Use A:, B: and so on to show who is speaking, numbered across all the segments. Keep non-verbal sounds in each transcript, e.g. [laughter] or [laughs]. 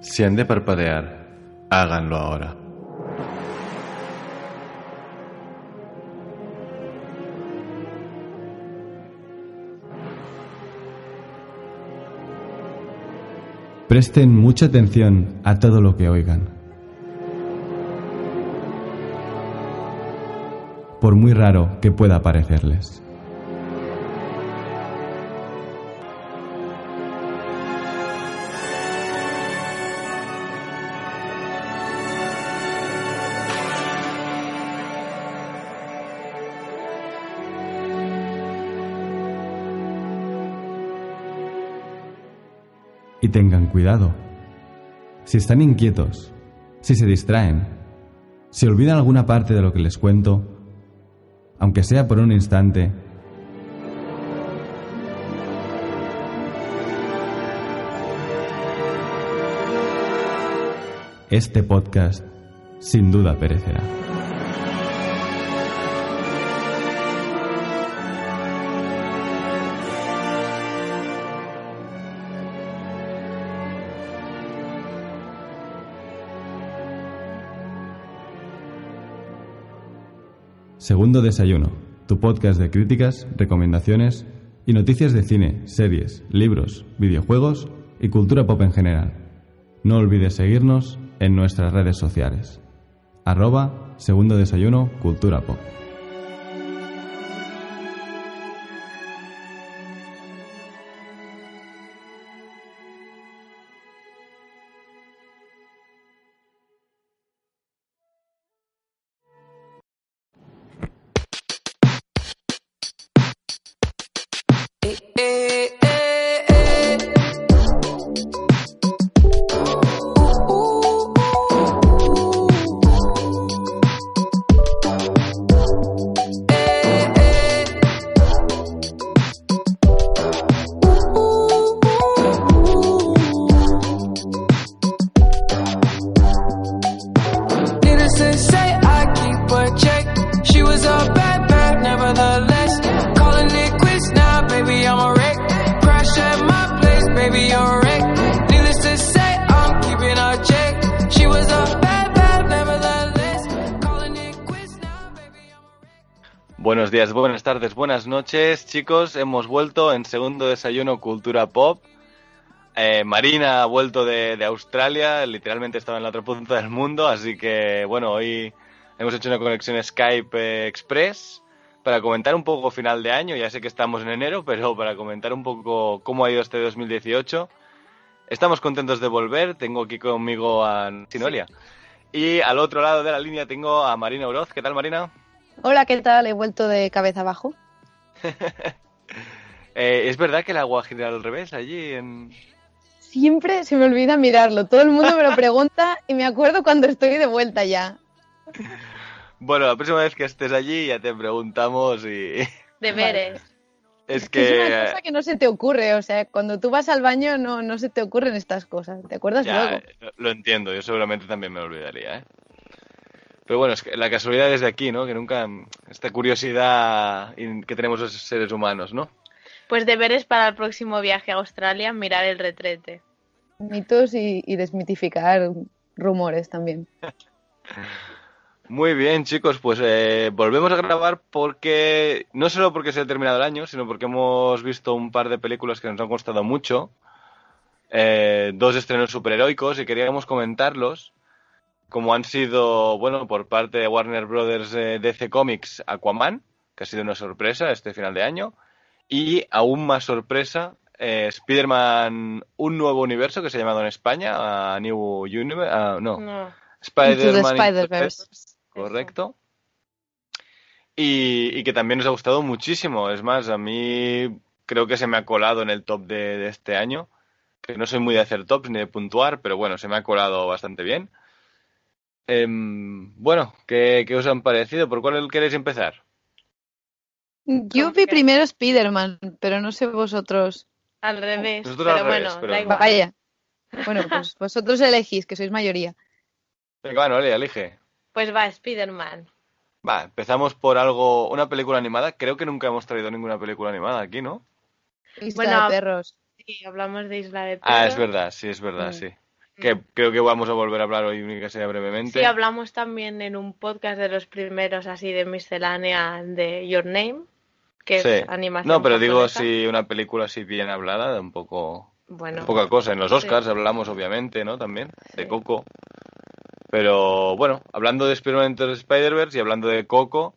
A: Si han de parpadear, háganlo ahora.
B: Presten mucha atención a todo lo que oigan. Por muy raro que pueda parecerles. Si están inquietos, si se distraen, si olvidan alguna parte de lo que les cuento, aunque sea por un instante, este podcast sin duda perecerá. Segundo Desayuno, tu podcast de críticas, recomendaciones y noticias de cine, series, libros, videojuegos y cultura pop en general. No olvides seguirnos en nuestras redes sociales. Arroba Segundo Desayuno Cultura Pop.
A: Chicos. Hemos vuelto en segundo desayuno Cultura Pop. Eh, Marina ha vuelto de, Australia, literalmente estaba en la otra punta del mundo, así que bueno, hoy hemos hecho una conexión Skype eh, Express para comentar un poco final de año. Ya sé que estamos en enero, pero para comentar un poco cómo ha ido este 2018. Estamos contentos de volver. Tengo aquí conmigo a Sinolia. Y al otro lado de la línea tengo a Marina Oroz. ¿Qué tal, Marina?
C: Hola, ¿qué tal? He vuelto de cabeza abajo. [laughs]
A: Eh, ¿Es verdad que el agua gira al revés allí en,
C: Siempre se me olvida mirarlo. Todo el mundo me lo [laughs] pregunta y me acuerdo cuando estoy de vuelta ya.
A: Bueno, la próxima vez que estés allí ya te preguntamos y...
D: Deberes. [laughs]
A: Es
C: Que es una cosa que no se te ocurre. O sea, cuando tú vas al baño no, no se te ocurren estas cosas. ¿Te acuerdas
A: Ya,
C: luego?
A: lo entiendo, yo seguramente también me lo olvidaría, ¿eh? Pero bueno, es que la casualidad es de aquí, ¿no? Que nunca... Esta curiosidad que tenemos los seres humanos, ¿no?
D: Pues deberes para el próximo viaje a Australia, mirar el retrete.
C: Mitos y, y desmitificar rumores también. [laughs]
A: Muy bien, chicos, pues eh, volvemos a grabar porque... No solo porque se ha terminado el año, sino porque hemos visto un par de películas que nos han costado mucho. Eh, dos estrenos superheroicos y queríamos comentarlos. Como han sido, bueno, por parte de Warner Brothers eh, DC Comics, Aquaman, que ha sido una sorpresa este final de año. Y aún más sorpresa, eh, Spider-Man, un nuevo universo que se ha llamado en España, a New Universe, ah, no,
D: No.
A: Spider-Man. Correcto. Y, y que también nos ha gustado muchísimo. Es más, a mí creo que se me ha colado en el top de, de este año. Que no soy muy de hacer tops ni de puntuar, pero bueno, se me ha colado bastante bien. Em, bueno, ¿qué, qué os han parecido? ¿Por cuál queréis empezar?
C: Yo vi primero Spider-Man, pero no sé vosotros.
D: Al revés.
A: Nosotros
D: pero
A: al revés,
D: bueno,
A: pero-
D: da igual.
C: Vaya. Bueno, pues [laughs] vosotros elegís, que sois mayoría.
A: Venga, bueno, Elia, elige.
D: Pues va, Spider-Man.
A: Va, empezamos por algo, una película animada. Creo que nunca hemos traído ninguna película animada aquí, ¿no?
C: Isla
D: Bueno,
C: de perros.
D: Sí, hablamos de Isla de
A: Ah,
D: Perros.
A: es verdad, sí, es verdad,
C: Mm.
A: sí. Que creo que vamos a volver a hablar hoy, ni que sea brevemente.
D: Sí, hablamos también en un podcast de los primeros así de miscelánea de Your Name, que
A: Sí.
D: es animación.
A: No, pero digo, si una película así bien hablada, de un poco...
D: Bueno,
A: Poca cosa. En los
D: Sí.
A: Oscars hablamos, obviamente, ¿no? También, de Coco. Pero bueno, hablando de Into the Spider-Verse y hablando de Coco,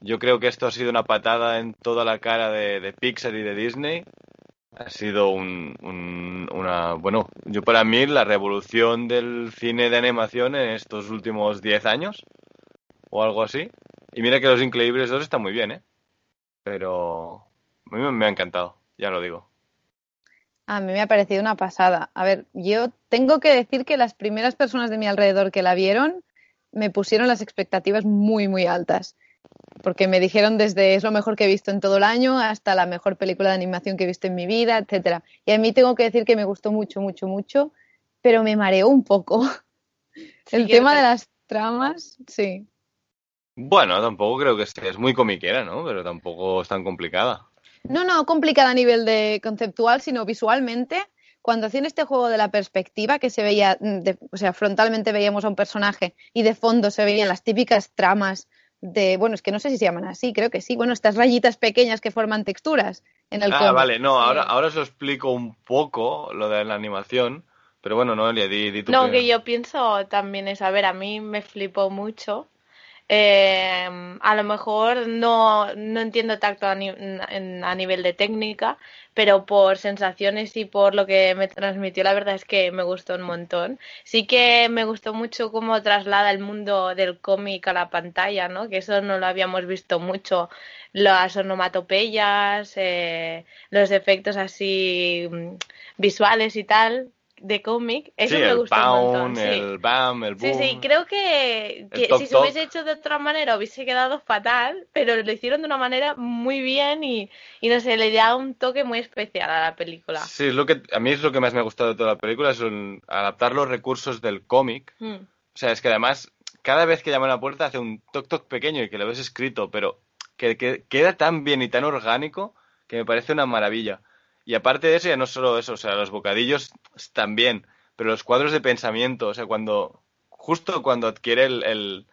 A: yo creo que esto ha sido una patada en toda la cara de, de Pixar y de Disney. Ha sido un, un- una. Bueno, yo para mí la revolución del cine de animación en estos últimos 10 años o algo así. Y mira que Los Increíbles 2 está muy bien, ¿eh? Pero a mí me- ha encantado, ya lo digo.
C: A mí me ha parecido una pasada. A ver, yo tengo que decir que las primeras personas de mi alrededor que la vieron me pusieron las expectativas muy, muy altas. Porque me dijeron desde es lo mejor que he visto en todo el año hasta la mejor película de animación que he visto en mi vida, etcétera. Y a mí tengo que decir que me gustó mucho, mucho, mucho, pero me mareó un poco. [laughs] El tema de las tramas, sí.
A: Bueno, tampoco creo que sea. Es muy comiquera, ¿no? Pero tampoco es tan complicada.
C: No, no complicada a nivel de conceptual, sino visualmente. Cuando hacían este juego de la perspectiva, que se veía, mm, de- o sea, frontalmente veíamos a un personaje y de fondo se veían las típicas tramas de, bueno, es que no sé si se llaman así, creo que sí, bueno, estas rayitas pequeñas que forman texturas en el
A: Ah,
C: cómic.
A: vale, no, ahora, ahora os explico un poco, lo de la animación. Pero bueno, Noelia, di, di tu
D: No,
A: primero.
D: que yo pienso también es, a ver, a mí me flipó mucho. Eh, a lo mejor no, no entiendo tacto a, a nivel de técnica, pero por sensaciones y por lo que me transmitió, la verdad es que me gustó un montón. Sí que me gustó mucho cómo traslada el mundo del cómic a la pantalla, ¿no? Que eso no lo habíamos visto mucho. Las onomatopeyas, eh, los efectos así mm, visuales y tal de cómic, eso
A: Sí,
D: me
A: el
D: gustó un
A: pound,
D: montón, sí.
A: el bam, el
D: Sí,
A: boom.
D: sí, creo que, que
A: toc
D: si se hubiese hecho de otra manera hubiese quedado fatal, pero lo hicieron de una manera muy bien y, y no sé, le da un toque muy especial a la película.
A: Sí, es lo que, a mí es lo que más me ha gustado de toda la película, es un- adaptar los recursos del cómic.
D: Mm.
A: O sea, es que además, cada vez que llama a la puerta hace un toc toc pequeño y que lo ves escrito, pero que, que queda tan bien y tan orgánico que me parece una maravilla. Y aparte de eso, ya no solo eso, o sea, los bocadillos bien, pero los cuadros de pensamiento, o sea, cuando, justo cuando adquiere el, el-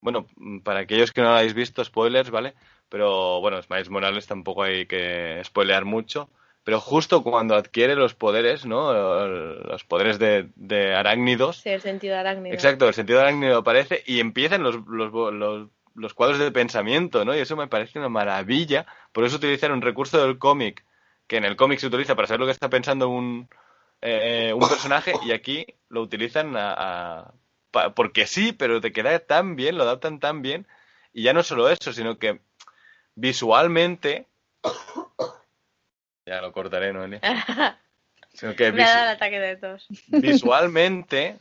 A: bueno, para aquellos que no lo habéis visto, spoilers, ¿vale? Pero bueno, Miles Morales tampoco hay que spoilear mucho, pero justo cuando adquiere los poderes, ¿no? Los poderes de, de arácnidos,
D: Sí, el sentido arácnido.
A: Exacto, el sentido arácnido aparece y empiezan los, los, los, los cuadros de pensamiento, ¿no? Y eso me parece una maravilla. Por eso utilizar un recurso del cómic, que en el cómic se utiliza para saber lo que está pensando un, eh, un personaje, y aquí lo utilizan a, a- pa- porque sí, pero te queda tan bien, lo adaptan tan bien. Y ya no solo eso, sino que visualmente... [coughs] Ya lo cortaré, Noelia. [laughs] Sino que
D: Me ha
A: visu-
D: dado el ataque de tos. [laughs]
A: visualmente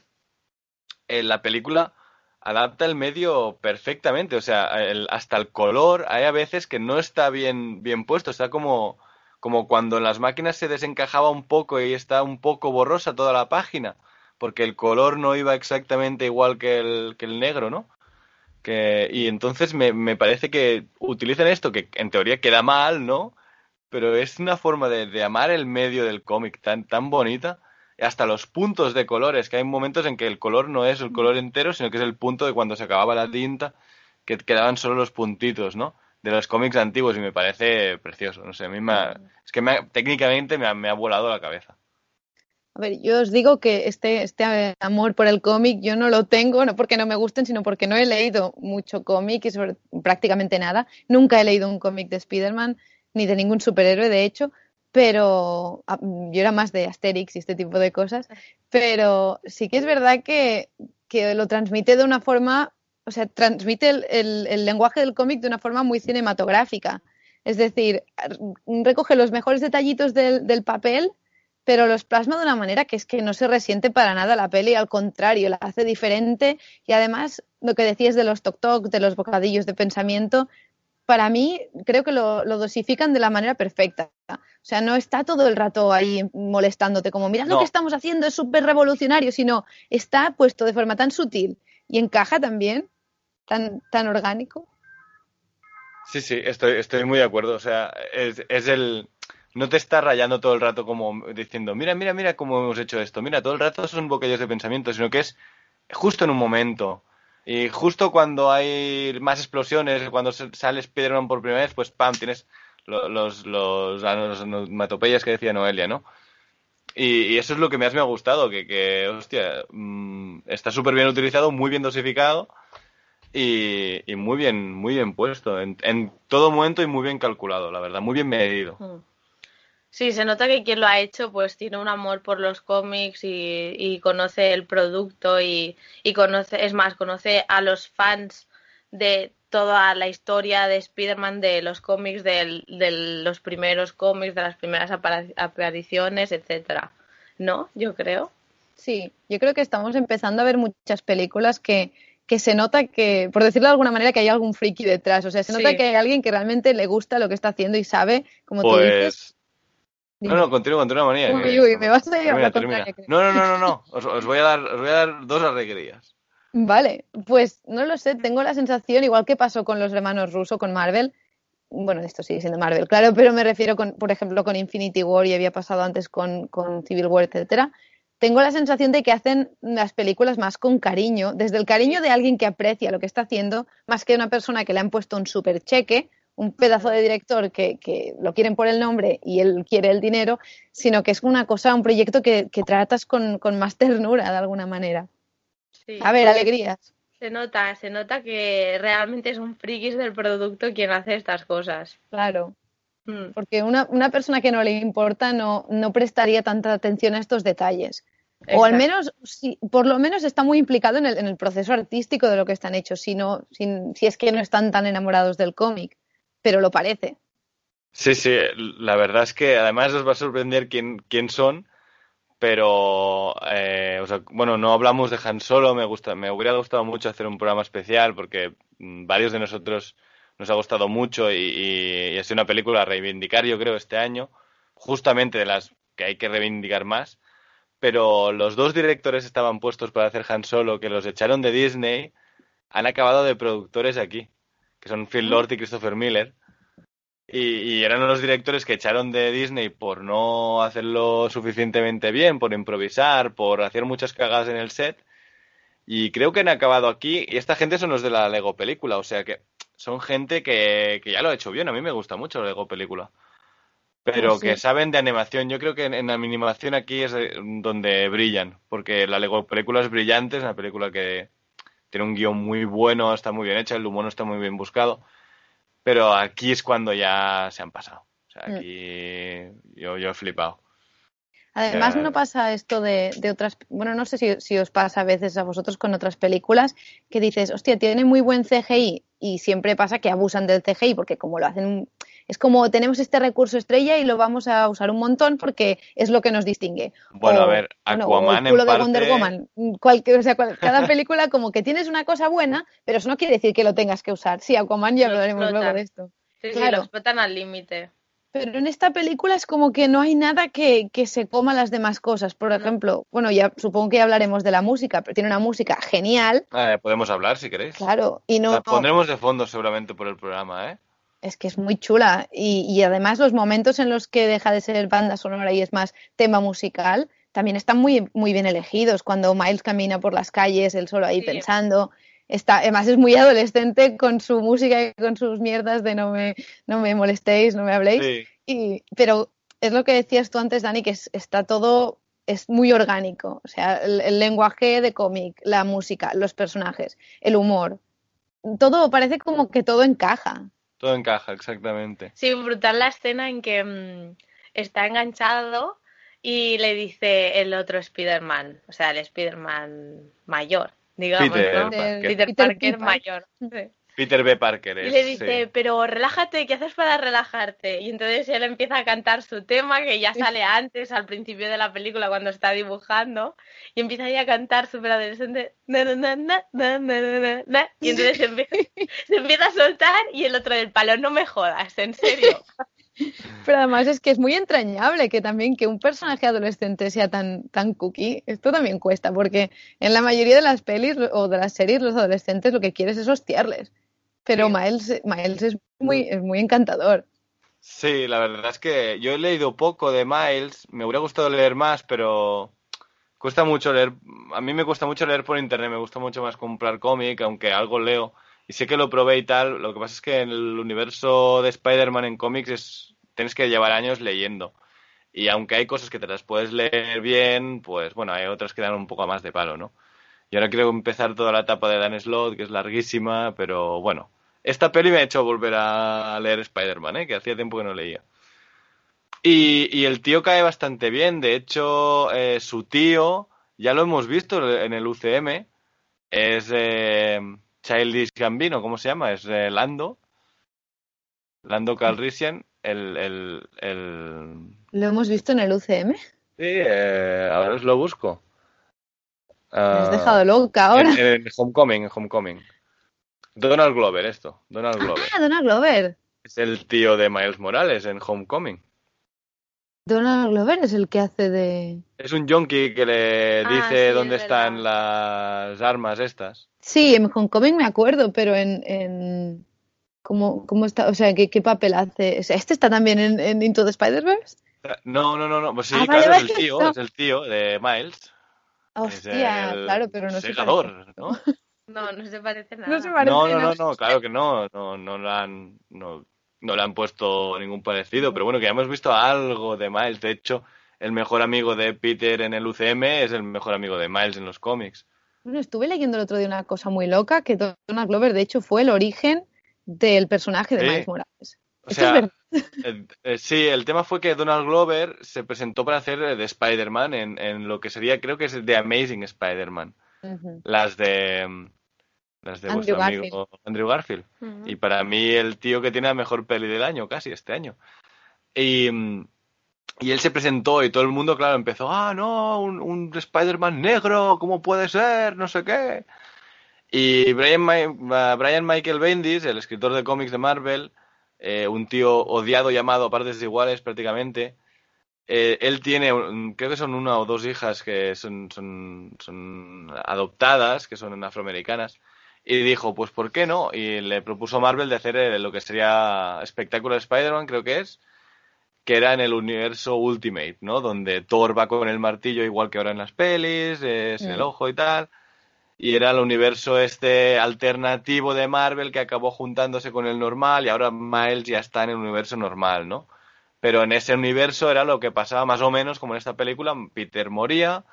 A: eh, la película adapta el medio perfectamente, o sea, el- hasta el color hay a veces que no está bien bien puesto, está como como cuando en las máquinas se desencajaba un poco y está un poco borrosa toda la página, porque el color no iba exactamente igual que el, que el negro, ¿no? Que, y entonces me, me parece que utilizan esto, que en teoría queda mal, ¿no? Pero es una forma de, de amar el medio del cómic tan, tan bonita. Hasta los puntos de colores, que hay momentos en que el color no es el color entero, sino que es el punto de cuando se acababa la tinta, que quedaban solo los puntitos, ¿no? De los cómics antiguos y me parece precioso. No sé, a mí me ha- es que me ha- técnicamente me ha, me ha volado la cabeza.
C: A ver, yo os digo que este, este amor por el cómic yo no lo tengo, no porque no me gusten, sino porque no he leído mucho cómic y sobre prácticamente nada. Nunca he leído un cómic de Spider-Man ni de ningún superhéroe, de hecho, pero ah, yo era más de Asterix y este tipo de cosas. Pero sí que es verdad que, que lo transmite de una forma, o sea, transmite el, el- el lenguaje del cómic de una forma muy cinematográfica. Es decir, recoge los mejores detallitos del, del papel pero los plasma de una manera que es que no se resiente para nada la peli, al contrario, la hace diferente y además lo que decías de los toc-toc, de los bocadillos de pensamiento, para mí creo que lo, lo dosifican de la manera perfecta. O sea, no está todo el rato ahí molestándote como, mira lo que estamos haciendo, es súper revolucionario, sino está puesto de forma tan sutil y encaja también, tan, tan orgánico.
A: Sí, sí, estoy, estoy muy de acuerdo. O sea, es, es el. no te está rayando todo el rato como diciendo, mira, mira, mira cómo hemos hecho esto, mira, todo el rato son bocadillos de pensamiento, sino que es justo en un momento. Y justo cuando hay más explosiones, cuando sale Spider-Man por primera vez, pues pam, tienes los, los, los, onomatopeyas que decía Noelia, ¿no? Y, eso es lo que más me ha gustado, que, que hostia, mm, está súper bien utilizado, muy bien dosificado y, y, muy bien, muy bien puesto, en, en, todo momento y muy bien calculado, la verdad, muy bien medido.
D: Mm. Sí, se nota que quien lo ha hecho pues tiene un amor por los cómics y, y conoce el producto y, y, conoce, es más, conoce a los fans de toda la historia de Spider-Man, de los cómics, de, los primeros cómics, de las primeras apariciones, etcétera. ¿No? Yo creo.
C: Sí, yo creo que estamos empezando a ver muchas películas que, que se nota que, por decirlo de alguna manera, que hay algún friki detrás. O sea, se nota que hay alguien que realmente le gusta lo que está haciendo y sabe, como tú
A: pues,
C: dices.
A: No, no, continúa, continúa, manía.
C: Uy, uy, me vas a llevar
A: No, no, no, no, no. Os, voy a dar, os voy a dar dos alegrías.
C: Vale, pues no lo sé, tengo la sensación, igual que pasó con los hermanos rusos, con Marvel, bueno, esto sigue siendo Marvel, claro, pero me refiero, con, por ejemplo, con Infinity War y había pasado antes con, con Civil War, etcétera. Tengo la sensación de que hacen las películas más con cariño, desde el cariño de alguien que aprecia lo que está haciendo, más que una persona que le han puesto un super cheque, un pedazo de director que, que, lo quieren por el nombre y él quiere el dinero, sino que es una cosa, un proyecto que, que tratas con, con, más ternura de alguna manera a ver, alegrías.
D: Se nota, se nota que realmente es un frikis del producto quien hace estas cosas.
C: Claro. Mm. Porque una, una, persona que no le importa no, no prestaría tanta atención a estos detalles. O al menos, si, por lo menos está muy implicado en el, en el proceso artístico de lo que están hechos, si, no, si, si es que no están tan enamorados del cómic, pero lo parece.
A: Sí, sí, la verdad es que además os va a sorprender quién, quién son, pero eh, o sea, bueno, no hablamos de Han Solo, me gusta, me hubiera gustado mucho hacer un programa especial porque mm, varios de nosotros nos ha gustado mucho y, y, es una película a reivindicar, yo creo, este año, justamente de las que hay que reivindicar más. Pero los dos directores estaban puestos para hacer Han Solo, que los echaron de Disney, han acabado de productores aquí, que son Phil Lord y Christopher Miller. Y, eran los directores que echaron de Disney por no hacerlo suficientemente bien, por improvisar, por hacer muchas cagadas en el set. Y creo que han acabado aquí. Y esta gente son los de la Lego película. O sea que son gente que, que ya lo ha hecho bien. A mí me gusta mucho la Lego película. Pero oh, que saben de animación. Yo creo que en, la animación aquí es donde brillan. Porque la Lego película es brillante. Es una película que tiene un guion muy bueno, está muy bien hecha, el humor está muy bien buscado pero aquí es cuando ya se han pasado. O sea, mm. aquí yo, yo he flipado.
C: Además, no pasa esto de, de otras. Bueno, no sé si, si, os pasa a veces a vosotros con otras películas que dices, hostia, tiene muy buen CGI y siempre pasa que abusan del CGI porque, como lo hacen es como tenemos este recurso estrella y lo vamos a usar un montón porque es lo que nos distingue.
A: Bueno, a ver, Aquaman en parte...
C: Wonder Woman. o sea, cada [laughs] película como que tienes una cosa buena, pero eso no quiere decir que lo tengas que usar. Sí, Aquaman ya hablaremos luego de esto.
D: Sí, claro. sí, lo explotan al límite.
C: Pero en esta película es como que no hay nada que, que se coma las demás cosas. Por ejemplo, bueno, ya supongo que ya hablaremos de la música, pero tiene una música genial.
A: Eh, podemos hablar si queréis.
C: Claro, y no.
A: La pondremos de fondo seguramente por el programa, ¿eh?
C: es que es muy chula. Y, además los momentos en los que deja de ser banda sonora y es más tema musical, también están muy, muy bien elegidos. Cuando Miles camina por las calles, él solo ahí pensando. Está, además es muy adolescente con su música y con sus mierdas de no me, no me molestéis, no me habléis. Y, pero es lo que decías tú antes, Dani, que está todo es muy orgánico. O sea, el lenguaje de cómic, la música, los personajes, el humor. Todo parece como que todo encaja.
A: Todo encaja, exactamente.
D: Sí, brutal la escena en que mm, está enganchado y le dice el otro Spider-Man, o sea, el Spider-Man mayor, digamos,
A: Peter
D: ¿no?
A: Parker.
D: Peter, Parker mayor.
A: Peter B. Parker
D: es, Y le dice, pero relájate, ¿qué haces para relajarte? Y entonces él empieza a cantar su tema, que ya sale antes, al principio de la película, cuando está dibujando, y empieza ahí a cantar súper adolescente. y entonces se empieza, [laughs] se empieza, a soltar y el otro del palo, no me jodas, en serio. [laughs]
C: Pero además es que es muy entrañable que también que un personaje adolescente sea tan, tan cookie, esto también cuesta, porque en la mayoría de las pelis o de las series los adolescentes lo que quieres es hostiarles. Pero Miles, Miles es muy, es muy encantador.
A: Sí, la verdad es que yo he leído poco de Miles, me hubiera gustado leer más, pero cuesta mucho leer, a mí me cuesta mucho leer por internet, me gusta mucho más comprar cómic, aunque algo leo, y sé que lo probé y tal, lo que pasa es que en el universo de Spider-Man en cómics es, tienes que llevar años leyendo, y aunque hay cosas que te las puedes leer bien, pues bueno, hay otras que dan un poco más de palo, ¿no? Y ahora quiero empezar toda la etapa de Dan Slott, que es larguísima, pero bueno, esta peli me ha hecho volver a leer Spider-Man, ¿eh? que hacía tiempo que no leía. Y, y el tío cae bastante bien. De hecho, eh, su tío, ya lo hemos visto en el UCM, es eh, Childish Gambino, ¿cómo se llama? Es eh, Lando. Lando Calrissian, el, el, el...
C: ¿Lo hemos visto en el UCM?
A: Sí, eh, ahora os lo busco.
C: Me has
A: Ah,
C: dejado loca ahora.
A: En, en Homecoming, en Homecoming. Donald Glover, esto. Donald Glover.
C: Ah, Donald Glover.
A: Es el tío de Miles Morales en Homecoming.
C: Donald Glover es el que hace de...
A: Es un yonki que le
D: Ah,
A: dice
D: sí,
A: dónde
D: es
A: están las armas estas.
C: Sí, en Homecoming me acuerdo, pero en... en... ¿Cómo, cómo está? O sea, ¿qué, qué papel hace? O sea, ¿Este está también en, en Into the Spider-Verse?
A: No, no, no, no. Pues sí,
C: Ah, vale,
A: claro, es el tío,
C: no.
A: es el tío de Miles.
C: Hostia,
A: el
C: claro, pero no se
A: segador,
C: parece.
A: ¿no?
D: No, no se parece nada. [laughs]
C: No se parece
A: No, no, no, no, claro que no, no, no no, no le han puesto ningún parecido, pero bueno, que ya hemos visto algo de Miles. De hecho, el mejor amigo de Peter en el UCM es el mejor amigo de Miles en los cómics.
C: Bueno, estuve leyendo el otro día una cosa muy loca, que Donald Glover, de hecho, fue el origen del personaje de
A: Sí.
C: Miles Morales.
A: O
C: Esto
A: sea,
C: es verdad.
A: eh, eh, sí, el tema fue que Donald Glover se presentó para hacer eh, de Spider-Man en, en lo que sería, creo que es The Amazing Spider-Man. Las de, las de
C: Andrew
A: vuestro amigo Andrew Garfield.
D: Ujú.
A: Y para mí el tío que tiene la mejor peli del año, casi este año. Y, y él se presentó y todo el mundo, claro, empezó, ah, no, un, un Spider-Man negro, ¿cómo puede ser? No sé qué. Y Brian, Ma- uh, Brian Michael Bendis, el escritor de cómics de Marvel, eh, un tío odiado llamado a partes iguales prácticamente, eh, él tiene, creo que son una o dos hijas que son, son, son adoptadas, que son afroamericanas, y dijo, pues ¿por qué no? Y le propuso a Marvel de hacer eh, lo que sería espectáculo de Spider-Man, creo que es, que era en el universo Ultimate, ¿no? Donde Thor va con el martillo igual que ahora en las pelis, es el
C: Mm.
A: ojo y tal. Y era el universo este alternativo de Marvel que acabó juntándose con el normal y ahora Miles ya está en el universo normal, ¿no? Pero en ese universo era lo que pasaba más o menos como en esta película, Peter moría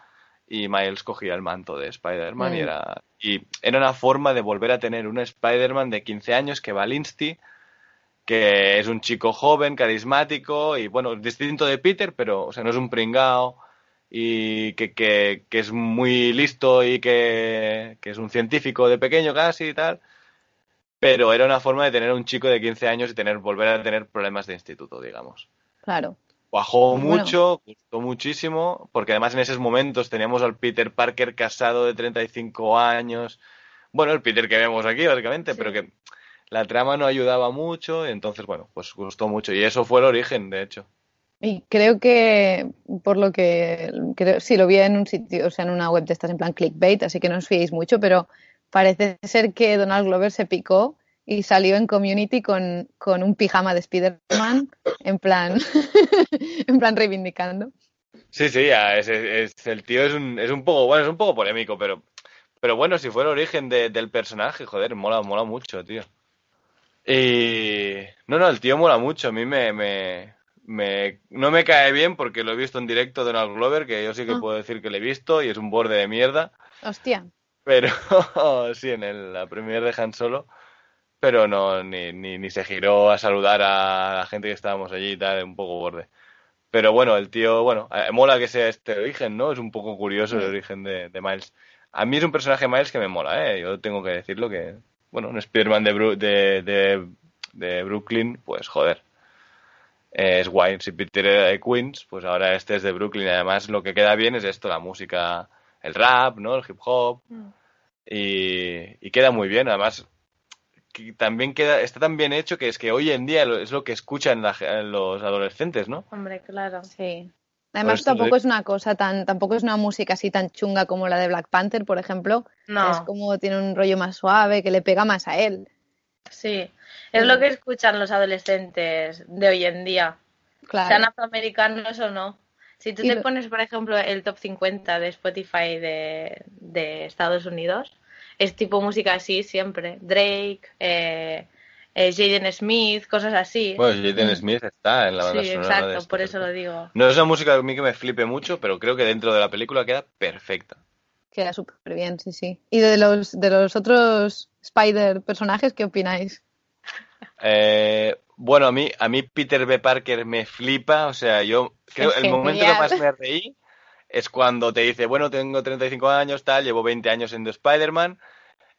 A: y Miles cogía el manto de Spider-Man y era y era una forma de volver a tener un Spider-Man de 15 años que va al Insti, que es un chico joven, carismático y bueno, distinto de Peter, pero o sea, no es un pringao y que, que, que es muy listo y que, que es un científico de pequeño casi y tal. Pero era una forma de tener un chico de 15 años y tener volver a tener problemas de instituto, digamos.
C: Claro.
A: Cuajó
C: Bueno.
A: mucho, gustó muchísimo, porque además en esos momentos teníamos al Peter Parker casado de 35 años. Bueno, el Peter que vemos aquí, básicamente,
D: Sí.
A: pero que la trama no ayudaba mucho, y entonces, bueno, pues gustó mucho. Y eso fue el origen, de hecho.
C: Y creo que, por lo que, creo, sí, lo vi en un sitio, o sea, en una web de estas en plan clickbait, así que no os fiéis mucho, pero parece ser que Donald Glover se picó y salió en Community con, con un pijama de Spider-Man, en plan, [laughs] en plan reivindicando.
A: Sí, sí, ya, es, es- es- el tío es un, es un poco, bueno, es un poco polémico, pero, pero bueno, si fue el origen de- del personaje, joder, mola, mola mucho, tío. Y no, no, el tío mola mucho, a mí me, me, me- no me cae bien porque lo he visto en directo de Donald Glover, que yo sí que
C: Ah.
A: puedo decir que lo he visto y es un borde de mierda,
C: Hostia,
A: pero [laughs] sí, en el, la premier de Han Solo, pero no, ni, ni, ni se giró a saludar a la gente que estábamos allí y tal, un poco borde. Pero bueno, el tío, bueno, eh, mola que sea este origen, ¿no? Es un poco curioso el
C: Mm.
A: origen de, de Miles. A mí es un personaje Miles que me mola, ¿eh? Yo tengo que decirlo que, bueno, un Spider-Man de, Bru- de, de, de Brooklyn, pues joder. Eh, es guay. Si Peter era de Queens, pues ahora este es de Brooklyn. Además, lo que queda bien es esto, la música, el rap, ¿no? El hip hop.
D: Mm.
A: Y, y queda muy bien. Además, que también queda, está tan bien hecho que es que hoy en día lo- es lo que escuchan la los adolescentes, ¿no?
D: Hombre, claro.
C: sí. Además,
A: esto
C: tampoco
A: de-
C: es una cosa tan, tampoco es una música así tan chunga como la de Black Panther, por ejemplo.
D: No.
C: Es como tiene un rollo más suave, que le pega más a él.
D: Sí, es lo que escuchan los adolescentes de hoy en día,
C: Claro.
D: sean afroamericanos o no. Si tú
C: Y
D: te
C: lo-
D: pones, por ejemplo, el top 50 de Spotify de, de Estados Unidos, es tipo música así siempre. Drake, eh, eh, Jaden Smith, cosas así.
A: Bueno, Jaden Smith está en la banda
D: sí,
A: sonora de
D: exacto, por eso
A: película.
D: lo digo.
A: No es una música a mí que me flipe mucho, pero creo que dentro de la película queda perfecta.
C: Queda súper bien, sí, sí. ¿Y de los, de los otros Spider personajes, qué opináis?
A: Eh, bueno, a mí, a mí Peter B. Parker me flipa, o sea, yo creo
C: Es
A: el momento que más me reí es cuando te dice, bueno, tengo 35 años, tal, llevo 20 años siendo Spider-Man,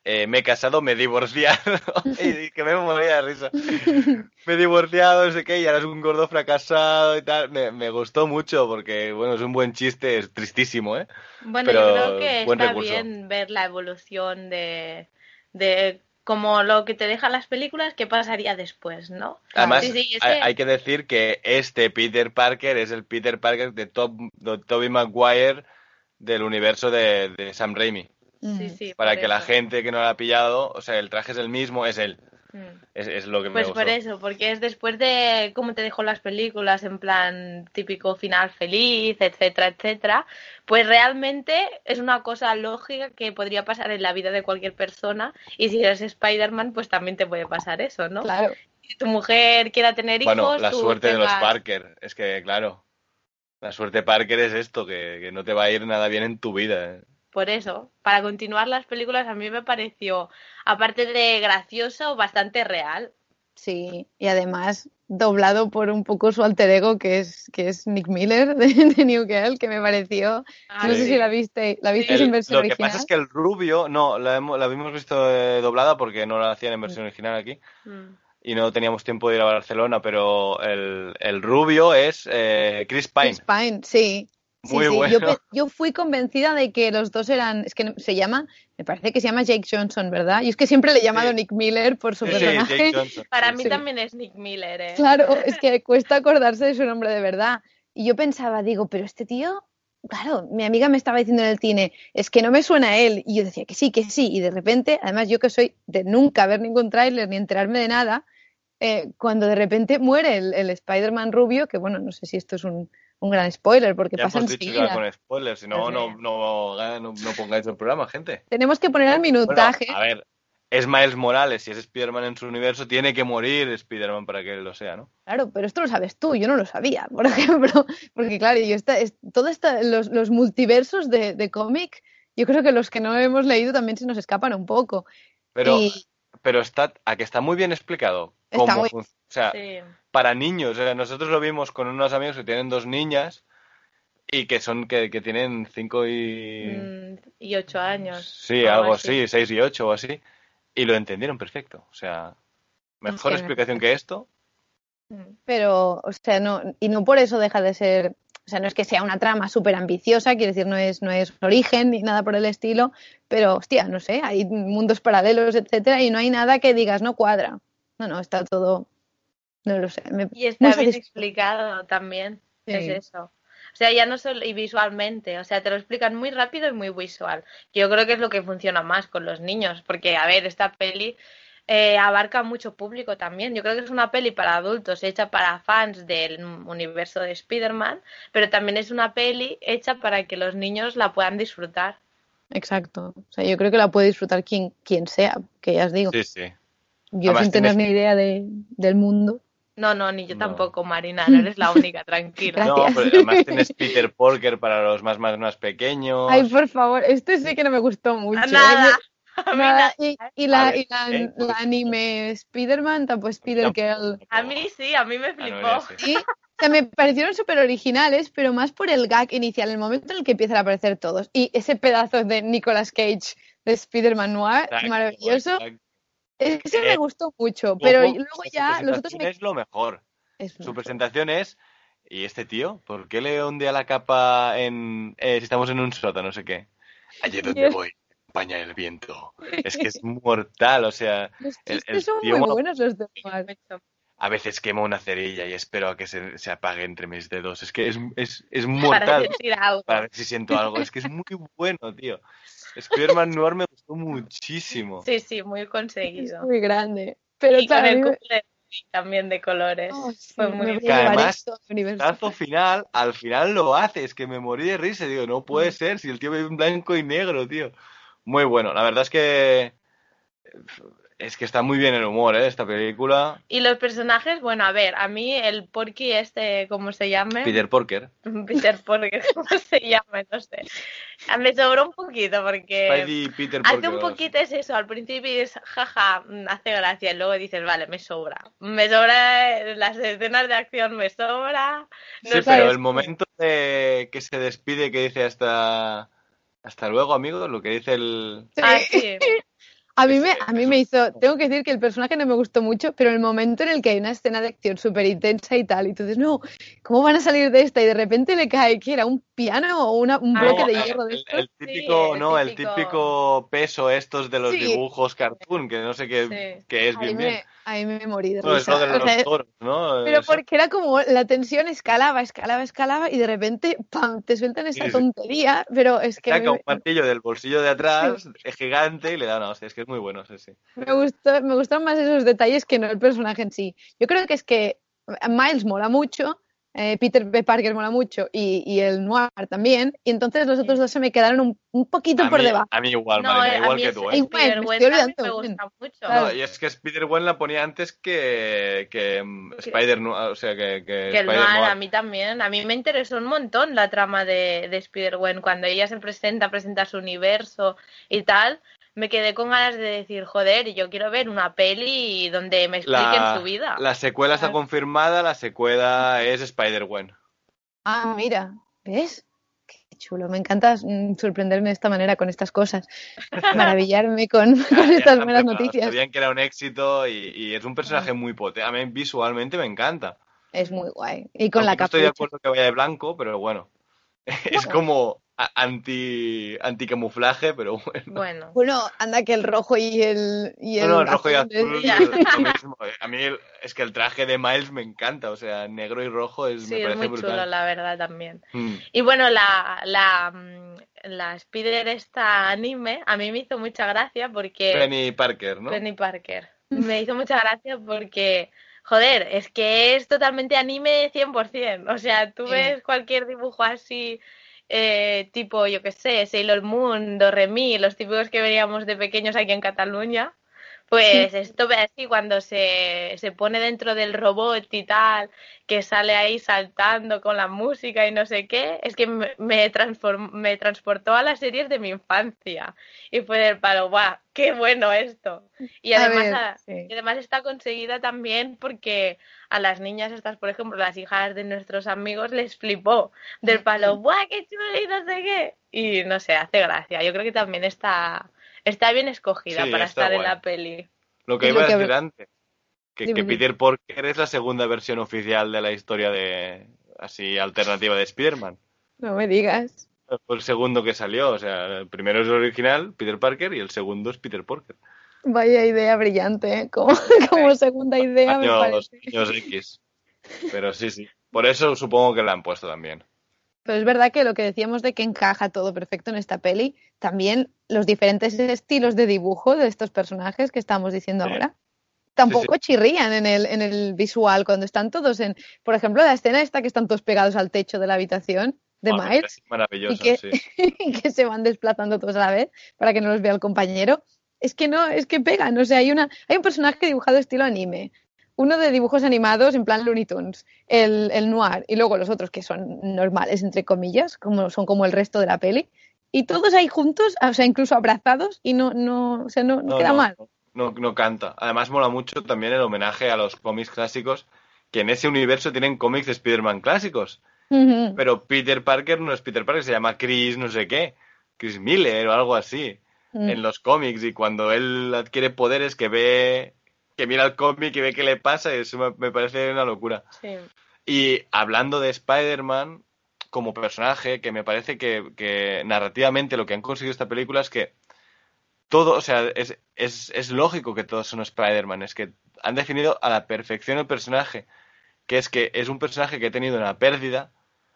A: eh, me he casado, me he divorciado, [laughs] y que me moría de risa. [laughs] Me he divorciado, no sé qué, y ahora es un gordo fracasado y tal. Me, me gustó mucho porque, bueno, es un buen chiste, es tristísimo, ¿eh?
D: Bueno,
A: Pero
D: yo creo que está
A: recurso.
D: bien ver la evolución de, de como lo que te dejan las películas, qué pasaría después, ¿no?
A: Además,
D: Sí, sí,
A: hay,
D: ese-
A: hay que decir que este Peter Parker es el Peter Parker de, Tom, de Tobey Maguire del universo de, de Sam Raimi.
D: sí, sí,
A: Para que la gente que no lo ha pillado, o sea, el traje es el mismo, es él.
D: Mm.
A: Es, es lo que me
D: Pues
A: gustó.
D: por eso, porque es después de cómo te dejó las películas, en plan típico final feliz, etcétera, etcétera, pues realmente es una cosa lógica que podría pasar en la vida de cualquier persona y si eres Spider-Man, pues también te puede pasar eso, ¿no?
C: Claro.
D: Si tu mujer quiera tener hijos,
A: Bueno, la suerte de los Parker. Es que, claro, la suerte Parker es esto, que, que no te va a ir nada bien en tu vida. ¿eh?
D: Por eso, para continuar las películas a mí me pareció, aparte de gracioso, bastante real.
C: Sí, y además doblado por un poco su alter ego, que es, que es Nick Miller de, de New Girl, que me pareció.
D: Ah,
C: no sé si la viste, ¿la viste
A: El-
C: en versión
A: lo que
C: original?
A: pasa es que el rubio, no, la, hemos, la habíamos visto eh, doblada porque no la hacían en versión original aquí
D: Mm.
A: y no teníamos tiempo de ir a Barcelona, pero el, el rubio es eh, Chris Pine.
C: Chris Pine, sí.
A: Muy
C: sí.
A: bueno.
C: Yo, fui convencida de que los dos eran, es que se llama, me parece que se llama Jake Johnson, ¿verdad? Y es que siempre le he llamado
A: Sí.
C: Nick Miller por su personaje.
A: Jake Johnson.
D: Para
A: Sí,
D: mí también es Nick Miller, ¿eh?
C: Claro, [laughs] es que cuesta acordarse de su nombre de verdad. Y yo pensaba, digo, pero este tío, claro, mi amiga me estaba diciendo en el cine, es que no me suena a él. Y yo decía que sí, que sí. Y de repente, además yo que soy de nunca ver ningún tráiler ni enterarme de nada, eh, cuando de repente muere el, el Spider-Man rubio, que bueno, no sé si esto es un, un gran spoiler, porque
A: Ya
C: pasa
A: hemos dicho
C: enseguida.
A: con spoilers, si no, no, no, no, no pongáis el programa, gente.
C: Tenemos que poner el
A: Bueno,
C: minutaje.
A: a ver, es Miles Morales, si es Spider-Man en su universo, tiene que morir Spider-Man para que él lo sea, ¿no?
C: Claro, pero esto lo sabes tú, yo no lo sabía, por [laughs] ejemplo, porque claro, yo esta, es, todo esta, los, los multiversos de, de cómic, yo creo que los que no hemos leído también se nos escapan un poco.
A: Pero,
C: Y
A: pero está, a que está muy bien explicado
C: Está
A: cómo
C: muy-
A: fun- O sea,
D: Sí.
A: para niños, o sea, nosotros lo vimos con unos amigos que tienen dos niñas y que son, que, que tienen cinco y...
D: Mm, y ocho años.
A: Sí, algo así, seis y ocho o así, y lo entendieron perfecto. O sea, mejor explicación que esto.
D: Mm.
C: pero, o sea, no, y no por eso deja de ser, o sea, no es que sea una trama súper ambiciosa, quiero decir, no es, no es origen ni nada por el estilo, pero hostia, no sé, hay mundos paralelos, etcétera, y no hay nada que digas no cuadra. No, no, está todo, no lo sé. me-
D: Y está bien explicado también.
C: Sí.
D: Es eso. O sea, ya no solo y visualmente, o sea, te lo explican muy rápido y muy visual. Yo creo que es lo que funciona más con los niños, porque, a ver, esta peli eh, abarca mucho público también. Yo creo que es una peli para adultos, hecha para fans del universo de Spider-Man, pero también es una peli hecha para que los niños la puedan disfrutar.
C: Exacto. O sea, yo creo que la puede disfrutar quien, quien sea, que ya os digo.
A: Sí, sí.
C: Yo
A: Además
C: sin tener
A: tienes-
C: ni idea de, del mundo.
D: No, no, ni yo
A: No.
D: tampoco, Marina, no eres la única, [laughs] tranquila.
A: No, pero además tienes Peter Parker para los más, más, más pequeños.
C: Ay, por favor, este sí que no me gustó mucho.
D: Nada.
C: Nada, Y, y la,
A: ver,
C: y la,
A: ¿eh?
C: la anime Spider-Man, tampoco Spider-Girl.
D: A mí sí, a mí me
A: Ah, no,
D: flipó.
A: ya sé.
C: Sí, o sea, me parecieron súper originales, pero más por el gag inicial, el momento en el que empiezan a aparecer todos. Y ese pedazo de Nicolas Cage de Spider-Man Noir,
A: Exacto,
C: maravilloso.
A: exacto.
C: Ese
A: Eh,
C: me gustó mucho, pero luego ya los otros me...
A: es lo mejor.
C: Es
A: Su
C: mejor.
A: presentación es. ¿Y este tío? ¿Por qué le ondea la capa en. eh, si estamos en un sótano, no sé qué? Allí donde
C: Yes.
A: voy, acompaña el viento. [laughs] Es que es mortal, o sea.
C: Los
A: el- el
C: son
A: tío
C: muy buenos los de Noir.
A: A veces quemo una cerilla y espero a que se, se apague entre mis dedos. Es que es, es, es
D: Para
A: mortal.
D: sentir algo.
A: Para ver si siento algo. Es que es muy bueno, tío. Spider-Man Noir me gustó muchísimo.
D: Sí, sí, muy
C: Es
D: conseguido.
C: muy grande. Pero
D: Y con
C: claro, a
D: el cumple también de colores.
C: Oh, sí,
D: Fue muy
A: Que además. Tazo final, al final lo hace, es que me morí de risa, digo, no puede ser, si el tío ve en blanco y negro, tío. Muy bueno, la verdad es que es que está muy bien el humor, ¿eh? Esta película.
D: Y los personajes, bueno, a ver, a mí el Porky este, ¿cómo se llame?
A: Peter Porker. [laughs]
D: Peter Porker, ¿cómo se llama? No sé. Ah, Me sobró un poquito porque
A: Spidey Peter
D: hace
A: Porker.
D: un poquito es eso, al principio es jaja, mm, hace gracia y luego dices, vale, me sobra. Me sobra eh, las escenas de acción, me sobra. No
A: Sí, pero el momento de que se despide, que dice hasta hasta luego, amigo, lo que dice el
D: Ah, [laughs] sí.
C: A mí, me, a mí me hizo, tengo que decir que el personaje no me gustó mucho, pero el momento en el que hay una escena de acción súper intensa y tal, y tú dices, no, ¿cómo van a salir de esta? Y de repente le cae, que era un piano o una- un
D: Ah,
C: bloque
A: No,
C: de hierro de
A: el,
C: estos.
A: el típico,
D: Sí, el
A: no, el
D: típico-
A: típico peso estos de los
C: Sí.
A: dibujos cartoon, que no sé qué,
D: Sí.
A: qué es bien bien.
C: Me, ahí me morí de
A: No, es
C: risa.
A: lo de
C: O
A: los
C: sea,
A: toros, ¿no?
C: pero
A: Eso.
C: porque era como la tensión escalaba, escalaba, escalaba y de repente, ¡pam!, te sueltan
A: sí.
C: tontería, pero es que a mí
A: Saca un martillo del bolsillo de atrás, es gigante, y le da una hostia. Es que es muy bueno, sí, sí.
C: me gustó, me gustan más esos detalles que no el personaje en sí. Yo creo que es que Miles mola mucho, eh, Peter B. Parker mola mucho y, y el Noir también, y entonces los otros dos se me quedaron un, un poquito
A: A
C: por
A: mí,
C: debajo.
A: a mí igual,
D: No,
A: Marina,
D: a
A: igual
D: mí
A: que tú, ¿eh?
C: bueno, me estoy olvidando,
D: me gusta mucho.
C: Claro.
A: No, y es que Spider-Gwen la ponía antes que, que Spider, o sea, que, que,
D: Que el Noir,
A: Noir.
D: a mí también. A mí me interesó un montón la trama de, de Spider-Gwen. Cuando ella se presenta, presenta su universo y tal, me quedé con ganas de decir, joder, yo quiero ver una peli donde me expliquen
A: La,
D: su vida.
A: la secuela está confirmada, la secuela es Spider-Gwen.
C: Ah, mira, ¿ves? Qué chulo, me encanta mm, sorprenderme de esta manera con estas cosas, [laughs] maravillarme con, estas buenas noticias.
A: Sabían que era un éxito y, y es un personaje muy potente. A mí visualmente me encanta.
C: Es muy guay. Y con la
A: estoy de acuerdo que vaya de blanco, pero bueno. [laughs] Es como anti anticamuflaje, pero [laughs] bueno.
D: Bueno,
C: Bueno, anda que el rojo y el, y
A: No,
C: el
A: no, el rojo y
C: azul
A: es lo mismo. A mí el- es que el traje de Miles me encanta, o sea, negro y rojo es,
D: sí,
A: me
D: es
A: parece
D: muy
A: brutal.
D: chulo, la verdad, también.
A: Mm.
D: Y bueno, la, la, mm, la Spider esta anime a mí me hizo mucha gracia porque...
A: Penny Parker, ¿no?
D: Penny Parker. Me hizo mucha gracia porque, joder, es que es totalmente anime 100%. O sea, tú ves cualquier dibujo así, eh, tipo, yo qué sé, Sailor Moon, Doremi, los típicos que veíamos de pequeños aquí en Cataluña. Pues esto ve así cuando se, se pone dentro del robot y tal, que sale ahí saltando con la música y no sé qué, es que me, me, transportó a las series de mi infancia. Y fue del palo, ¡guau! ¡Qué bueno esto! Y
C: A
D: además,
C: ver,
D: a-
C: sí.
D: y además está conseguida también porque a las niñas estas, por ejemplo, las hijas de nuestros amigos, les flipó del palo, ¡buah, qué chulo! Y no sé qué. Y no sé, hace gracia. Yo creo que también está, está bien escogida
A: Sí,
D: para estar en la peli.
A: Lo que
C: Es
A: iba a
C: que-
A: decir antes, que,
C: Dime,
A: que
C: dime.
A: Peter Parker es la segunda versión oficial de la historia de así alternativa de Spider-Man.
C: No me digas.
A: Fue el segundo que salió, o sea, el primero es el original, Peter Parker, y el segundo es Peter Parker.
C: Vaya idea brillante, ¿eh? Como, [laughs] como segunda idea me
A: Años,
C: parece.
A: años X. Pero sí, sí. [laughs] Por eso supongo que la han puesto también.
C: Pero es verdad que lo que decíamos de que encaja todo perfecto en esta peli, también los diferentes estilos de dibujo de estos personajes que estamos diciendo
A: Sí.
C: ahora, tampoco chirrían en el, en el visual cuando están todos en, por ejemplo, la escena esta que están todos pegados al techo de la habitación de
A: Ah,
C: Miles
A: es maravilloso,
C: y que,
A: sí. [laughs]
C: y que se van desplazando todos a la vez para que no los vea el compañero. Es que no, es que pegan. O sea, hay, una, hay un personaje dibujado estilo anime, uno de dibujos animados en plan Looney Tunes, el, el noir, y luego los otros que son normales, entre comillas, como son como el resto de la peli. Y todos ahí juntos, o sea, incluso abrazados, y no, no, o sea, no, no
A: No,
C: queda mal.
A: No, no canta. Además mola mucho también el homenaje a los cómics clásicos, que en ese universo tienen cómics de Spider-Man clásicos. Pero Peter Parker no es Peter Parker, se llama Chris no sé qué, Chris Miller o algo así,
C: Mm.
A: en los cómics. Y cuando él adquiere poderes que ve, que mira el cómic y ve qué le pasa, y eso me, me parece una locura.
D: Sí.
A: Y hablando de Spider-Man como personaje, que me parece que, que narrativamente lo que han conseguido esta película es que todo, o sea, es, es, es lógico que todos son Spider-Man, es que han definido a la perfección el personaje, que es que es un personaje que ha tenido una pérdida,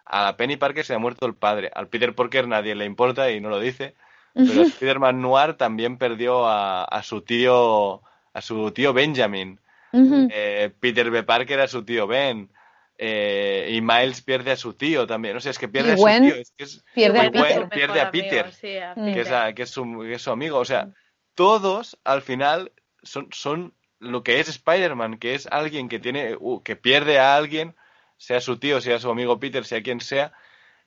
A: a la Penny Parker se le ha muerto el padre, al Peter Parker nadie le importa y no lo dice, pero Spider-Man Noir también perdió a, a su tío a su tío Benjamin. Eh, Peter B. Parker a su tío Ben. Eh, y Miles pierde a su tío también. No sé, es que pierde
C: Y
A: a su
C: Gwen
A: tío. Es que es,
C: pierde a Peter.
A: pierde a Peter,
D: Sí, a
C: Mm.
A: que es, a- que es su, que es su amigo. O sea, todos al final son, son lo que es Spider-Man, que es alguien que tiene, uh, que pierde a alguien, sea su tío, sea su amigo Peter, sea quien sea,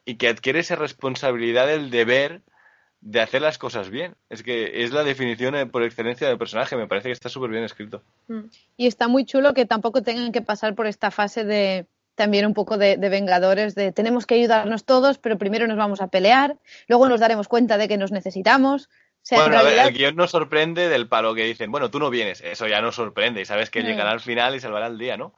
A: y que adquiere esa responsabilidad del deber de hacer las cosas bien. Es que es la definición eh, por excelencia del personaje, me parece que está súper bien escrito.
D: Mm.
C: Y está muy chulo que tampoco tengan que pasar por esta fase de también un poco de, de vengadores, de tenemos que ayudarnos todos, pero primero nos vamos a pelear, luego nos daremos cuenta de que nos necesitamos. O sea,
A: bueno,
C: en
A: a ver,
C: realidad,
A: el guion nos sorprende del palo que dicen, bueno, tú no vienes, eso ya nos sorprende y sabes que
C: Mm.
A: llegará al final y salvará el día, ¿no?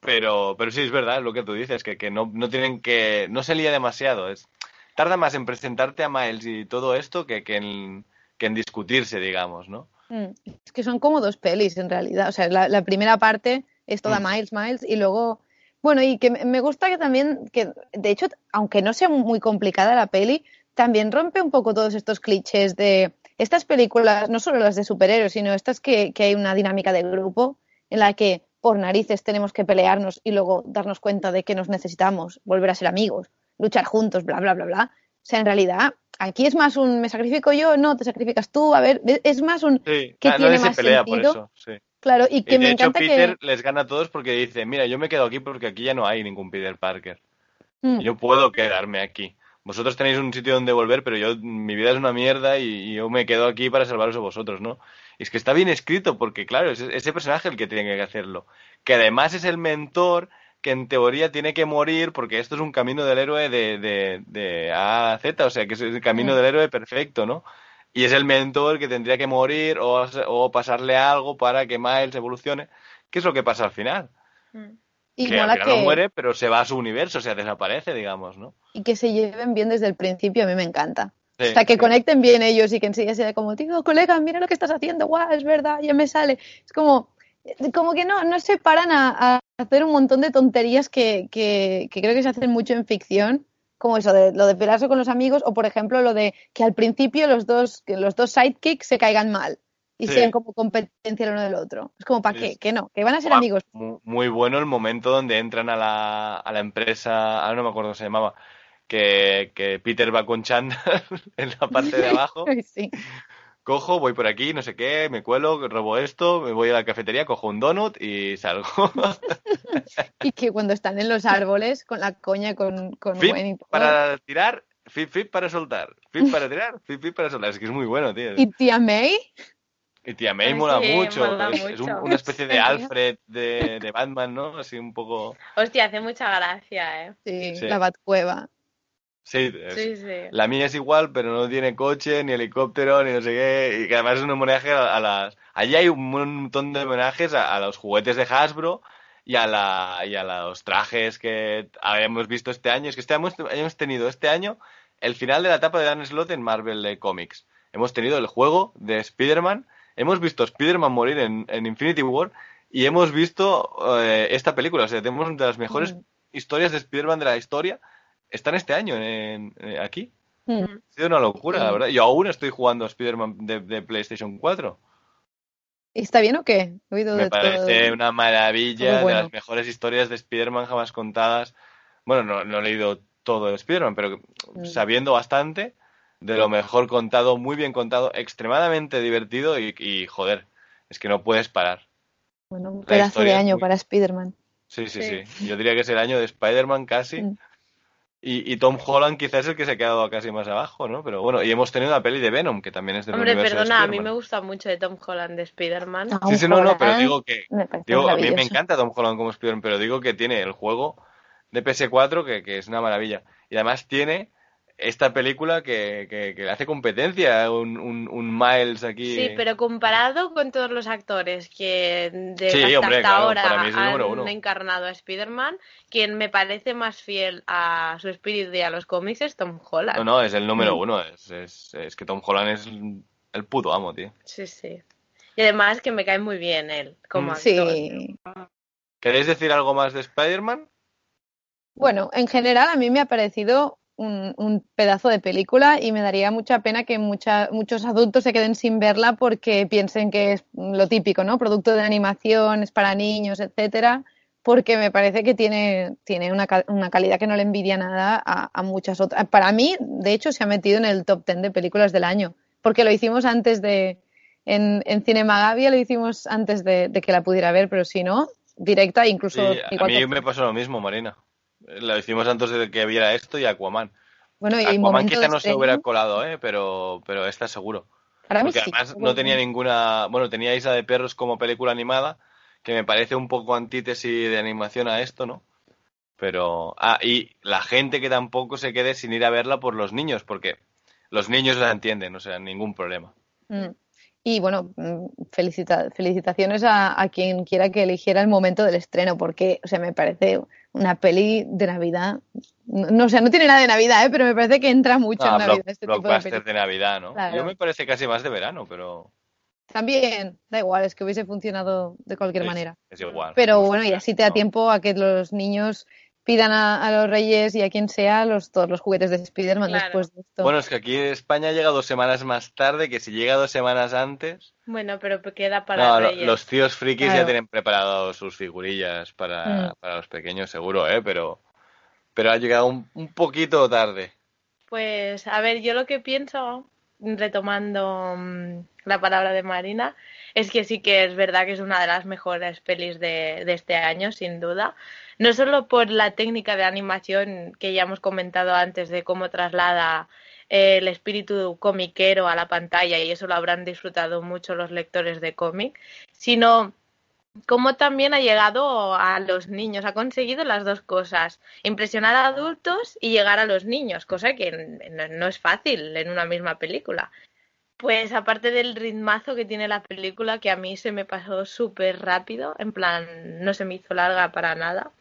A: Pero, pero sí es verdad es lo que tú dices, que, que no, no tienen que, no se lía demasiado, es, tarda más en presentarte a Miles y todo esto que, que, en, que en discutirse, digamos, ¿no?
C: mm, es que son como dos pelis en realidad. O sea, la, la primera parte es toda
A: Mm.
C: Miles, Miles, y luego, bueno, y que me gusta que también, que de hecho, aunque no sea muy complicada la peli, también rompe un poco todos estos clichés de estas películas, no solo las de superhéroes, sino estas que, que hay una dinámica de grupo en la que por narices tenemos que pelearnos y luego darnos cuenta de que nos necesitamos, volver a ser amigos, luchar juntos, bla, bla, bla, bla. O sea, en realidad, aquí es más un me sacrifico yo, no, te sacrificas tú, a ver, es más un
A: Sí,
C: que
A: ah,
C: tiene
A: nadie se
C: más
A: pelea por
C: sentido.
A: eso, sí.
C: Claro, y que
A: Y de
C: me
A: hecho
C: encanta
A: Peter
C: que...
A: les gana a todos porque dice, mira, yo me quedo aquí porque aquí ya no hay ningún Peter Parker.
C: Mm,
A: Yo puedo quedarme aquí. Vosotros tenéis un sitio donde volver, pero yo, mi vida es una mierda y, y yo me quedo aquí para salvaros a vosotros, ¿no? Y es que está bien escrito porque, claro, es ese personaje el que tiene que hacerlo. Que además es el mentor que en teoría tiene que morir porque esto es un camino del héroe de, de, de A a Z, o sea, que es el camino
C: Mm.
A: del héroe perfecto, ¿no? Y es el mentor que tendría que morir o, o pasarle algo para que Miles evolucione. ¿Qué es lo que pasa al final?
D: Mm.
C: y
A: que al
C: mola
A: final
C: que,
A: no muere, pero se va a su universo, o sea, desaparece, digamos, ¿no?
C: y que se lleven bien desde el principio, a mí me encanta.
A: Sí,
C: o sea, que
A: sí.
C: conecten bien ellos y que enseguida sea como, tío, colega, mira lo que estás haciendo, guau, es verdad, ya me sale. Es como, como que no, no se paran a, a hacer un montón de tonterías que, que, que creo que se hacen mucho en ficción, como eso de lo de pelearse con los amigos, o por ejemplo lo de que al principio los dos, que los dos sidekicks se caigan mal y
A: Sí.
C: sean como competencia el uno del otro. Es como, ¿para qué? Que no, que van a ser amigos.
A: Muy, muy bueno el momento donde entran a la, a la empresa, ahora no me acuerdo cómo se llamaba, que, que Peter va con Chandler [laughs] en la parte de [laughs] abajo.
C: Sí.
A: Cojo, voy por aquí, no sé qué, me cuelo, robo esto, me voy a la cafetería, cojo un donut y salgo. [laughs]
C: Y que cuando están en los árboles con la coña con, con y todo.
A: para tirar, flip, flip para soltar, flip para tirar, flip, flip para soltar. Es que es muy bueno, tío.
C: Y tía May,
A: Y tía May
D: Ay,
A: mola
D: sí,
A: mucho.
D: mola
A: es, es un-
D: mucho.
A: una especie de. [laughs] Alfred de, de Batman, ¿no? Así un poco.
D: Hostia, hace mucha gracia, ¿eh?
C: sí,
A: Sí.
C: la Batcueva.
A: Sí, es-
D: Sí, sí.
A: La mía es igual, pero no tiene coche, ni helicóptero, ni no sé qué. Y que además es un homenaje a, a las. Allí hay un montón de homenajes a, a los juguetes de Hasbro y a, la, y a los trajes que habíamos visto este año. Es que este hemos, hemos tenido este año el final de la etapa de Dan Slott en Marvel Comics. Hemos tenido el juego de Spider-Man. Hemos visto a Spider-Man morir en, en Infinity War. Y hemos visto eh, esta película. O sea, tenemos una de las mejores
C: Mm.
A: historias de Spider-Man de la historia. Están este año en- en- aquí.
C: Mm.
A: Ha sido una locura,
C: Sí.
A: la verdad. Yo aún estoy jugando a Spider-Man de, de PlayStation 4.
C: ¿Y ¿Está bien o qué? He oído
A: Me
C: de
A: parece
C: todo.
A: una maravilla,
C: bueno.
A: de las mejores historias de Spider-Man jamás contadas. Bueno, no, no he leído todo de Spider-Man, pero
C: Mm.
A: sabiendo bastante de lo mejor contado, muy bien contado, extremadamente divertido y, y, joder, es que no puedes parar.
C: Bueno, un pedazo de año
A: muy-
C: para Spider-Man.
A: Sí, sí, sí,
D: Sí.
A: Yo diría que es el año de Spider-Man casi. Y, y Tom Holland quizás es el que se ha quedado casi más abajo, ¿no? Pero bueno, y hemos tenido la peli de Venom, que también es del
D: Hombre,
A: universo de
D: perdona, a mí
A: Spider-Man.
D: me gusta mucho de Tom Holland de Spider-Man.
A: Sí, sí, no, no, pero digo que digo, a mí me encanta Tom Holland como Spider-Man, pero digo que tiene el juego de PS4 que, que es una maravilla. Y además tiene esta película que, que, que le hace competencia, un, un, un Miles aquí.
D: Sí, pero comparado con todos los actores que de
A: Sí,
D: hasta,
A: hombre,
D: hasta
A: claro,
D: ahora
A: para mí es el número
D: han
A: uno.
D: encarnado a Spider-Man, quien me parece más fiel a su espíritu y a los cómics es Tom Holland.
A: No, no, es el número
C: Mm.
A: uno. Es, es, es que Tom Holland es el puto amo, tío.
D: Sí, sí. Y además que me cae muy bien él como
A: Mm.
D: actor.
C: Sí.
A: ¿Queréis decir algo más de Spider-Man?
C: Bueno, en general a mí me ha parecido un, un pedazo de película y me daría mucha pena que mucha- muchos adultos se queden sin verla porque piensen que es lo típico, ¿no? Producto de animación, es para niños, etcétera, porque me parece que tiene, tiene una, una calidad que no le envidia nada a, a muchas otras. Para mí, de hecho, se ha metido en el top 10 de películas del año, porque lo hicimos antes de, en, en Cinemagavia lo hicimos antes de, de que la pudiera ver, pero si no, directa, incluso
A: Sí, a mí me pasó lo mismo, Marina. Lo hicimos antes de que viera esto y Aquaman.
C: bueno, y
A: Aquaman quizá no se hubiera colado, ¿eh? pero, pero esta seguro.
C: para mí
A: Porque
C: sí,
A: además no tenía ninguna. Bueno, tenía Isla de Perros como película animada, que me parece un poco antítesis de animación a esto, ¿no? Pero. Ah, y la gente que tampoco se quede sin ir a verla por los niños, porque los niños la entienden, o sea, ningún problema.
C: Mm. Y bueno, mm, felicita- felicitaciones a, a quien quiera que eligiera el momento del estreno, porque, o sea, me parece una peli de Navidad. No, no, o sea, no tiene nada de Navidad, ¿eh? pero me parece que entra mucho
A: Ah,
C: en Navidad
A: block-
C: este tipo de
A: de Navidad, ¿no?
C: Claro.
A: Yo me parece casi más de verano, pero.
C: También, da igual, es que hubiese funcionado de cualquier
A: es,
C: manera.
A: es igual.
C: Pero
A: No
C: bueno, y así te da
A: no.
C: tiempo a que los niños pidan a, a los reyes y a quien sea los, todos los juguetes de Spider-Man
D: Claro.
C: después de esto.
A: Bueno, es que aquí en España llega dos semanas más tarde, que si llega dos semanas antes,
D: Bueno, pero queda para
A: no, lo-
D: Reyes.
A: los tíos frikis ya tienen preparados sus figurillas para,
C: Mm.
A: para los pequeños, seguro, ¿eh? Pero, pero ha llegado un, un poquito tarde.
D: Pues, a ver, yo lo que pienso, retomando mm, la palabra de Marina, es que sí que es verdad que es una de las mejores pelis de, de este año, sin duda. No solo por la técnica de animación que ya hemos comentado antes de cómo traslada eh, el espíritu comiquero a la pantalla y eso lo habrán disfrutado mucho los lectores de cómic, sino cómo también ha llegado a los niños, ha conseguido las dos cosas, impresionar a adultos y llegar a los niños, cosa que no, no es fácil en una misma película. Pues aparte del ritmazo que tiene la película, que a mí se me pasó súper rápido, en plan, no se me hizo larga para nada.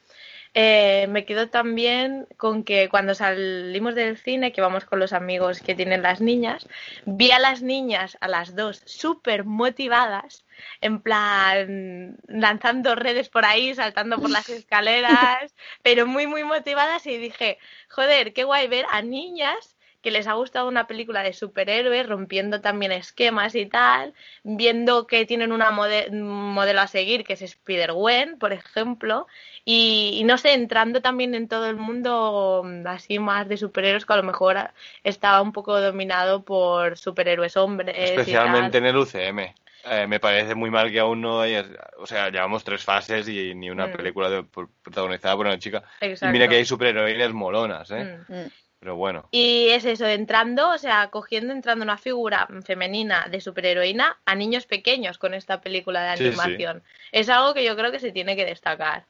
D: Eh, me quedo también con que cuando salimos del cine, que vamos con los amigos que tienen las niñas, vi a las niñas, a las dos, súper motivadas, en plan lanzando redes por ahí, saltando por las [laughs] escaleras, pero muy, muy motivadas y dije, joder, qué guay ver a niñas que les ha gustado una película de superhéroes, rompiendo también esquemas y tal, viendo que tienen una mode- un modelo a seguir, que es Spider-Gwen, por ejemplo, y, y no sé, entrando también en todo el mundo mm, así más de superhéroes que a lo mejor estaba un poco dominado por superhéroes hombres. y
A: Especialmente
D: tal.
A: en el UCM. Eh, me parece muy mal que aún no haya... O sea, llevamos tres fases y ni una
D: Mm.
A: película de- protagonizada por una chica. Y mira que hay superheroínas molonas, ¿eh?
D: Mm.
A: Pero bueno.
D: Y es eso, entrando, o sea, cogiendo, entrando una figura femenina de superheroína a niños pequeños con esta película de
A: Sí, sí.
D: animación. Es algo que yo creo que se tiene que destacar.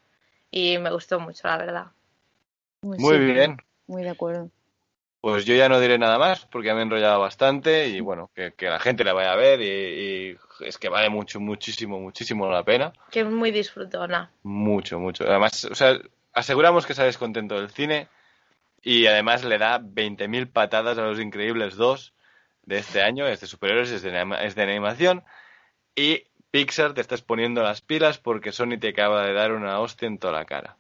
D: Y me gustó mucho, la verdad.
C: Pues
A: Muy
C: sí,
A: bien.
C: Muy de acuerdo.
A: Pues yo ya no diré nada más porque ya me he enrollado bastante y bueno, que, que la gente la vaya a ver y, y es que vale mucho, muchísimo, muchísimo la pena.
D: Que es muy disfrutona.
A: Mucho, mucho. Además, o sea, aseguramos que sales contento del cine y además le da 20.000 patadas a los Increíbles 2 de este año. Es de superhéroes, es de, anima- es de animación. Y Pixar te estás poniendo las pilas porque Sony te acaba de dar una hostia en toda la cara.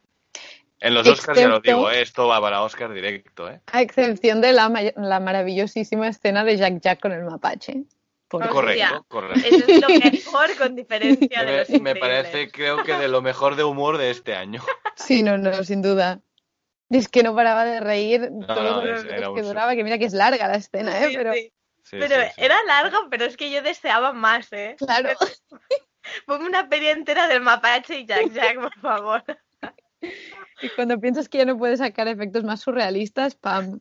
A: En los Oscars ya lo digo, ¿eh? esto va para Oscar directo, ¿eh?
C: A excepción de la, ma- la maravillosísima escena de Jack Jack con el mapache.
D: Hostia.
A: Correcto, correcto.
D: Eso es lo mejor con diferencia de los
A: Me, me
D: Increíbles.
A: parece, creo que de lo mejor de humor de este año.
C: Sí, no, no, sin duda. Es que no paraba de reír
A: No,
C: todos
A: no,
C: los minutos que
A: un
C: duraba, que mira que es larga la escena, ¿eh?
D: Sí,
C: Pero
D: sí.
A: Sí,
D: Pero
A: sí, sí.
D: era largo, pero es que yo deseaba más, ¿eh?
C: claro, [laughs]
D: Ponme una peli entera del mapache y Jack Jack, por favor. [laughs]
C: y cuando piensas que ya no puedes sacar efectos más surrealistas, pam.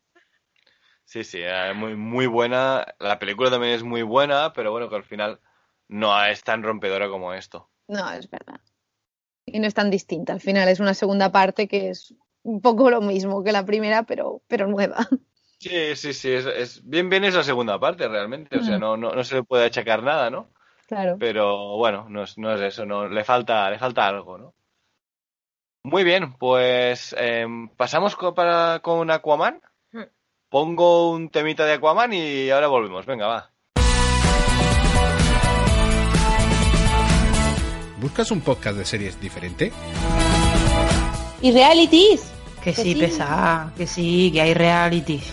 A: Sí, sí, eh, muy, muy buena. La película también es muy buena, pero bueno, que al final no es tan rompedora como esto.
C: No, es verdad. Y no es tan distinta. Al final es una segunda parte que es un poco lo mismo que la primera, pero, pero nueva.
A: Sí, sí, sí, es, es- bien, bien es la segunda parte realmente. O sea,
C: Mm.
A: no, no, no se le puede achacar nada, ¿no?
C: Claro.
A: Pero bueno, no es, no es eso, no, le falta, le falta algo, ¿no? Muy bien, pues em, pasamos co- para, con Aquaman.
D: Hmm.
A: Pongo un temita de Aquaman y ahora volvemos. Venga, va.
E: ¿Buscas un podcast de series diferente?
F: ¿Y realities?
E: Que
F: Que
E: sí,
F: sí.
E: pesada, que sí, que hay realities.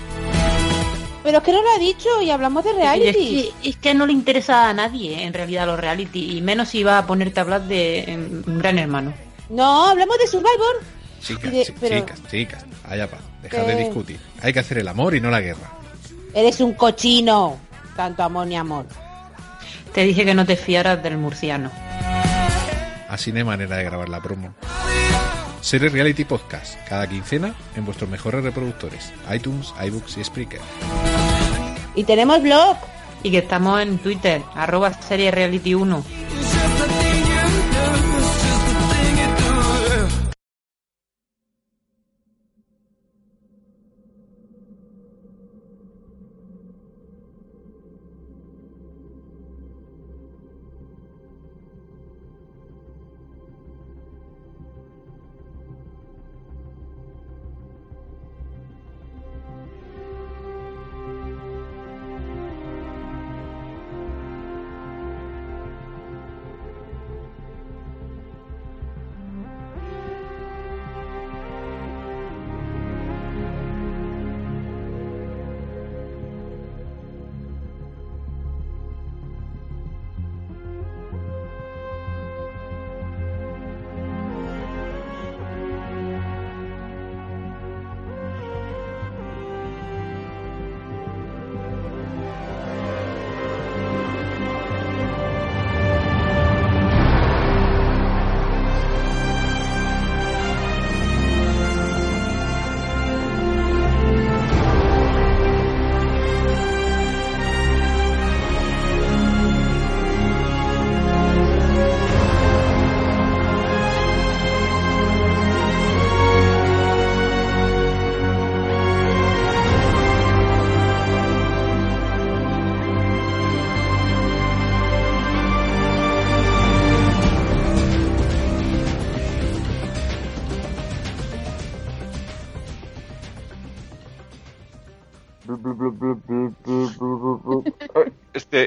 F: Pero es que no lo ha dicho y hablamos de reality.
E: Es que, es que no le interesa a nadie, en realidad, los reality. Y menos si va a ponerte a hablar de em, un gran hermano.
F: No, hablamos de Survivor.
G: Chicas,
F: de- pero-
G: chicas, chicas, allá paz, dejad de discutir. Hay que hacer el amor y no la guerra.
F: Eres un cochino. Tanto amor ni amor.
E: Te dije que no te fiaras del murciano.
G: Así no hay manera de grabar la promo. Serie Reality Podcast, cada quincena en vuestros mejores reproductores, iTunes, iBooks y Spreaker.
F: Y tenemos blog.
E: Y que estamos en Twitter, arroba serie reality 1.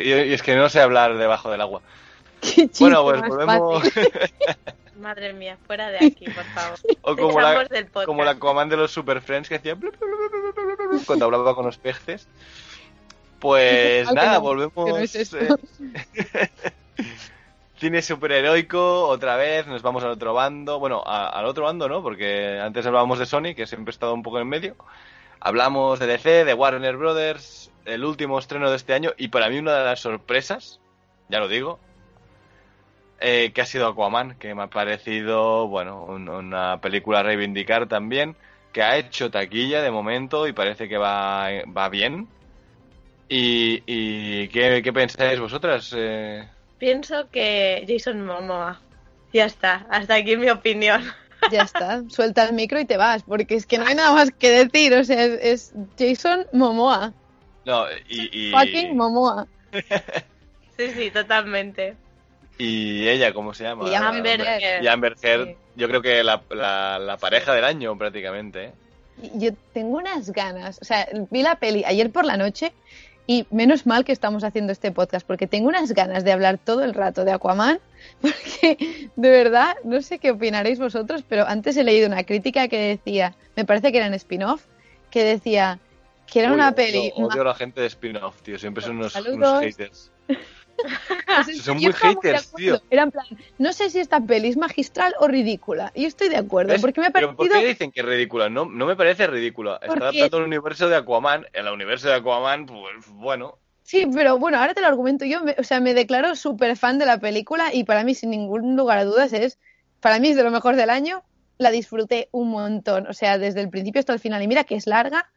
A: Y, y es que no sé hablar debajo del agua. [laughs]
C: Qué
A: Bueno, pues volvemos. [laughs]
D: Madre mía, fuera de aquí, por favor.
A: o como la,
D: del
A: como la Aquaman de los Super Friends que hacía blu, blu, blu, cuando hablaba con los peces. Pues nada,
C: no,
A: volvemos.
C: no es
A: eh, [laughs] Cine superheroico, otra vez, nos vamos al otro bando. Bueno, a- al otro bando, ¿no? Porque antes hablábamos de Sony, que siempre he estado un poco en medio. Hablamos de DC, de Warner Brothers, el último estreno de este año, y para mí una de las sorpresas, ya lo digo, eh, que ha sido Aquaman, que me ha parecido, bueno, un- una película a reivindicar también, que ha hecho taquilla de momento y parece que va, va bien. ¿Y, y ¿qué, qué pensáis vosotras? Eh,
D: Pienso que Jason Momoa. Ya está, hasta aquí mi opinión. [laughs]
C: Ya está, suelta el micro y te vas, porque es que no hay nada más que decir. O sea, es, es Jason Momoa.
A: No, y, y,
C: Fucking Momoa. [laughs]
D: Sí, sí, totalmente.
A: y ella, ¿cómo se llama?
C: Y
D: Amber
C: Heard.
A: Y Amber Heard,
D: Sí.
A: yo creo que la, la, la pareja del año prácticamente.
C: Y Yo tengo unas ganas. O sea, vi la peli ayer por la noche y menos mal que estamos haciendo este podcast, porque tengo unas ganas de hablar todo el rato de Aquaman. [laughs] Porque de verdad, no sé qué opinaréis vosotros, pero antes he leído una crítica que decía, me parece que era en spin-off, que decía que era
A: Uy,
C: una
A: odio-
C: peli.
A: Odio,
C: ma-
A: a la gente de spin-off, tío. Siempre son unos, haters. [laughs] [laughs]
C: Pues
A: Son muy
C: yo
A: haters, tío.
C: Era en plan, no sé si esta peli es magistral o ridícula. Y estoy de acuerdo,
A: ¿Ves?
C: porque me ha
A: Pero ¿por
C: parecido.
A: qué dicen que es ridícula? No, no me parece ridícula. Está adaptando el universo de Aquaman. El universo de Aquaman, pues bueno.
C: Sí, pero bueno, ahora te lo argumento. Yo, me- o sea, me declaro súper fan de la película y para mí, sin ningún lugar a dudas, es. Para mí es de lo mejor del año. La disfruté un montón. O sea, desde el principio hasta el final. Y mira que es larga.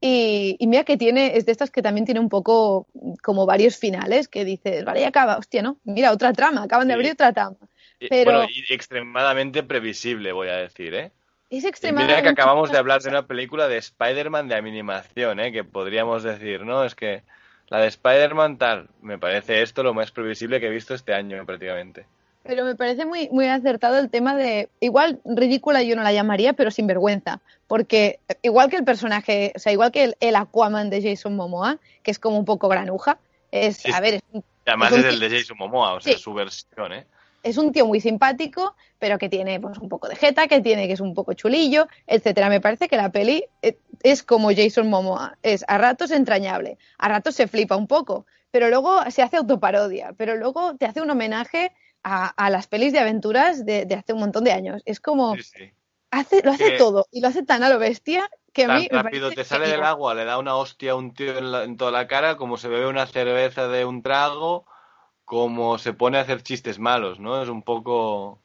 C: Y, y mira que tiene, es de estas que también tiene un poco como varios finales que dices, vale, ya acaba, hostia, ¿no? Mira, otra trama, acaban de abrir otra trama.
A: Y-
C: Pero-
A: Bueno, y extremadamente previsible, voy a decir, ¿eh?
C: Es
A: Y
C: extremadamente.
A: mira que acabamos de hablar de una película de Spider-Man de animación, ¿eh? Que podríamos decir, ¿no? Es que la de Spider-Man tal, me parece esto lo más previsible que he visto este año prácticamente.
C: Pero me parece muy, muy acertado el tema de. Igual ridícula yo no la llamaría, pero sin vergüenza. Porque igual que el personaje, o sea, igual que el, el Aquaman de Jason Momoa, que es como un poco granuja, es.
A: Sí,
C: a ver, es un-
A: además
C: Es
A: el de Jason Momoa, o sea,
C: Sí.
A: su versión, ¿eh?
C: es un tío muy simpático, pero que tiene pues, un poco de jeta, que tiene que es un poco chulillo, etcétera. Me parece que la peli eh, es como Jason Momoa, es a ratos entrañable, a ratos se flipa un poco, pero luego se hace autoparodia, pero luego te hace un homenaje a, a las pelis de aventuras de, de hace un montón de años. Es como
A: Sí, sí.
C: hace, lo hace
A: Que-
C: todo y lo hace tan a lo bestia que a mí me
A: rápido te sale del agua, le da una hostia a un tío en, la- en toda la cara, como se bebe una cerveza de un trago, como se pone a hacer chistes malos, ¿no? Es un poco...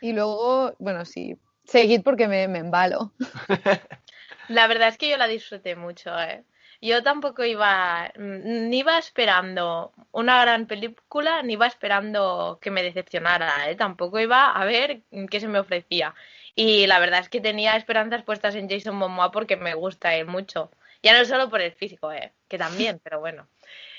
C: Y luego, bueno, sí, seguid porque me, me embalo. [laughs]
D: La verdad es que yo la disfruté mucho, ¿eh? Yo tampoco iba, mm, ni iba esperando una gran película, ni iba esperando que me decepcionara, ¿eh? Tampoco iba a ver qué se me ofrecía. Y la verdad es que tenía esperanzas puestas en Jason Momoa porque me gusta él mucho. Ya no solo por el físico, ¿eh? Que también, pero bueno.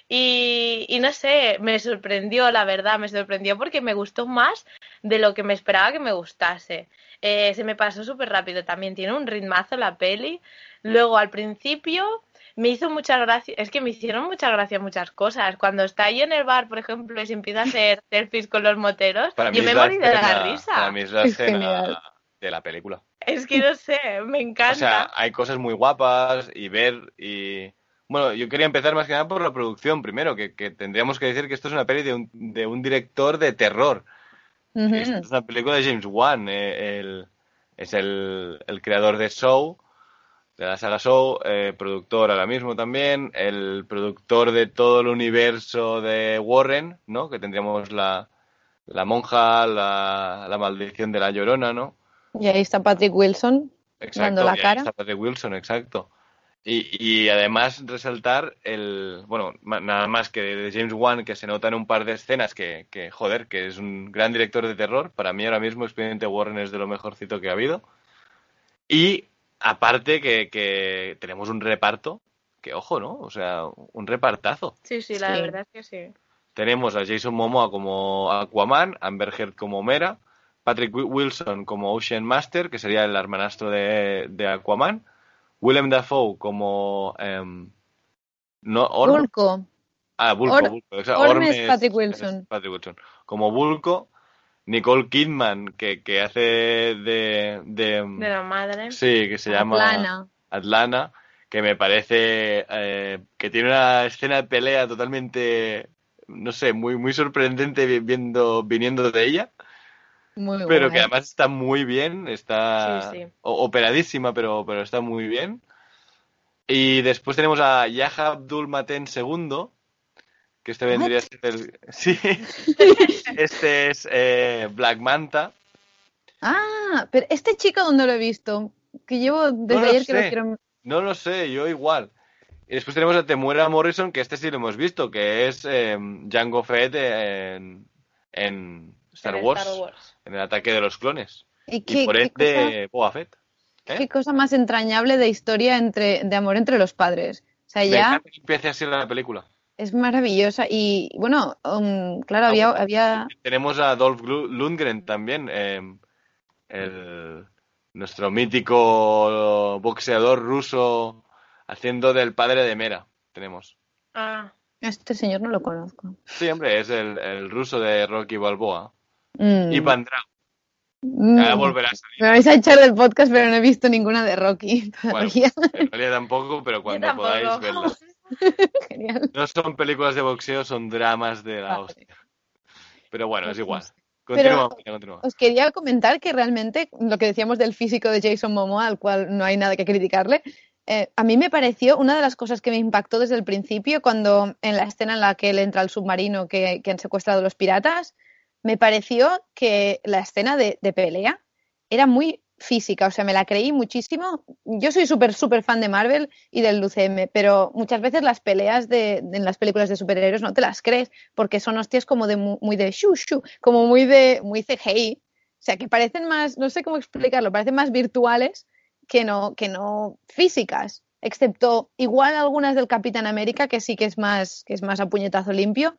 D: Y, y no sé, me sorprendió, la verdad, me sorprendió porque me gustó más de lo que me esperaba que me gustase. Eh, se me pasó súper rápido también, tiene un ritmazo la peli. Luego al principio me hizo mucha gracia, es que me hicieron mucha gracia muchas cosas. Cuando está ahí en el bar, por ejemplo, y se empieza a hacer [laughs] selfies con los moteros,
A: Para
D: yo me morí de la risa.
A: Para mí es la
C: Es
A: escena
C: genial.
A: de la película.
D: Es que no sé, me encanta. [laughs]
A: O sea, hay cosas muy guapas y ver y... Bueno, yo quería empezar más que nada por la producción primero, que, que tendríamos que decir que esto es una peli de un, de un director de terror. Esto es una película de James Wan, eh, el- es el, el creador de Show, de la saga Show, eh, productor ahora mismo también, el productor de todo el universo de Warren, ¿no? Que tendríamos la, la monja, la, la maldición de la llorona, ¿no?
C: Y ahí está Patrick Wilson.
A: Exacto,
C: Dando la
A: y ahí
C: cara.
A: está Patrick Wilson, exacto. Y, y además resaltar el, bueno, nada más que de James Wan, que se nota en un par de escenas que, que, joder, que es un gran director de terror. Para mí ahora mismo Expediente Warren es de lo mejorcito que ha habido. Y aparte que, que tenemos un reparto, que ojo, ¿no? O sea, un repartazo.
D: Sí, sí, la
C: Sí.
D: verdad es que sí.
A: Tenemos a Jason Momoa como Aquaman, Amber Heard como Mera, Patrick Wi- Wilson como Ocean Master, que sería el hermanastro de, de Aquaman, Willem Dafoe como... em, no, Orm-
C: Bulco.
A: ah, Bulco,
C: Or-
A: Bulco, o sea,
C: Orm
A: Orm
C: es Patrick Wilson.
A: es Patrick Wilson. Como Bulco, Nicole Kidman, que, que hace de... de,
D: De la madre.
A: Sí, que se llama... Atlana, que me parece eh, que tiene una escena de pelea totalmente, no sé, muy, muy sorprendente vi- viendo, viniendo de ella,
C: Muy
A: pero
C: guay.
A: que además está muy bien, está
D: Sí, sí.
A: o- operadísima, pero, pero está muy bien. Y después tenemos a Yaha Abdul Maten II, que este vendría a ser el... [laughs] Sí, [laughs] este es eh, Black Manta.
C: Ah, pero este chico, ¿dónde lo he visto? Que llevo desde ayer que lo quiero.
A: No lo sé, yo igual. Y después tenemos a Temuera Morrison, que este sí lo hemos visto, que es eh, Jango Fett en, en Star,
D: En
A: Wars,
D: Star Wars.
A: en el ataque de los clones.
C: ¿Y
A: Y
C: qué,
A: por ende, Boba Fett.
C: cosa,
A: ¿eh?
C: qué cosa más entrañable de historia entre, de amor entre los padres? O sea, ya
A: así la película.
C: Es maravillosa. Y bueno, um, claro,
A: Ah,
C: había,
A: bueno.
C: había.
A: Tenemos a Dolph Lundgren también, eh, el, nuestro mítico boxeador ruso haciendo del padre de Mera. Tenemos.
D: Ah,
C: Este señor no lo conozco.
A: Sí, hombre, es el, el ruso de Rocky Balboa.
C: Mm,
A: Ivan Drago.
C: mm.
A: Ya volverá a salir.
C: Me vais a echar del podcast, pero no he visto ninguna de Rocky
A: Bueno,
C: todavía.
A: en realidad tampoco, pero cuando
D: tampoco.
A: podáis verlas. [laughs] [laughs]
C: Genial.
A: No son películas de boxeo, son dramas de la
C: Vale.
A: hostia. Pero bueno, es igual.
C: Pero-
A: Continúa, continúa.
C: Os quería comentar que realmente lo que decíamos del físico de Jason Momoa, al cual no hay nada que criticarle, eh, a mí me pareció una de las cosas que me impactó desde el principio, cuando en la escena en la que él entra al submarino que, que han secuestrado los piratas, me pareció que la escena de, de pelea era muy física, o sea, me la creí muchísimo. Yo soy súper, súper fan de Marvel y del UCM, pero muchas veces las peleas de, en las películas de superhéroes no te las crees, porque son hostias como de mu- muy de shu shu, como muy de muy CGI, o sea, que parecen más, no sé cómo explicarlo, parecen más virtuales que no, que no físicas, excepto igual algunas del Capitán América, que sí que es más, que es más a puñetazo limpio,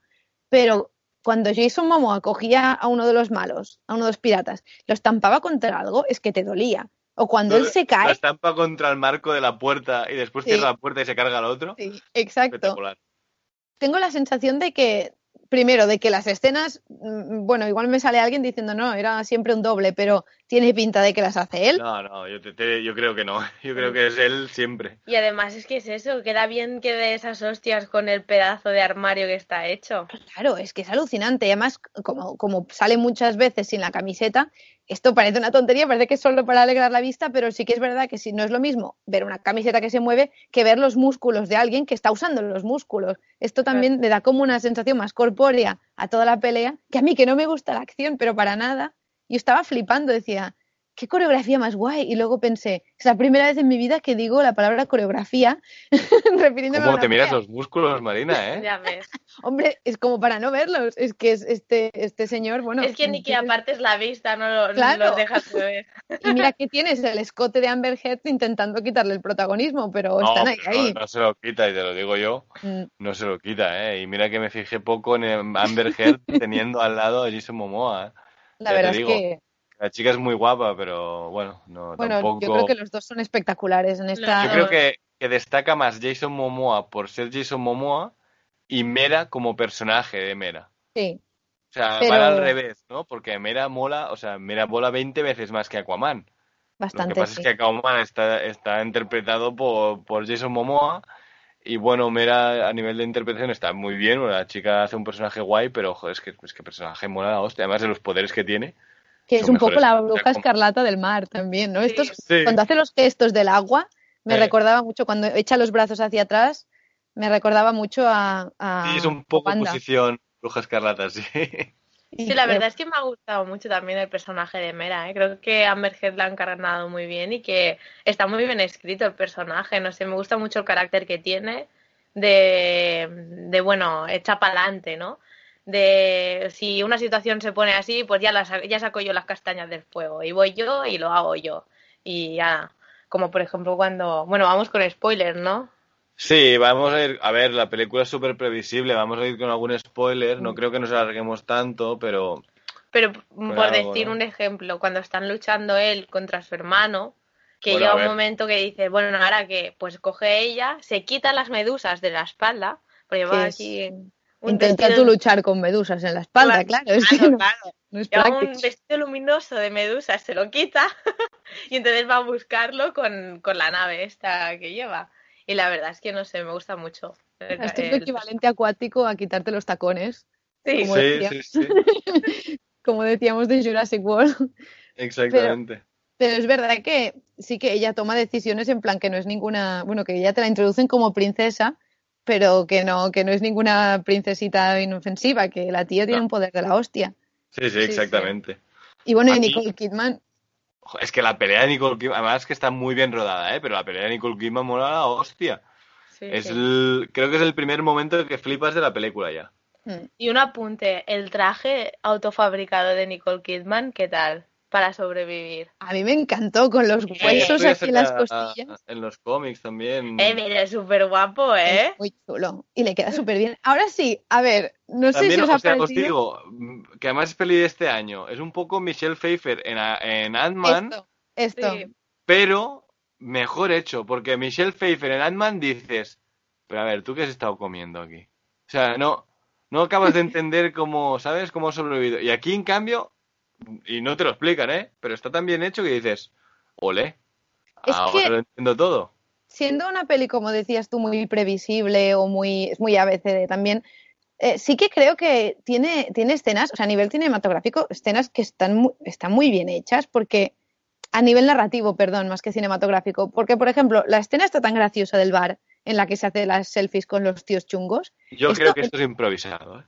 C: pero cuando Jason Momoa cogía a uno de los malos, a uno de los piratas, lo estampaba contra algo, es que te dolía. O cuando él se
A: La
C: cae,
A: estampa contra el marco de la puerta y después
C: Sí.
A: cierra la puerta y se carga al otro.
C: sí, exacto. Tengo la sensación de que primero, de que las escenas, mm, bueno, igual me sale alguien diciendo, no, era siempre un doble, pero tiene pinta de que las hace él.
A: No, no, yo, te- te- yo creo que no. [laughs] Yo creo que es él siempre.
D: Y además es que es eso, queda bien que dé esas hostias con el pedazo de armario que está hecho.
C: Claro, es que es alucinante. Y además, como, como sale muchas veces sin la camiseta, esto parece una tontería, parece que es solo para alegrar la vista, pero sí que es verdad que si no es lo mismo ver una camiseta que se mueve que ver los músculos de alguien que está usando los músculos. Esto también le da como una sensación más corpórea a toda la pelea, que a mí que no me gusta la acción, pero para nada. Yo estaba flipando, decía, qué coreografía más guay. Y luego pensé, es la primera vez en mi vida que digo la palabra coreografía, [laughs] refiriéndome a
A: ¿Cómo
C: una
A: te miras los músculos, Marina, [laughs] eh?
D: Ya ves.
C: Hombre, es como para no verlos. Es que es este, este señor, bueno.
D: es que ni que apartes la vista, no lo,
C: Claro.
D: los dejas de ver. [laughs]
C: Y mira que tienes el escote de Amber Heard intentando quitarle el protagonismo, pero
A: No,
C: están ahí.
A: pero
C: ahí.
A: no, no se lo quita, y te lo digo yo.
C: Mm,
A: No se lo quita, ¿eh? Y mira que me fijé poco en Amber Heard teniendo al lado a Jason Momoa. ¿eh?
C: La
A: Ya
C: verdad es que,
A: La chica es muy guapa, pero bueno, no,
C: bueno,
A: tampoco...
C: yo creo que los dos son espectaculares en esta.
A: Yo creo que, que destaca más Jason Momoa por ser Jason Momoa y Mera como personaje de Mera.
C: Sí,
A: O sea,
C: Pero-
A: van al revés, ¿no? Porque Mera mola, o sea, Mera mola 20 veces más que Aquaman. Lo
C: bastante.
A: que pasa
C: sí.
A: es que Aquaman está, está interpretado por, por Jason Momoa y bueno, Mera a nivel de interpretación está muy bien, la chica hace un personaje guay, pero joder, es que, es que personaje mola la hostia, además de los poderes que tiene.
C: Que es un poco la
A: O sea,
C: bruja escarlata del mar también, ¿no? Estos,
A: Sí.
C: Cuando hace los gestos del agua, me
A: Eh.
C: recordaba mucho, cuando echa los brazos hacia atrás, me recordaba mucho a. a
A: Sí, es un poco posición Bruja Escarlata, sí.
C: Y,
D: Sí, la verdad es que me ha gustado mucho también el personaje de Mera, ¿eh? Creo que Amber Heard la ha encarnado muy bien y que está muy bien escrito el personaje, no sé, me gusta mucho el carácter que tiene de, de bueno, echa pa'lante, ¿no? De si una situación se pone así, pues ya, la sa- ya saco yo las castañas del fuego y voy yo y lo hago yo. Y ya, como por ejemplo cuando, bueno, vamos con spoilers, ¿no?
A: Sí, vamos a ir, a ver, la película es súper previsible, vamos a ir con algún spoiler,
C: Mm.
A: no creo que nos alarguemos tanto, pero
D: Pero por
A: algo,
D: decir
A: ¿no?
D: un ejemplo, cuando están luchando él contra su hermano, que
A: Bueno,
D: llega
A: a
D: un momento que dice, bueno, ahora que, pues coge ella, se quita las medusas de la espalda, porque
C: Que
D: va aquí
C: Intenta tú luchar con medusas en la espalda, claro. es que
D: claro,
C: no,
D: claro.
C: no es
D: Lleva un vestido luminoso de medusas, se lo quita [laughs] y entonces va a buscarlo con, con la nave esta que lleva. Y la verdad es que no sé, me gusta mucho. El-
C: Esto es
D: el-
C: lo equivalente acuático a quitarte los tacones,
D: Sí,
C: como
A: sí,
C: decía.
A: sí, sí, [laughs]
C: como decíamos de Jurassic World. [laughs]
A: exactamente.
C: Pero es verdad que sí que ella toma decisiones en plan que no es ninguna, bueno, que ya te la introducen como princesa, pero que no, que no es ninguna princesita inofensiva, que la tía tiene
A: No.
C: un poder de la hostia.
A: Sí, sí,
D: sí.
A: exactamente.
C: Y bueno, y Nicole Kidman,
A: Es que la pelea de Nicole Kidman, además que está muy bien rodada, ¿eh? Pero la pelea de Nicole Kidman mola la hostia.
D: sí,
A: Es
D: sí.
A: el- creo que es el primer momento que flipas de la película ya.
C: mm,
D: Y un apunte, el traje autofabricado de Nicole Kidman, ¿qué tal? Para sobrevivir.
C: a mí me encantó con los huesos aquí en las costillas.
A: En los cómics también.
D: Eh, mira, es súper guapo, ¿eh?
C: Es muy chulo. Y le queda súper bien. Ahora sí, a ver, no sé si os ha
A: o sea, os
C: parecido
A: digo, mm, que además es peli de este año. Es un poco Michelle Pfeiffer en, en Ant-Man,
C: esto. Esto.
D: Sí.
A: pero mejor hecho, porque Michelle Pfeiffer en Ant-Man dices, pero a ver, ¿tú qué has estado comiendo aquí? O sea, no, no acabas de [laughs] entender cómo, ¿sabes? Cómo ha sobrevivido. Y aquí, en cambio, y no te lo explican, ¿eh? Pero está tan bien hecho que dices, ole,
C: Es
A: ahora
C: que-
A: lo entiendo todo.
C: siendo una peli, como decías tú, muy previsible o muy, es muy ABCD también, eh, sí que creo que tiene, tiene escenas, o sea, a nivel cinematográfico, escenas que están muy, están muy bien hechas, porque a nivel narrativo, perdón, más que cinematográfico, porque, por ejemplo, la escena está tan graciosa del bar en la que se hace las selfies con los tíos chungos,
A: Yo
C: Esto-
A: creo que esto es improvisado, ¿eh?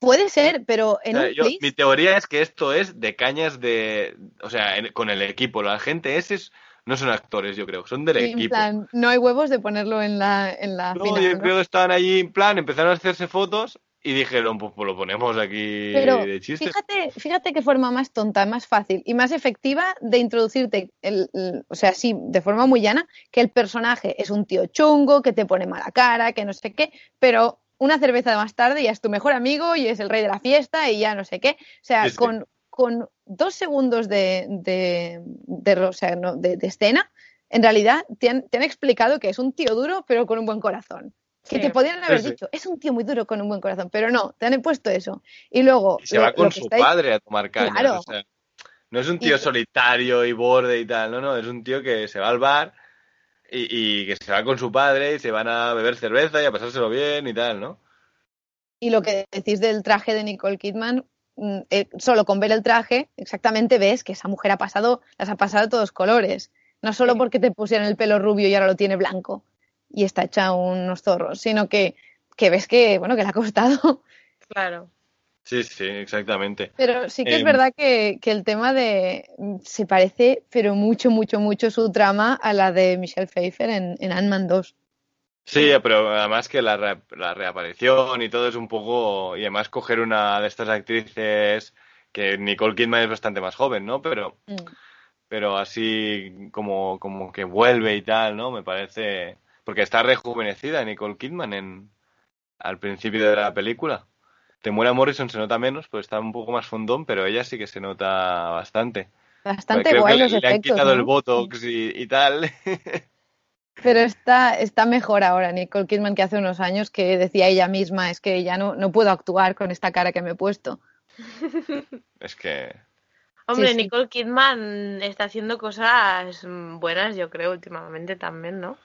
C: Puede ser, pero en
A: O sea,
C: un
A: yo- mi teoría es que esto es de cañas de. O sea, en- con el equipo. La gente ese es- no son actores, yo creo. Son del equipo.
C: plan, no hay huevos de ponerlo en la, en la
A: No,
C: final,
A: yo
C: ¿no?
A: creo que estaban allí en plan, empezaron a hacerse fotos y dijeron, pues, pues lo ponemos aquí
C: Pero
A: de chistes.
C: fíjate, fíjate qué forma más tonta, más fácil y más efectiva de introducirte, el, el- o sea, sí, de forma muy llana, que el personaje es un tío chungo, que te pone mala cara, que no sé qué, pero una cerveza más tarde ya es tu mejor amigo y es el rey de la fiesta y ya no sé qué. O sea,
A: Sí, sí.
C: con, con dos segundos de, de, de- o sea, no, de- de escena, en realidad te han, te han explicado que es un tío duro, pero con un buen corazón. Que
D: Sí.
C: te podrían haber
A: Sí, sí.
C: dicho, es un tío muy duro con un buen corazón, pero no, te han puesto eso. Y luego.
A: Y se
C: lo-
A: va con su
C: estáis-
A: padre a tomar cañas.
C: Claro.
A: o sea, no es un tío
C: Y-
A: solitario y borde y tal, no, no, es un tío que se va al bar y, y que se va con su padre y se van a beber cerveza y a pasárselo bien y tal, ¿no?
C: Y lo que decís del traje de Nicole Kidman, mm, eh, solo con ver el traje, exactamente ves que esa mujer ha pasado, las ha pasado de todos colores. No solo porque te pusieron el pelo rubio y ahora lo tiene blanco y está hecha unos zorros, sino que, que ves que, bueno, que le ha costado.
D: Claro.
A: Sí, sí, exactamente.
C: Pero sí que es
A: Em.
C: verdad que, que el tema de. Se parece, pero mucho, mucho, mucho su trama a la de Michelle Pfeiffer en, en Ant-Man 2.
A: Sí, pero además que la, re- la reaparición y todo es un poco... Y además coger una de estas actrices que Nicole Kidman es bastante más joven, ¿no? Pero,
C: Mm.
A: pero así como, como que vuelve y tal, ¿no? Me parece... Porque está rejuvenecida Nicole Kidman en, al principio de la película. Temuera Morrison se nota menos, pues está un poco más fondón, pero ella sí que se nota bastante.
C: Bastante
A: Creo
C: guay
A: que
C: los
A: le, le han quitado
C: ¿no?
A: el botox y, y tal. [laughs]
C: Pero está, está mejor ahora Nicole Kidman que hace unos años que decía ella misma, es que ya no, no puedo actuar con esta cara que me he puesto. [laughs]
A: Es que...
D: Hombre,
C: Sí, sí.
D: Nicole Kidman está haciendo cosas buenas, yo creo, últimamente también, ¿no?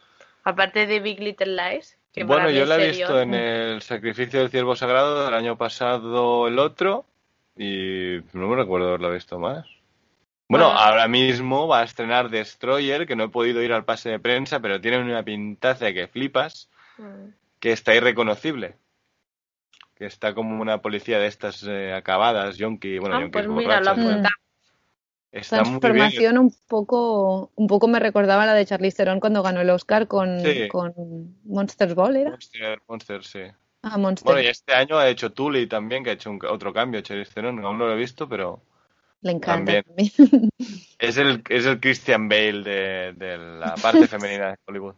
D: Aparte de Big Little Lies.
A: Bueno, yo la he visto en el Sacrificio del Ciervo Sagrado del año pasado el otro y no me recuerdo haberla visto más. Bueno,
D: Bueno.
A: ahora mismo va a estrenar Destroyer, que no he podido ir al pase de prensa, pero tiene una pintaza que flipas,
D: Mm.
A: que está irreconocible. Que está como una policía de estas eh, acabadas, yonki, bueno,
D: Ah, pues mira, lo.
A: Está.
C: Transformación un poco, un poco me recordaba a la de Charlize Theron cuando ganó el Oscar con,
A: Sí.
C: con Monsters Ball, ¿era?
A: Monster, Monster, sí.
C: Ah, Monster.
A: Bueno, y este año ha hecho Tully también, que ha hecho un- otro cambio, Charlize Theron, aún no lo he visto, pero...
C: Le encanta.
A: también. [laughs] Es el, es el Christian Bale de, de la parte femenina de Hollywood.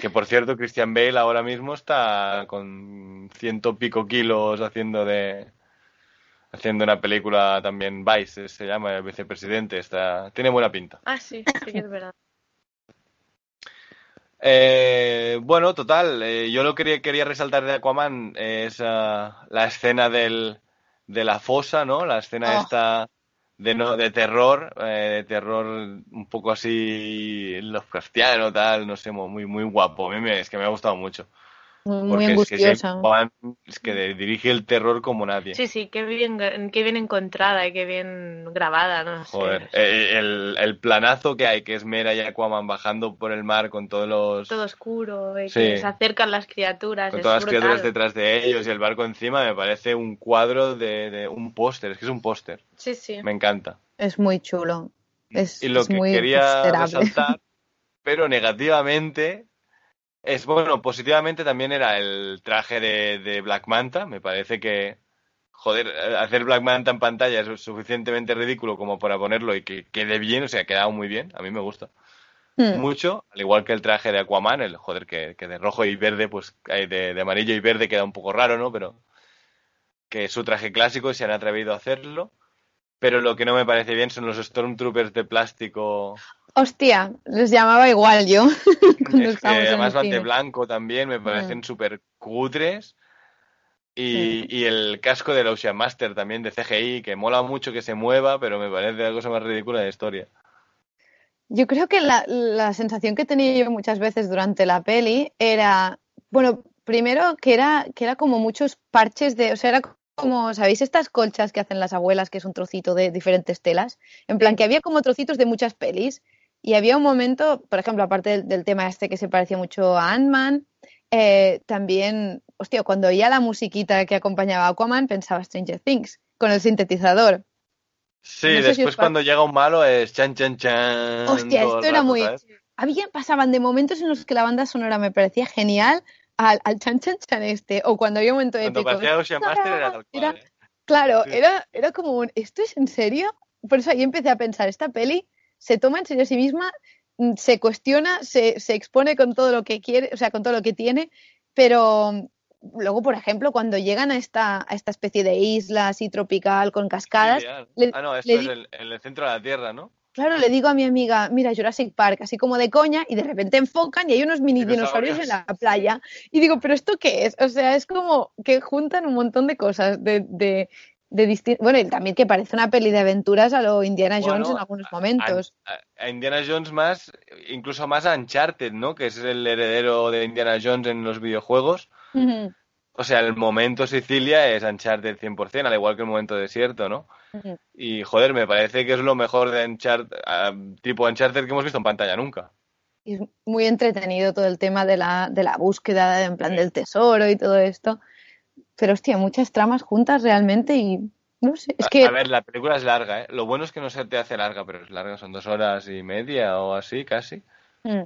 A: Que por cierto, Christian Bale ahora mismo está con ciento pico kilos haciendo de haciendo una película también Vice, se llama el vicepresidente, está tiene buena pinta.
D: Ah, sí, sí que es verdad. [laughs]
A: Eh, bueno, total, eh, yo lo que quería, quería resaltar de Aquaman es ah, la escena del, de la fosa, ¿no? La escena
C: Oh.
A: esta de, no, de terror, eh, de terror un poco así Lovecraftiano, tal, no sé, muy, muy guapo. A mí me- es que me ha gustado mucho.
C: Muy,
A: es que
C: angustiosa.
A: Es que dirige el terror como nadie.
D: Sí, sí, qué bien, qué bien encontrada y qué bien grabada, no sé.
A: Joder, eh, el, el planazo que hay, que es Mera y Aquaman bajando por el mar con todos los...
D: Todo oscuro y
A: Sí.
D: que se acercan las criaturas.
A: con
D: es
A: todas las criaturas detrás de ellos y el barco encima, me parece un cuadro de, de un póster, es que es un póster,
D: Sí, sí.
A: me encanta.
C: Es muy chulo. Es,
A: y lo
C: es
A: que
C: muy
A: quería resaltar, pero negativamente, es bueno, positivamente también era el traje de, de Black Manta, me parece que, joder, hacer Black Manta en pantalla es suficientemente ridículo como para ponerlo y que quede bien, o sea, ha quedado muy bien, a mí me gusta
C: Mm.
A: mucho, al igual que el traje de Aquaman, el joder, que, que de rojo y verde, pues eh, de, de amarillo y verde queda un poco raro, ¿no? Pero que es su traje clásico y se han atrevido a hacerlo. Pero lo que no me parece bien son los Stormtroopers de plástico,
C: Hostia, les llamaba igual yo. [laughs]
A: es que además van de blanco también, me parecen
C: Mm.
A: súper cutres. Y, y el casco del Ocean Master también de CGI, que mola mucho que se mueva, pero me parece la cosa más ridícula de la historia.
C: Yo creo que la, la sensación que tenía yo muchas veces durante la peli era, bueno, primero que era, que era como muchos parches de, o sea, era como, ¿sabéis estas colchas que hacen las abuelas, que es un trocito de diferentes telas? En plan, que había como trocitos de muchas pelis y había un momento, por ejemplo, aparte del, del tema este que se parecía mucho a Ant-Man, eh, también, hostia, cuando oía la musiquita que acompañaba a Aquaman pensaba Stranger Things, con el sintetizador.
A: Sí,
C: No sé
A: después cuando llega un malo es chan chan chan.
C: Hostia, esto era
A: rato,
C: muy...
A: ¿sabes?
C: Había, pasaban de momentos en los que la banda sonora me parecía genial al, al chan chan chan este, o cuando había un momento
A: Cuando Ocean Master era tal cual.
C: Era-
A: ¿eh?
C: Claro,
A: Sí.
C: era, era como un, ¿esto es en serio? Por eso ahí empecé a pensar, esta peli se toma en serio a sí misma, mm, se cuestiona, se, se expone con todo lo que quiere, o sea, con todo lo que tiene, pero mm, luego, por ejemplo, cuando llegan a esta, a esta especie de isla así tropical con cascadas,
A: ah, no, esto
C: le
A: es el- en el centro de la Tierra, ¿no?
C: Claro, le digo a mi amiga, mira, Jurassic Park, así como de coña, y de repente enfocan y hay unos mini dinosaurios en la playa. Y digo, ¿pero esto qué es? O sea, es como que juntan un montón de cosas de, de, de Bueno, y también que parece una peli de aventuras a lo Indiana Jones
A: Bueno,
C: en algunos momentos.
A: A, a Indiana Jones más, incluso más a Uncharted, ¿no? Que es el heredero de Indiana Jones en los videojuegos.
C: Ujú,
A: O sea, el momento Sicilia es Uncharted 100%, al igual que el momento desierto, ¿no? Y joder, me parece que es lo mejor de Uncharted, ah, tipo Uncharted que hemos visto en pantalla nunca.
C: Es muy entretenido todo el tema de la, de la búsqueda, en plan del tesoro y todo esto. Pero hostia, muchas tramas juntas realmente y no sé, es que
A: A ver, la película es larga, ¿eh? Lo bueno es que no se te hace larga, pero es larga, son dos horas y media o así, casi.
C: mm,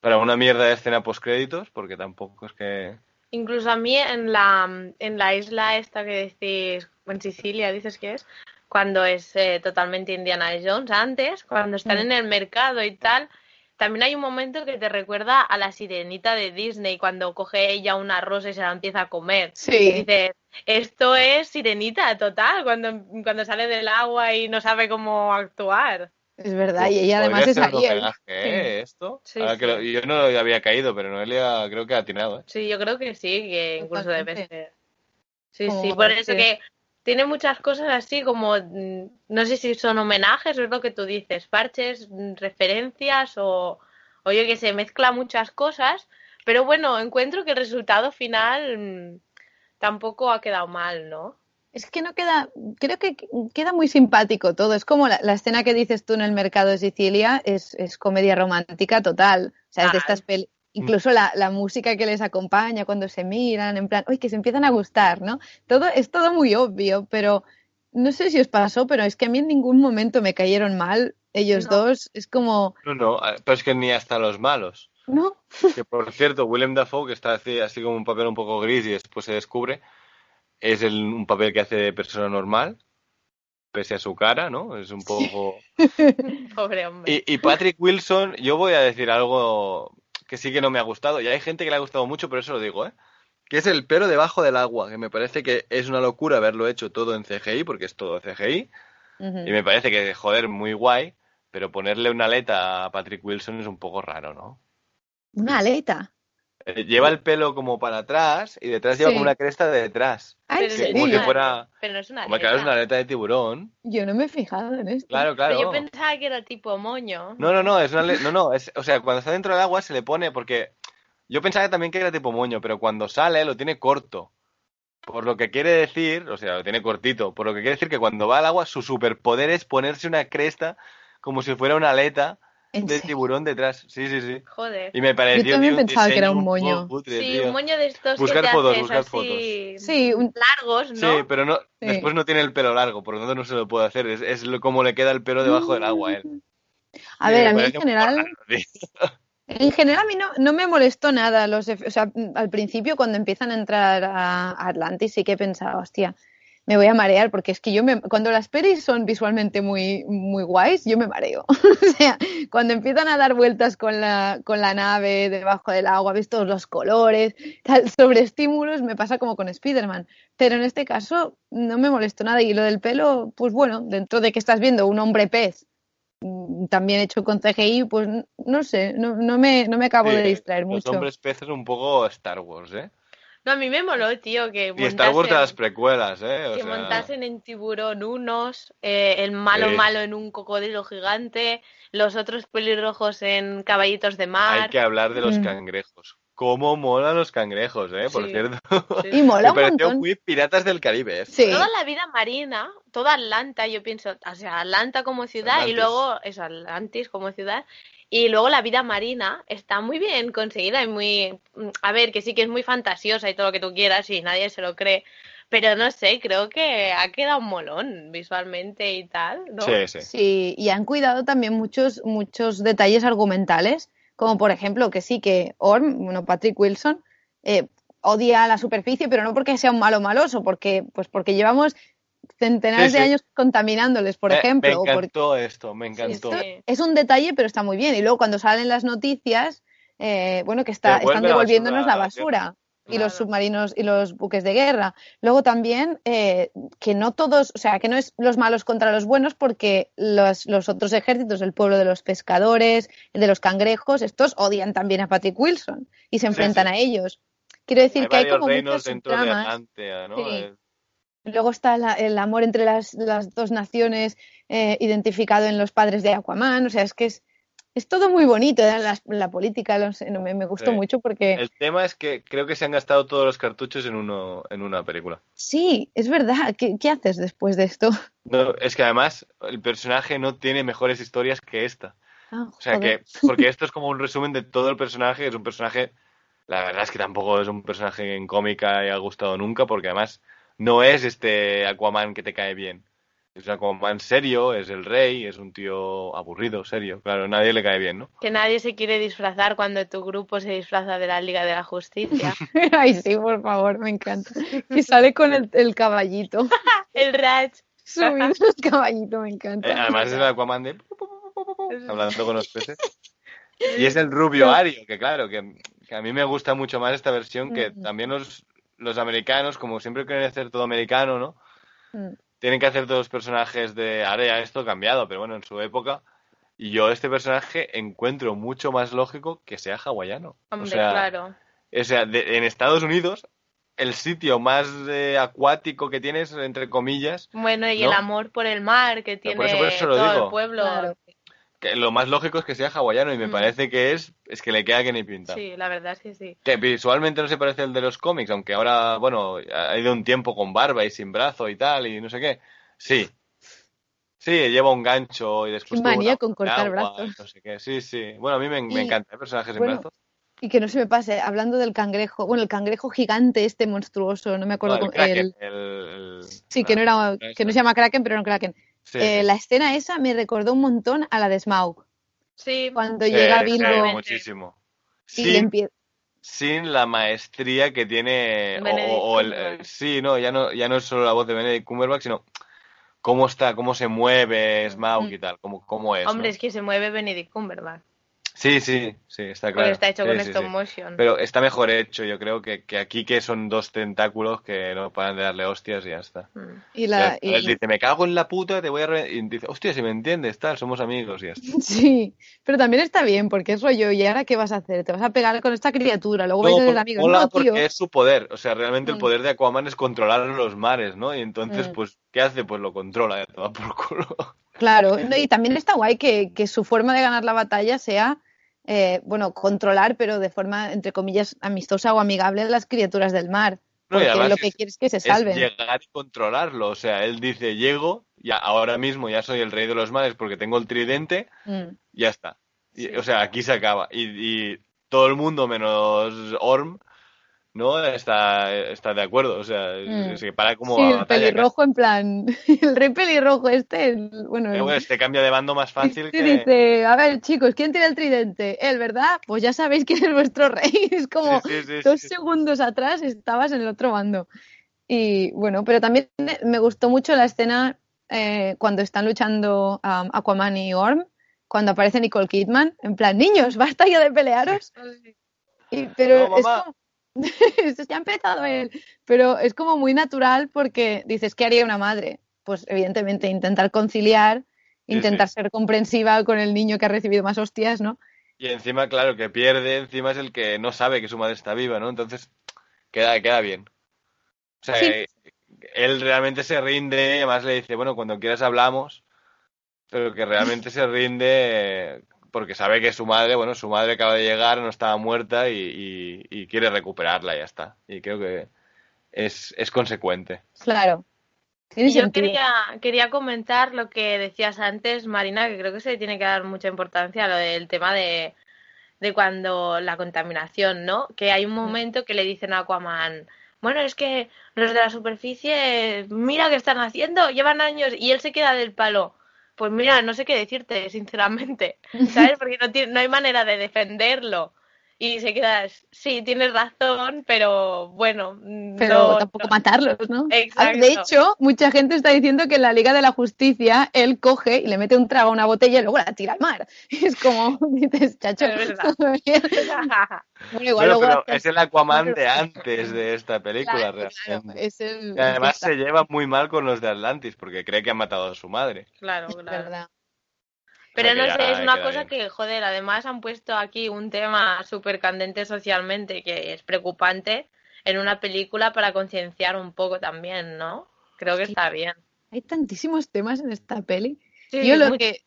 A: Para una mierda de escena post-créditos, porque tampoco es que...
D: Incluso a mí en la, en la isla esta que decís, en Sicilia dices que es, cuando es eh, totalmente Indiana Jones, antes, cuando están
C: Mm.
D: en el mercado y tal, también hay un momento que te recuerda a la sirenita de Disney, cuando coge ella una rosa y se la empieza a comer. Y
C: sí,
D: dices, esto es sirenita total, cuando, cuando sale del agua y no sabe cómo actuar.
C: Es verdad. Y ella además es Ariel.
A: ¿eh? Esto.
D: Sí,
A: Ahora que lo- yo no había caído, pero Noelia creo que ha atinado, ¿eh?
D: Sí, yo creo que sí, que incluso debe ser. Sí,
C: Como
D: sí, por eso
C: que-
D: que tiene muchas cosas así como, mm, no sé si son homenajes o es lo que tú dices, parches, mm, referencias o, o yo que sé, mezcla muchas cosas, pero bueno, encuentro que el resultado final mm, tampoco ha quedado mal, ¿no?
C: Es que no queda, creo que queda muy simpático todo. Es como la, la escena que dices tú en el mercado de Sicilia, es, es comedia romántica total. O sea, es de estas pel- Incluso la, la música que les acompaña cuando se miran, en plan, uy, que se empiezan a gustar, ¿no? Todo, es todo muy obvio, pero no sé si os pasó, pero es que a mí en ningún momento me cayeron mal ellos
D: No.
C: dos. Es como,
A: No, no, pero es que ni hasta los malos.
C: no,
A: Que por cierto, Willem Dafoe, que está así, así como un papel un poco gris y después se descubre, es el- un papel que hace de persona normal, pese a su cara, ¿no? Es un poco... [laughs]
D: Pobre hombre.
A: Y, y Patrick Wilson, yo voy a decir algo que sí que no me ha gustado, y hay gente que le ha gustado mucho, pero eso lo digo, ¿eh? Que es el pelo debajo del agua, que me parece que es una locura haberlo hecho todo en CGI, porque es todo CGI, y me parece que, joder, muy guay, pero ponerle una aleta a Patrick Wilson es un poco raro, ¿no?
C: una aleta.
A: Eh, Lleva el pelo como para atrás y detrás lleva
C: Sí.
A: como una cresta de detrás.
C: Ah, ¿en
D: Pero
A: que-
D: no es
A: como
D: una-
A: fuera...
D: pero no es una
A: Como claro, es
D: aleta.
A: una aleta de tiburón.
C: Yo no me he fijado en esto.
A: Claro,
D: Pero
A: claro.
D: yo pensaba que era tipo moño.
A: No, no, no, es una no, no, es, o sea, cuando está dentro del agua se le pone porque yo pensaba también que era tipo moño, pero cuando sale lo tiene corto. Por lo que quiere decir, o sea, lo tiene cortito, por lo que quiere decir que cuando va al agua su superpoder es ponerse una cresta como si fuera una aleta
C: ¿En
A: de
C: serio?
A: tiburón detrás. Sí, sí, sí.
D: Joder.
A: Y me pareció
C: Yo también
A: tío,
C: pensaba que era un moño.
D: Sí,
A: tío.
D: un moño de estos
A: Buscar
D: que te
A: fotos,
D: haces
A: buscar
D: así
C: Sí, un-
D: largos, ¿no?
A: Sí, pero no,
C: Sí.
A: después no tiene el pelo largo, por lo tanto no se lo puede hacer. Es, es lo- como le queda el pelo debajo del agua a él.
C: A
A: Y
C: ver,
A: me
C: a mí en general,
A: raro,
C: en general a mí no, no me molestó nada los o sea, al principio cuando empiezan a entrar a a Atlantis sí que he pensado, hostia, me voy a marear porque es que yo me, cuando las pelis son visualmente muy, muy guays, yo me mareo. [laughs] O sea, cuando empiezan a dar vueltas con la, con la nave debajo del agua, ves todos los colores, tal, sobre estímulos, me pasa como con Spider-Man. Pero en este caso no me molestó nada y lo del pelo, pues bueno, dentro de que estás viendo un hombre pez mm, también hecho con CGI, pues no sé, no, no me, no me acabo
A: Sí,
C: de distraer
A: Los
C: mucho.
A: hombres peces un poco Star Wars, ¿eh?
D: No, a mí me moló, tío, que
A: Y Star Wars de las precuelas, ¿eh? O
D: que
A: sea,
D: montasen en tiburón unos, eh, el malo
A: Sí.
D: malo en un cocodrilo gigante, los otros pelirrojos en caballitos de mar.
A: hay que hablar de los
C: Mm.
A: cangrejos. ¿Cómo molan los cangrejos, eh? Por
D: Sí.
A: cierto.
D: Sí.
C: Y mola
A: Me
C: un
A: pareció
C: montón.
A: muy Piratas del Caribe. esto,
C: Sí.
A: ¿eh?
D: Toda la vida marina, toda Atlanta, yo pienso, o sea, Atlanta como ciudad y luego, eso, Atlantis como ciudad, y luego la vida marina está muy bien conseguida y muy, a ver, que sí que es muy fantasiosa y todo lo que tú quieras y nadie se lo cree, pero no sé, creo que ha quedado un molón visualmente y tal, ¿no?
A: Sí, sí.
C: Sí, y han cuidado también muchos, muchos detalles argumentales, como por ejemplo que sí que Orm, bueno, Patrick Wilson, eh, odia la superficie, pero no porque sea un malo maloso, porque, pues porque llevamos centenares
A: Sí,
C: de años contaminándoles, por
A: Me-
C: ejemplo.
A: Me
C: porque-
A: encantó esto, me encantó.
D: Sí.
C: es un detalle, pero está muy bien. Y luego cuando salen las noticias, eh, bueno, que está,
A: Devuelve
C: están devolviéndonos la
A: tierra.
C: basura. y los submarinos y los buques de guerra. Luego también eh, que no todos, o sea, que no es los malos contra los buenos porque los, los otros ejércitos, el pueblo de los pescadores, el de los cangrejos, estos odian también a Patrick Wilson y se enfrentan
A: sí.
C: a ellos. Quiero decir
A: hay
C: que hay como
A: reinos
C: muchas
A: dentro de. Atlantea, ¿no?
C: Sí. Luego está la- el amor entre las, las dos naciones eh, identificado en los padres de Aquaman. O sea, es que es, es todo muy bonito. ¿eh? La, la política no, me, me gustó
A: Sí.
C: mucho porque
A: El tema es que creo que se han gastado todos los cartuchos en uno en una película.
C: sí, es verdad. ¿Qué, qué haces después de esto? [laughs]
A: No, es que además el personaje no tiene mejores historias que esta.
C: Ah,
A: O sea
C: joder.
A: que, [laughs] porque esto es como un resumen de todo el personaje, es un personaje, la verdad es que tampoco es un personaje en cómica haya gustado nunca, porque además no es este Aquaman que te cae bien. Es un Aquaman serio, es el rey, es un tío aburrido, serio. Claro, a nadie le cae bien, ¿no?
D: Que nadie se quiere disfrazar cuando tu grupo se disfraza de la Liga de la Justicia. [laughs]
C: Ay, sí, por favor, me encanta. Y sale con el, el caballito. [laughs]
D: El Ratch.
C: Subido el caballito, me
A: Eh,
C: encanta.
A: además es el Aquaman de... hablando con los peces. [laughs] Y es el rubio Ario, que claro, que, que a mí me gusta mucho más esta versión, que también los, los americanos, como siempre quieren hacer todo americano, ¿no?
C: Mm.
A: Tienen que hacer todos los personajes de... Ahora ya esto ha cambiado, pero bueno, en su época... Y yo este personaje encuentro mucho más lógico que sea hawaiano.
D: Hombre,
A: o sea,
D: claro.
A: o sea, de- en Estados Unidos, el sitio más eh, acuático que tienes, entre comillas,
D: Bueno, y
A: ¿no?
D: el amor por el mar que tiene
A: por eso- por eso lo
D: todo
A: digo.
D: el pueblo.
C: Claro.
A: Que lo más lógico es que sea hawaiano y me
D: Mm.
A: parece que es, es que le queda que ni pinta.
D: Sí, la verdad es que sí.
A: Que visualmente no se parece al de los cómics, aunque ahora, bueno, ha ido un tiempo con barba y sin brazo y tal, y no sé qué. Sí. Sí, lleva un gancho y después...
C: Qué manía
A: una
C: con cortar
A: agua,
C: brazos.
A: No sé qué. Sí, sí. Bueno, a mí me, encanta, ¿eh? personajes
C: bueno,
A: en brazos.
C: Y que no se me pase, hablando del cangrejo, bueno, el cangrejo gigante este monstruoso, no me acuerdo
A: No, el
C: cómo-
A: Kraken,
C: el-
A: el- el-
C: sí, que no era,
A: eso.
C: que no se llama Kraken, pero no Kraken.
A: Sí,
C: Eh. La escena esa me recordó un montón a la de Smaug,
D: Sí,
C: cuando
A: Sí,
C: llega
A: sí,
C: Bilbo
A: muchísimo.
C: y
A: Sin,
C: empie-
A: sin la maestría que tiene o-
D: Benedict
A: o, o el,
D: Cumberbatch.
A: eh, sí no ya no ya no es solo la voz de Benedict Cumberbatch sino cómo está cómo se mueve Smaug y tal cómo, cómo es
D: hombre,
A: ¿no?
D: es que se mueve Benedict Cumberbatch.
A: Sí sí sí está claro
D: está hecho
A: Sí,
D: con
A: sí,
D: stop
A: sí.
D: motion.
A: pero está mejor hecho yo creo que, que aquí que son dos tentáculos que no paran de darle hostias y ya está
D: Mm.
C: y la
A: Él
C: y-
A: dice me cago en la puta te voy a re-", y dice hostia si me entiendes tal somos amigos y ya está [laughs]
C: Sí, pero también está bien, porque es rollo, ¿y ahora qué vas a hacer? Te vas a pegar con esta criatura, luego vais
A: No,
C: a ser amigos.
A: mola
C: No, tío.
A: porque es su poder. O sea, realmente el
C: Mm.
A: poder de Aquaman es controlar los mares, ¿no? Y entonces,
C: Mm.
A: pues, ¿qué hace? Pues lo controla, ya toma por culo.
C: Claro, [laughs] y también está guay que, que su forma de ganar la batalla sea, eh, bueno, controlar, pero de forma, entre comillas, amistosa o amigable a las criaturas del mar. Porque lo que
A: es-
C: quiere es que se
A: Es
C: salven.
A: llegar y controlarlo. O sea, él dice, llego, ya ahora mismo ya soy el rey de los mares porque tengo el tridente,
C: Mm.
A: ya está. Y, O sea, aquí se acaba. Y, y todo el mundo menos Orm, ¿no? Está, está de acuerdo. O sea,
C: Mm.
A: se para como
C: Sí,
A: a
C: el pelirrojo en plan, [laughs] el rey pelirrojo este, el- bueno,
A: este cambia de bando más fácil
C: este
A: que...
C: dice, a ver chicos, ¿quién tiene el tridente? Él, ¿verdad? Pues ya sabéis quién es vuestro rey. [laughs] Es como
A: Sí, sí, sí,
C: dos segundos atrás estabas en el otro bando. Y bueno, pero también me gustó mucho la escena eh, cuando están luchando um, Aquaman y Orm, cuando aparece Nicole Kidman, en plan, niños, basta ya de pelearos. [laughs] Y- pero
A: No,
C: es
A: mamá.
C: Como... ya ha empezado él, pero es como muy natural porque dices, ¿qué haría una madre? Pues evidentemente intentar conciliar, intentar
A: sí.
C: ser comprensiva con el niño que ha recibido más hostias, ¿no?
A: Y encima, claro, que pierde, encima es el que no sabe que su madre está viva, ¿no? Entonces, queda, queda bien. O sea,
C: Sí.
A: eh, él realmente se rinde, además le dice, bueno, cuando quieras hablamos, pero que realmente se rinde porque sabe que su madre, bueno, su madre acaba de llegar, no estaba muerta y, y- y quiere recuperarla, y ya está. Y creo que es, es consecuente.
C: Claro.
D: Y yo quería, quería comentar lo que decías antes, Marina, que creo que se le tiene que dar mucha importancia a lo del tema de, de cuando la contaminación, ¿no? Que hay un momento que le dicen a Aquaman, bueno, es que los de la superficie, mira qué están haciendo, llevan años y él se queda del palo. Pues mira, no sé qué decirte, sinceramente, ¿sabes? [laughs] Porque no, tiene, no hay manera de defenderlo. Y se queda, sí, tienes razón, pero bueno,
C: Pero
D: no-
C: tampoco matarlos, ¿no?
D: Exacto.
C: De hecho, mucha gente está diciendo que en la Liga de la Justicia él coge y le mete un trago a una botella y luego la tira al mar. [laughs] Y es como, [laughs] dices, chacho.
D: Es. [laughs]
C: Bueno, igual
A: Bueno,
C: luego
A: pero
C: hace-
A: es el Aquaman de antes de esta película,
C: Claro, claro,
A: realmente.
C: es el-
A: Y además se lleva muy mal con los de Atlantis, porque cree que ha matado a su madre.
D: Claro,
C: es
D: claro.
C: verdad.
D: Pero no sé, es una cosa
A: bien.
D: que, joder, además han puesto aquí un tema súper candente socialmente que es preocupante en una película para concienciar un poco también, ¿no? Creo que
C: Sí.
D: está bien.
C: Hay tantísimos temas en esta peli.
D: Sí,
C: Yo lo
D: muy-
C: que,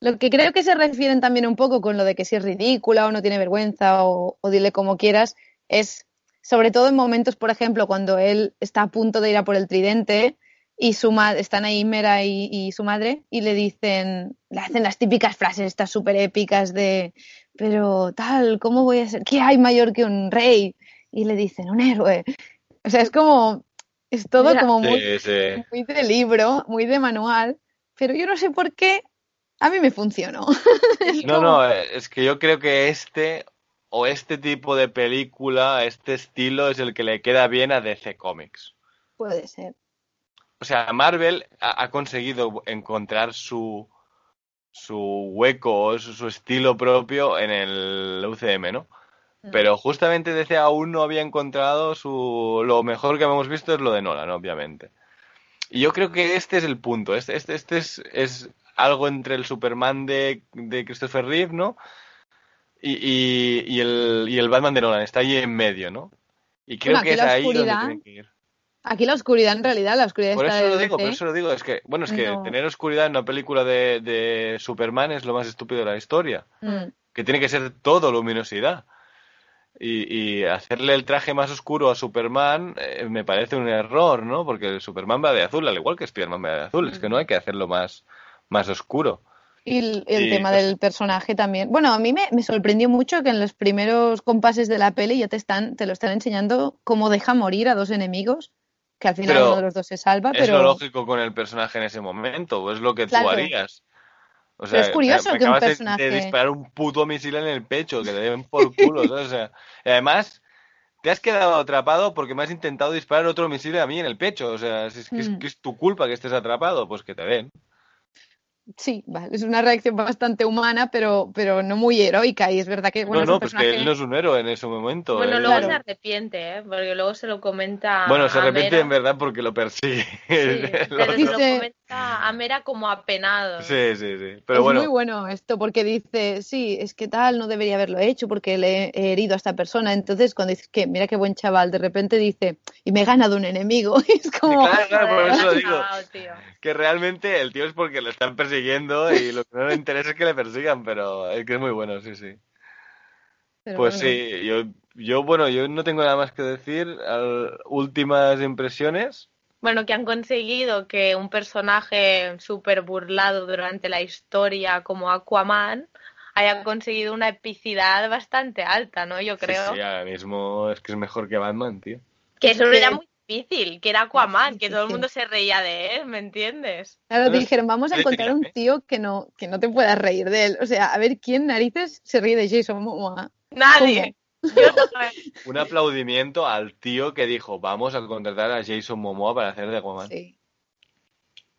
C: lo que creo que se refieren también un poco con lo de que si es ridícula o no tiene vergüenza o, o dile como quieras, es sobre todo en momentos, por ejemplo, cuando él está a punto de ir a por el tridente y su madre, están ahí Mera y, y su madre y le dicen, le hacen las típicas frases estas súper épicas de, pero tal, ¿cómo voy a ser? ¿Qué hay mayor que un rey? Y le dicen, un héroe. O sea, es como, es todo como muy
A: Sí, sí.
C: muy de libro, muy de manual, pero yo no sé por qué a mí me funcionó. [laughs]
A: No,
C: como-
A: no, eh, es que yo creo que este o este tipo de película, este estilo es el que le queda bien a DC Comics.
C: Puede ser.
A: O sea, Marvel ha, ha conseguido encontrar su su hueco, su, su estilo propio en el UCM, ¿no?
C: Mm.
A: Pero justamente DC aún no había encontrado su... Lo mejor que hemos visto es lo de Nolan, obviamente. Y yo creo que este es el punto. Este, este, este es, es algo entre el Superman de, de Christopher Reeve, ¿no? Y, y, y el, y el Batman de Nolan. Está ahí en medio, ¿no? Y creo
C: Bueno,
A: que es ahí donde que ir.
C: Aquí la oscuridad, en realidad, la oscuridad
A: Por
C: está
A: eso lo digo, por eso lo digo. Es que, bueno, es que
C: No.
A: tener oscuridad en una película de, de Superman es lo más estúpido de la historia.
C: Mm.
A: Que tiene que ser todo luminosidad. Y, y hacerle el traje más oscuro a Superman eh, me parece un error, ¿no? Porque Superman va de azul, al igual que Spiderman va de azul. Es que no hay que hacerlo más, más oscuro.
C: Y el, el
A: Y,
C: tema
A: pues,
C: del personaje también. Bueno, a mí me, me sorprendió mucho que en los primeros compases de la peli ya te están, te lo están enseñando cómo deja morir a dos enemigos, que al final
A: Pero
C: uno de los dos se salva,
A: Es
C: pero
A: lo lógico con el personaje en ese momento, o es lo que
C: Claro.
A: tú harías. O
C: Pero es curioso
A: me
C: que un
A: acabas de-
C: personaje-
A: de, disparar un puto misil en el pecho, que te den por culo, ¿sabes? O sea, y además, te has quedado atrapado porque me has intentado disparar otro misil a mí en el pecho. O sea, si es, que es,
C: Mm.
A: que es tu culpa que estés atrapado, pues que te den.
C: Sí, vale, es una reacción bastante humana, pero, pero no muy heroica. Y es verdad que, bueno,
A: no, no, pues que él no es un héroe en ese momento.
D: Bueno,
A: él-
D: luego
C: Claro.
D: se arrepiente, ¿eh? Porque luego se lo comenta
A: Bueno, se
D: a
A: arrepiente
D: Mera.
A: en verdad porque lo persigue.
D: Sí, [laughs] pero se lo
C: Dice-
D: comenta a Mera como apenado.
A: Sí, sí, sí. Pero
C: es
A: bueno,
C: muy bueno esto porque dice, sí, es que tal, no debería haberlo hecho porque le he herido a esta persona. Entonces, cuando dices que, mira qué buen chaval, de repente dice, y me he ganado un enemigo. [laughs] Y es como,
A: claro, claro, por eso lo digo. que realmente el tío es porque lo están persiguiendo y lo que no le interesa es que le persigan, pero es que es muy bueno, sí, sí.
C: pero
A: Pues
C: bueno.
A: sí, yo, yo, bueno, yo no tengo nada más que decir. Al- últimas impresiones.
D: Bueno, que han conseguido que un personaje súper burlado durante la historia como Aquaman haya conseguido una epicidad bastante alta, ¿no? Yo creo.
A: sí, ahora mismo es que es mejor que Batman, tío.
D: Que eso era muy difícil, que era Aquaman, que todo el mundo se reía de él, ¿me entiendes?
C: Claro, te dijeron, vamos a encontrar un tío que no, que no te puedas reír de él. O sea, a ver quién narices se ríe de Jason Momoa.
D: Nadie.
A: Un aplaudimiento al tío que dijo, vamos a contratar a Jason Momoa para hacer de Aquaman.
C: Sí.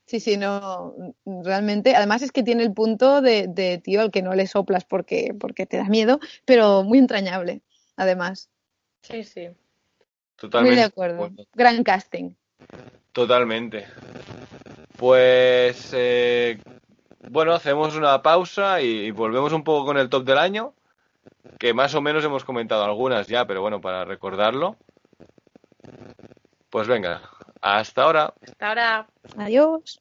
C: Sí, sí, no, realmente. Además es que tiene el punto de, de tío al que no le soplas porque, porque te da miedo, pero muy entrañable, además.
D: Sí, sí.
A: Totalmente.
C: Muy de acuerdo. Gran casting.
A: Totalmente. Pues, eh, bueno, hacemos una pausa y, y volvemos un poco con el top del año, que más o menos hemos comentado algunas ya, pero bueno, para recordarlo. Pues venga, hasta ahora.
D: Hasta ahora.
C: Adiós.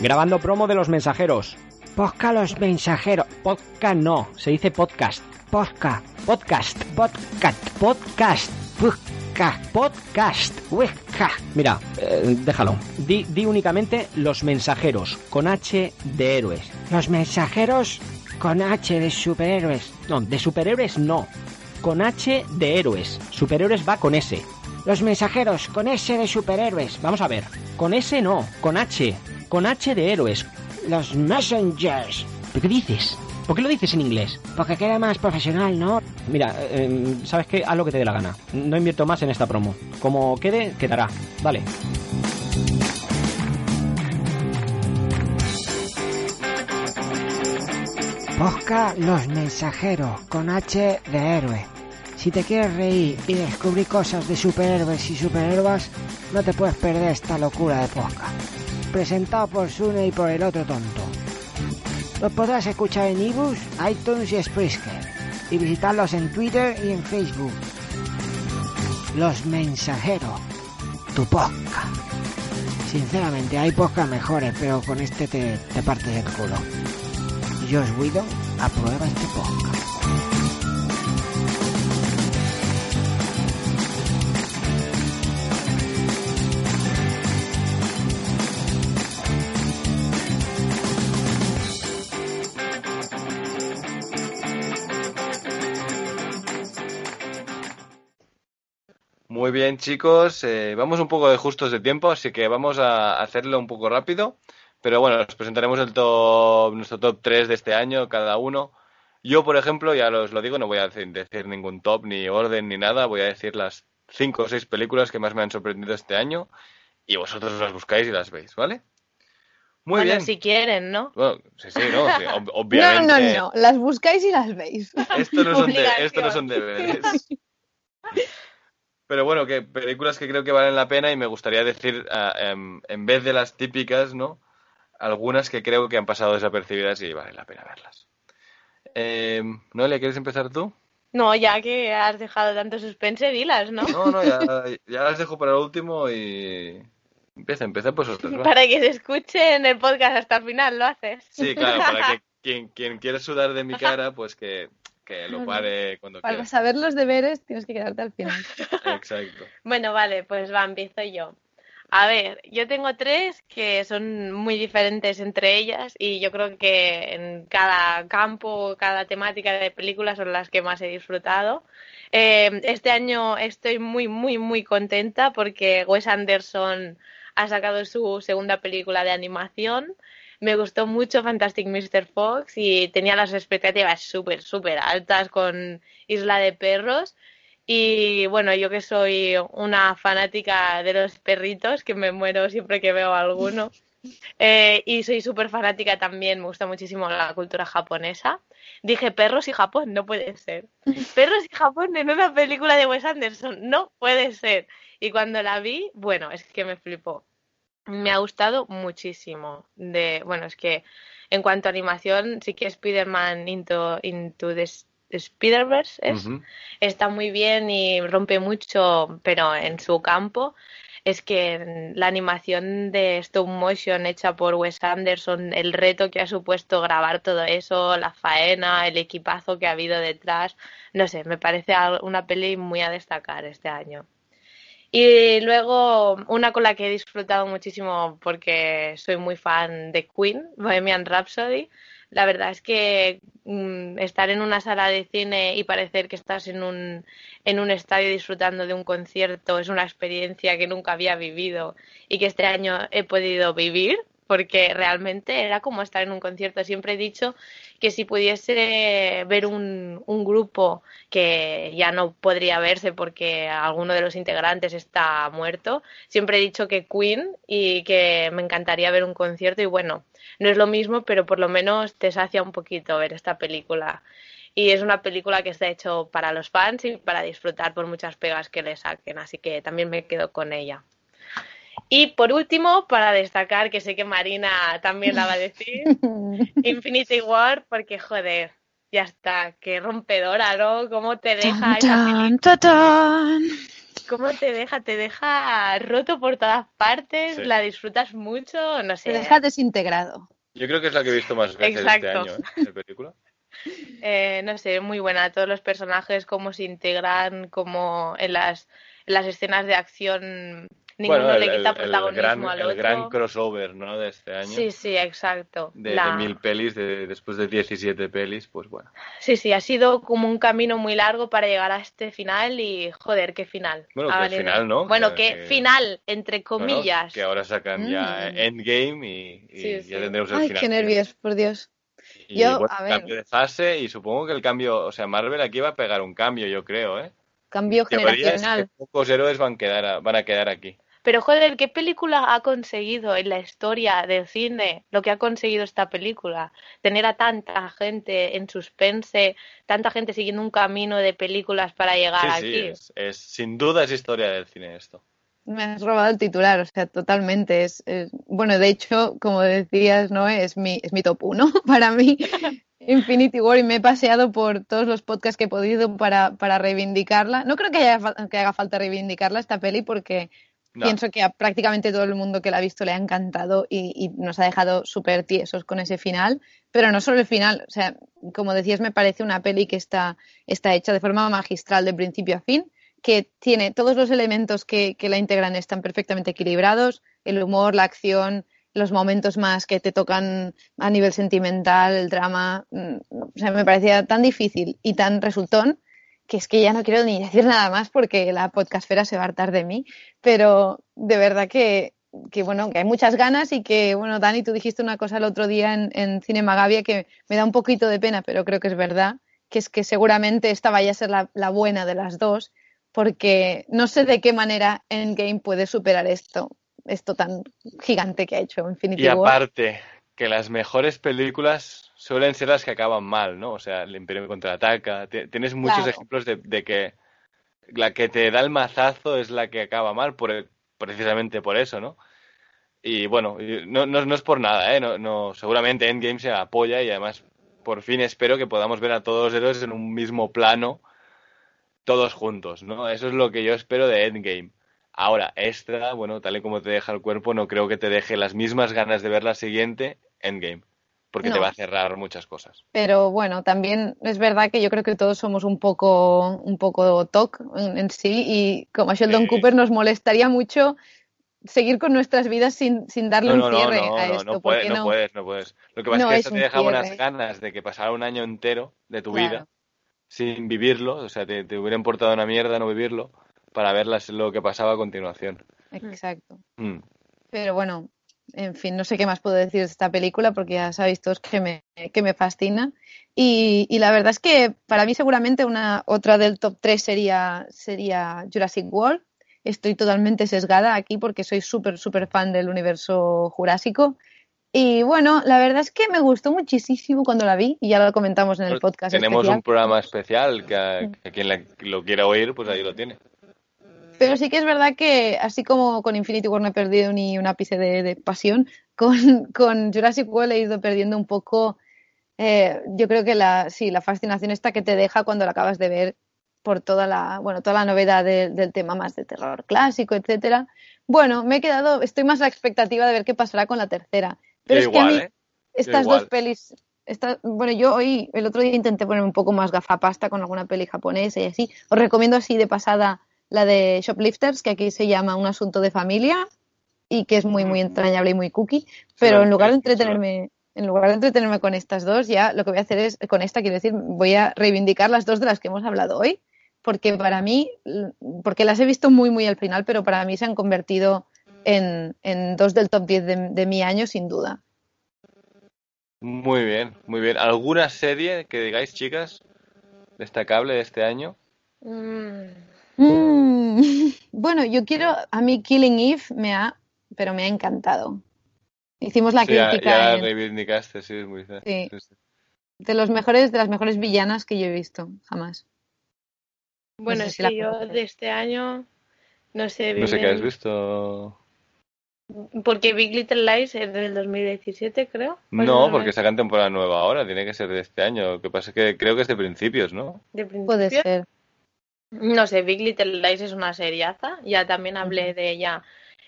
H: Grabando promo de los mensajeros.
F: Posca los mensajeros.
H: Podcast no, se dice podcast.
F: Posca.
H: Podcast, podcast, podcast,
F: Posca.
H: podcast.
F: Huesca.
H: Mira, eh, déjalo. Di, di únicamente los mensajeros, con H de héroes.
F: Los mensajeros con H de superhéroes.
H: No, de superhéroes no. Con H de héroes. Superhéroes va con S.
F: Los mensajeros con S de superhéroes.
H: Vamos a ver. Con S no, con H. Con H de héroes.
F: Los messengers.
H: ¿Pero qué dices? ¿Por qué lo dices en inglés?
F: Porque queda más profesional, ¿no?
H: Mira, eh, ¿sabes qué? Haz lo que te dé la gana. No invierto más en esta promo. Como quede, quedará. Vale.
I: Posca Los Mensajeros, con H de héroe. Si te quieres reír y descubrir cosas de superhéroes y superhéroes, no te puedes perder esta locura de Posca. Presentado por Sune y por el otro tonto. Los podrás escuchar en ebooks, iTunes y Spreaker. Y visitarlos en Twitter y en Facebook. Los Mensajeros, tu podcast. Sinceramente, hay podcasts mejores, pero con este te, te partes el culo. Josh Whedon aprueba este podcast.
A: Muy bien, chicos. eh, vamos un poco de justos de tiempo, así que vamos a hacerlo un poco rápido. Pero bueno, os presentaremos el top, nuestro top 3 de este año, cada uno. Yo, por ejemplo, ya os lo digo, no voy a decir, ningún top, ni orden, ni nada. Voy a decir las 5 o 6 películas que más me han sorprendido este año. Y vosotros las buscáis y las veis, ¿vale? Muy
D: bueno,
A: bien.
D: si quieren, ¿no?
A: Bueno, sí, sí, no, sí, ob- [laughs]
C: No,
A: obviamente.
C: no, no. Las buscáis y las veis.
A: Esto no, son de- esto no son deberes. [laughs] Pero bueno, que películas que creo que valen la pena y me gustaría decir, ah, em, en vez de las típicas, ¿no? Algunas que creo que han pasado desapercibidas y vale la pena verlas. Eh, Noelia, ¿quieres empezar tú?
D: No, ya que has dejado tanto suspense, dilas, ¿no?
A: No, no, ya, [laughs] ya las dejo para el último y... Empieza, empieza vosotros, va.
D: Para que se escuche en el podcast hasta el final, lo haces.
A: Sí, claro, para que [laughs] quien, quien quiera sudar de mi cara, pues que, que lo pare cuando
C: Para
A: quiera.
C: saber los deberes tienes que quedarte al final.
A: Exacto.
D: Bueno, vale, pues va, empiezo yo. A ver, yo tengo tres que son muy diferentes entre ellas y yo creo que en cada campo, cada temática de películas son las que más he disfrutado. Eh, este año estoy muy, muy, muy contenta porque Wes Anderson ha sacado su segunda película de animación. Me gustó mucho Fantastic Mr. Fox y tenía las expectativas súper, súper altas con Isla de Perros. Y bueno, yo que soy una fanática de los perritos, que me muero siempre que veo alguno. [laughs] eh, y soy súper fanática también, me gusta muchísimo la cultura japonesa. Dije perros y Japón, no puede ser. [laughs] Perros y Japón en una película de Wes Anderson, no puede ser. Y cuando la vi, bueno, es que me flipó. Me ha gustado muchísimo. De, bueno, es que en cuanto a animación, sí que Spider-Man Into, Into the Spider-Verse es está muy bien y rompe mucho, pero en su campo es que la animación de stop motion hecha por Wes Anderson, el reto que ha supuesto grabar todo eso, la faena, el equipazo que ha habido detrás, no sé, me parece una peli muy a destacar este año. Y luego una con la que he disfrutado muchísimo porque soy muy fan de Queen, Bohemian Rhapsody. La verdad es que mm, estar en una sala de cine y parecer que estás en un, en un estadio disfrutando de un concierto es una experiencia que nunca había vivido y que este año he podido vivir porque realmente era como estar en un concierto. Siempre he dicho que si pudiese ver un, un grupo que ya no podría verse porque alguno de los integrantes está muerto, siempre he dicho que Queen y que me encantaría ver un concierto y bueno, no es lo mismo, pero por lo menos te sacia un poquito ver esta película. Y es una película que está hecho para los fans y para disfrutar por muchas pegas que le saquen, así que también me quedo con ella. Y por último, para destacar, que sé que Marina también la va a decir, [laughs] Infinity War, porque joder, ya está, qué rompedora, ¿no? ¿Cómo te deja
C: Tan, tan, tan.
D: ¿Cómo te deja? Te deja roto por todas partes,
A: Sí.
D: la disfrutas mucho, no sé.
C: Te deja desintegrado.
A: Yo creo que es la que he visto más veces
D: Exacto.
A: este año, ¿eh? [laughs] de película.
D: Eh, no sé, muy buena. Todos los personajes, cómo se integran, cómo en las, en las escenas de acción ninguno
A: Bueno, el,
D: le quita
A: el- el
D: protagonismo
A: gran,
D: al
A: el
D: otro.
A: gran crossover, ¿no? De este año.
D: Sí, sí, exacto.
A: de,
D: La-
A: de mil pelis, de, después de 17 pelis, pues bueno.
D: Sí, sí, ha sido como un camino muy largo para llegar a este final y joder, qué final.
A: Bueno, qué
D: valido.
A: final, ¿no?
D: Bueno,
A: Que-
D: qué
A: que-
D: final, entre
A: Bueno,
D: comillas.
A: que ahora sacan ya
C: Mm.
A: Endgame y, y
D: Sí,
A: ya
D: sí.
A: tendremos el
C: Ay,
A: final.
C: qué nervios, por Dios.
A: Y
C: Yo,
A: bueno,
C: a ver.
A: cambio de fase y supongo que el cambio, o sea, Marvel aquí va a pegar un cambio, yo creo, ¿eh?
C: Cambio generacional.
A: que pocos héroes van, quedar a- van a quedar aquí.
D: Pero joder, ¿qué película ha conseguido en la historia del cine lo que ha conseguido esta película? Tener a tanta gente en suspense, tanta gente siguiendo un camino de películas para llegar
A: Sí,
D: aquí.
A: sí, es, es- sin duda es historia del cine esto.
C: Me has robado el titular, o sea, totalmente. Es, es- bueno, de hecho, como decías, ¿no? Es mi, es mi top uno [laughs] para mí. Infinity War y me he paseado por todos los podcasts que he podido para, para reivindicarla. No creo que, haya, que haga falta reivindicarla esta peli porque
A: No.
C: pienso que a prácticamente todo el mundo que la ha visto le ha encantado y, y nos ha dejado súper tiesos con ese final. Pero no solo el final, o sea, como decías, me parece una peli que está, está hecha de forma magistral de principio a fin, que tiene todos los elementos que, que la integran están perfectamente equilibrados, el humor, la acción, los momentos más que te tocan a nivel sentimental, el drama, mm, o sea, me parecía tan difícil y tan resultón que es que ya no quiero ni decir nada más porque la podcastfera se va a hartar de mí, pero de verdad que, que bueno, que hay muchas ganas y que, bueno, Dani, tú dijiste una cosa el otro día en, en Cinema Gavia que me da un poquito de pena, pero creo que es verdad, que es que seguramente esta vaya a ser la, la buena de las dos, porque no sé de qué manera Endgame puede superar esto, esto tan gigante que ha hecho Infinity
A: Y
C: War.
A: aparte, que las mejores películas suelen ser las que acaban mal, ¿no? O sea, el Imperio contraataca. Ti- Tienes muchos
C: Claro.
A: ejemplos de, de que la que te da el mazazo es la que acaba mal, por precisamente por eso, ¿no? Y bueno, y no, no, no es por nada, ¿eh? No, no, seguramente Endgame se apoya y además por fin espero que podamos ver a todos los héroes en un mismo plano, todos juntos, ¿no? Eso es lo que yo espero de Endgame. Ahora, extra, bueno, tal y como te deja el cuerpo, no creo que te deje las mismas ganas de ver la siguiente Endgame, porque te va a cerrar muchas cosas.
C: Pero bueno, también es verdad que yo creo que todos somos un poco, un poco TOC en, en sí y como a Sheldon
A: Sí.
C: Cooper nos molestaría mucho seguir con nuestras vidas sin, sin darle
A: No,
C: un
A: no,
C: cierre
A: no,
C: a
A: no,
C: esto.
A: no,
C: ¿por
A: puedes, no
C: no?
A: puedes, no puedes. Lo que pasa
C: No
A: es que
C: es
A: esto te
C: un
A: deja unas
C: cierre.
A: ganas de que pasara un año entero de tu
C: Claro.
A: vida sin vivirlo, o sea, te, te hubiera importado una mierda no vivirlo para ver las- lo que pasaba a continuación.
C: Exacto.
A: Mm.
C: Pero bueno, en fin, no sé qué más puedo decir de esta película porque ya sabéis todos que me, que me fascina. Y, y la verdad es que para mí seguramente una otra del top 3 sería, sería Jurassic World. Estoy totalmente sesgada aquí porque soy súper, súper fan del universo jurásico. Y bueno, la verdad es que me gustó muchísimo cuando la vi y ya lo comentamos en el
A: Pues
C: podcast
A: tenemos
C: especial.
A: un programa especial que, a- que quien la- lo quiera oír, pues ahí lo tiene.
C: Pero sí que es verdad que, así como con Infinity War no he perdido ni un ápice de, de pasión, [laughs] con, con Jurassic World he ido perdiendo un poco, eh, yo creo que la, sí, la fascinación esta que te deja cuando la acabas de ver por toda la, bueno, toda la novedad de- del tema más de terror clásico, etcétera. Bueno, me he quedado, estoy más a la expectativa de ver qué pasará con la tercera. Pero
A: Yo
C: es que a
A: igual,
C: mí
A: ¿eh?
C: estas
A: igual.
C: dos pelis, esta- bueno, yo hoy, el otro día intenté ponerme un poco más gafapasta con alguna peli japonesa y así. Os recomiendo así de pasada la de Shoplifters, que aquí se llama Un asunto de familia y que es muy, muy entrañable y muy cookie. Pero
A: Sí,
C: en lugar de entretenerme, en lugar de entretenerme con estas dos, ya lo que voy a hacer es, con esta quiero decir, voy a reivindicar las dos de las que hemos hablado hoy, porque para mí, porque las he visto muy, muy al final, pero para mí se han convertido en, en dos del top 10 de, de mi año, sin duda.
A: Muy bien, muy bien. ¿Alguna serie que digáis, chicas, destacable de este año?
D: Mm,
C: Mm, [laughs] Bueno, yo quiero, a mí Killing Eve me ha, pero me ha encantado. Hicimos la
A: Sí, ya,
C: crítica
A: ya
C: en-
A: reivindicaste, sí, es muy
C: Sí.
A: sí, sí.
C: de los mejores, de las mejores villanas que yo he visto, jamás.
D: Bueno,
C: sé
D: es
C: si la
D: que yo de este año no sé
A: No sé
D: bien,
A: qué has visto.
D: porque Big Little Lies es del 2017, creo. ¿O es
A: No, porque sacan temporada nueva ahora, tiene que ser de este año. Lo que pasa es que creo que es de principios, ¿no?
D: de
C: Puede
D: principio?
C: ser.
D: No sé, Big Little Lies es una seriaza. Ya también hablé de ella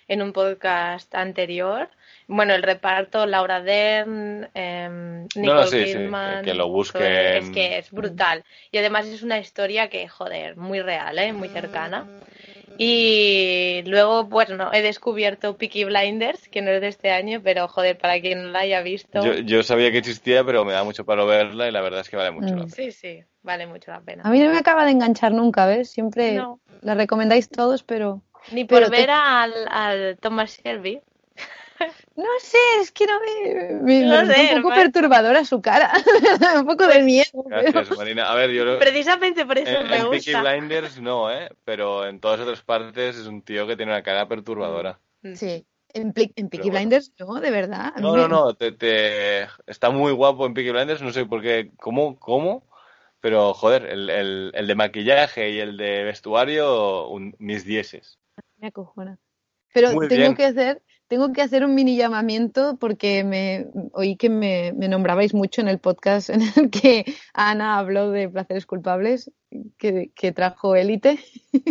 D: en un podcast anterior. Bueno, el reparto, Laura Dern,
A: No,
D: Nicole
A: no, sí, sí,
D: Kidman,
A: que lo busquen.
D: Es que es brutal. Y además es una historia que, joder, muy real, ¿eh? Muy cercana. Y luego, bueno, he descubierto Peaky Blinders, que no es de este año, pero joder, para quien no la haya visto.
A: Yo, yo sabía que existía, pero me da mucho palo verla y la verdad es que vale mucho la
C: Mm.
A: pena.
D: Sí, sí, vale mucho la pena.
C: A mí no me acaba de enganchar nunca, ¿ves? Siempre
D: No.
C: la recomendáis todos, pero
D: Ni por
C: pero te-
D: ver al, al Thomas Shelby.
C: No sé, es que no me, me,
D: No
C: me resulta
D: sé,
C: un poco
D: hermano.
C: perturbadora su cara. [laughs] un poco de miedo. pero-
A: Marina. A ver, yo lo-
D: Precisamente por eso
A: en,
D: me
A: en Peaky
D: gusta.
A: Blinders no, ¿eh? Pero en todas otras partes es un tío que tiene una cara perturbadora.
C: Sí. En, Peaky
A: bueno.
C: Blinders, no, de verdad.
A: No, no, no, te, te- está muy guapo en Peaky Blinders, no sé por qué, cómo, cómo, pero joder, el, el, el de maquillaje y el de vestuario, un- mis dieces.
C: Me acojona. Pero
A: Muy
C: tengo
A: bien.
C: que hacer, tengo que hacer un mini llamamiento porque me oí que me, me nombrabais mucho en el podcast en el que Ana habló de placeres culpables que, que trajo Élite.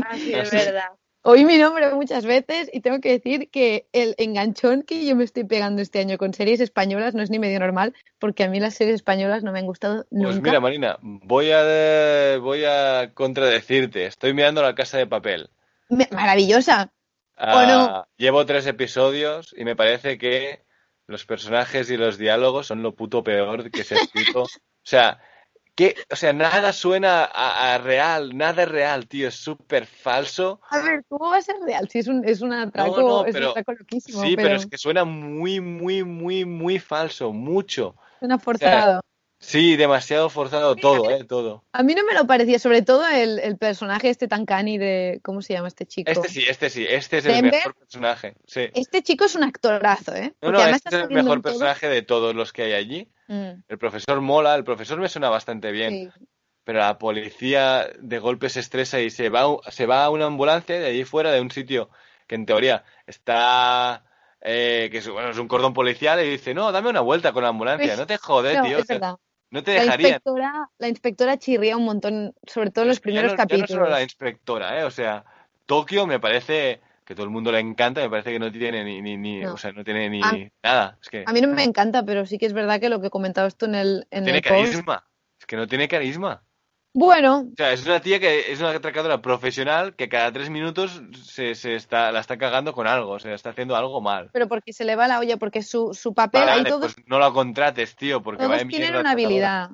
D: Ah, sí, es
A: Así.
D: verdad.
C: Oí mi nombre muchas veces y tengo que decir que el enganchón que yo me estoy pegando este año con series españolas no es ni medio normal, porque a mí las series españolas no me han gustado
A: Pues
C: nunca.
A: mira, Marina, voy a, voy a contradecirte, estoy mirando la casa de papel.
C: Maravillosa.
A: Ah,
C: no?
A: Llevo tres episodios y me parece que los personajes y los diálogos son lo puto peor que se ha escrito. [laughs] O sea, que, o sea, nada suena a, a real, nada es real, tío, es súper falso.
C: A ver, ¿cómo va a ser real? Si es un, es un atraco,
A: no,
C: es
A: pero-
C: un atraco loquísimo,
A: Sí, pero
C: pero
A: es que suena muy, muy, muy, muy falso, mucho.
C: suena forzado.
A: Sí, demasiado forzado todo, eh, todo.
C: A mí no me lo parecía, sobre todo el, el personaje este tan cani de... ¿Cómo se llama este chico?
A: Este sí, este sí, este es el
C: Denver.
A: mejor personaje, sí.
C: Este chico es un actorazo, ¿eh? Porque
A: no, este es el mejor
C: todo.
A: personaje de todos los que hay allí.
C: Mm,
A: El profesor mola, el profesor me suena bastante bien,
C: sí.
A: pero la policía de golpe se estresa y se va, a- se va a una ambulancia de allí fuera de un sitio que en teoría está, eh, que es, bueno, es un cordón policial y dice, no, dame una vuelta con la ambulancia, no te jodes,
C: No,
A: tío,
C: es verdad.
A: No te
C: La
A: dejarían.
C: inspectora, la inspectora chirría un montón, sobre todo en los
A: que ya
C: primeros
A: no- ya no
C: capítulos.
A: solo la inspectora, ¿eh? O sea, Tokio me parece que todo el mundo le encanta, me parece que no tiene ni, ni, ni-
C: No.
A: o sea, no tiene ni
C: A-
A: nada. Es que
C: A mí no me encanta, pero sí que es verdad que lo que comentabas tú en el, en
A: tiene
C: el post...
A: carisma. Es que no tiene carisma.
C: Bueno,
A: O sea, es una tía que es una atracadora profesional que cada tres minutos se, se está, la está cagando con algo, o sea, está haciendo algo mal.
C: pero porque se le va la olla, porque su, su papel,
A: Vale,
C: ahí
A: vale,
C: todos,
A: pues no la contrates, tío, porque
C: todos
A: vaya
C: tienen una habilidad.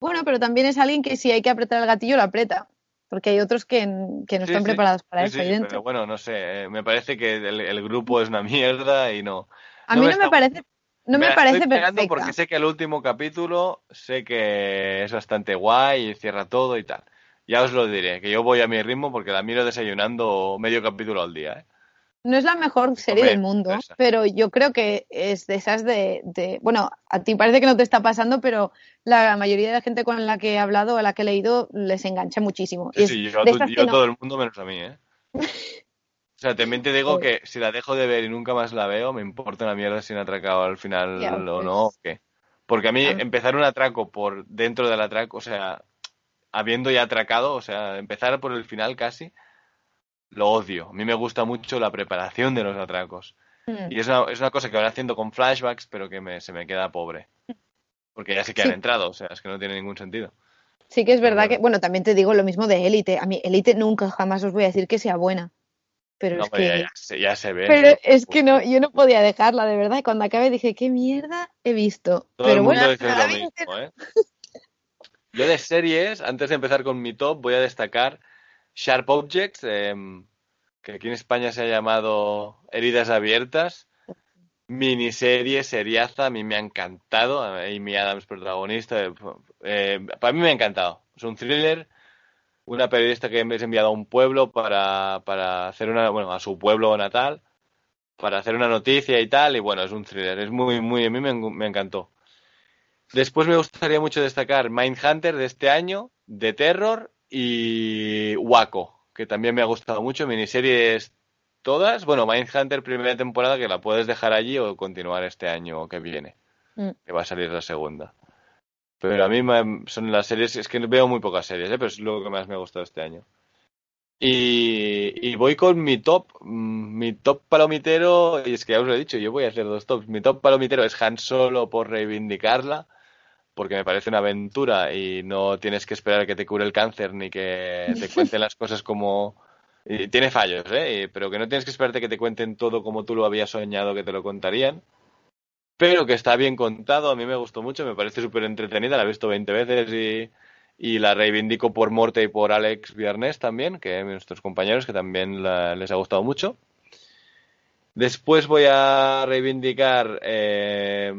C: Bueno, pero también es alguien que si hay que apretar el gatillo, lo aprieta. Porque hay otros que, que no
A: Sí,
C: están
A: sí,
C: preparados para
A: sí,
C: eso,
A: pero bueno, no sé, eh, me parece que el, el grupo es una mierda y no.
C: A
A: no
C: mí
A: me
C: no me
A: está
C: parece, no me
A: la
C: parece
A: estoy
C: perfecta.
A: porque sé que el último capítulo sé que es bastante guay y cierra todo y tal. Ya os lo diré, que yo voy a mi ritmo porque la miro desayunando medio capítulo al día, ¿eh?
C: No es la mejor serie
A: Hombre,
C: del mundo,
A: esa.
C: pero yo creo que es de esas de, de- Bueno, a ti parece que no te está pasando, pero la mayoría de la gente con la que he hablado, a la que he leído, les engancha muchísimo. Y
A: Sí,
C: es
A: sí, yo,
C: no-
A: todo el mundo menos a mí, ¿eh? [laughs] O sea, también te digo que si la dejo de ver y nunca más la veo, me importa una mierda si han atracado al final o
C: pues.
A: no, o. Porque a mí
C: Ah.
A: empezar un atraco por dentro del atraco, o sea, habiendo ya atracado, o sea, empezar por el final casi, lo odio. A mí me gusta mucho la preparación de los atracos.
C: Mm.
A: Y es una, es una cosa que van haciendo con flashbacks, pero que me, se me queda pobre. Porque ya sé que han entrado, o sea, es que no tiene ningún sentido.
C: Sí que es verdad que... Bueno, también te digo lo mismo de Élite. A mí Élite nunca jamás os voy a decir que sea buena. Pero
A: No,
C: es
A: ya,
C: que...
A: ya se, ya se ve.
C: Pero
A: ¿no?
C: es que no, yo no podía dejarla, de verdad. Y cuando acabé dije, ¿qué mierda he visto?
A: Todo
C: pero
A: el mundo
C: bueno,
A: dice lo mismo, ¿eh? [laughs] Yo de series, antes de empezar con mi top, voy a destacar Sharp Objects, em, que aquí en España se ha llamado Heridas Abiertas. Miniserie, seriaza, a mí me ha encantado. Amy Adams, protagonista. eh, eh, para mí me ha encantado. Es un thriller. Una periodista que es enviada a un pueblo para, para hacer una, bueno, a su pueblo natal, para hacer una noticia y tal. Y bueno, es un thriller. Es muy, muy, a mí me, me encantó. Después me gustaría mucho destacar Mindhunter de este año, de terror y Waco, que también me ha gustado mucho. Miniseries todas. Bueno, Mindhunter primera temporada que la puedes dejar allí o continuar este año que viene,
C: Mm.
A: que va a salir la segunda. Pero a mí me- son las series, es que veo muy pocas series, ¿eh? pero es lo que más me ha gustado este año. Y, y voy con mi top, mm, mi top palomitero, y es que ya os lo he dicho, yo voy a hacer dos tops. Mi top palomitero es Han Solo por reivindicarla, porque me parece una aventura y no tienes que esperar que te cure el cáncer ni que te cuenten las cosas como... y tiene fallos, ¿eh? Pero que no tienes que esperarte que te cuenten todo como tú lo habías soñado que te lo contarían. Pero que está bien contado, a mí me gustó mucho, me parece súper entretenida, la he visto 20 veces y, y la reivindico por Morte y por Alex Viernes también, que nuestros compañeros que también la- les ha gustado mucho. Después voy a reivindicar, eh,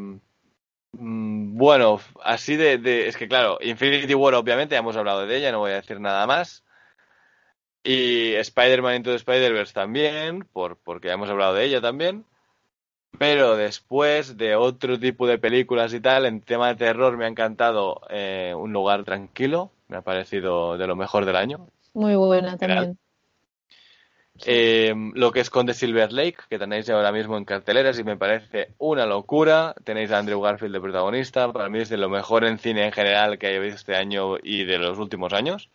A: mm, bueno, así de, Es que claro, Infinity War obviamente, ya hemos hablado de ella, no voy a decir nada más. Y Spider-Man Into the Spider-Verse también, por, porque ya hemos hablado de ella también. Pero después de otro tipo de películas y tal, en tema de terror me ha encantado eh, Un lugar tranquilo, me ha parecido de lo mejor del año.
C: Muy buena también.
A: Eh, lo que esconde Silver Lake, que tenéis ahora mismo en carteleras y me parece una locura. Tenéis a Andrew Garfield de protagonista. Para mí es de lo mejor en cine en general que haya visto este año y de los últimos años.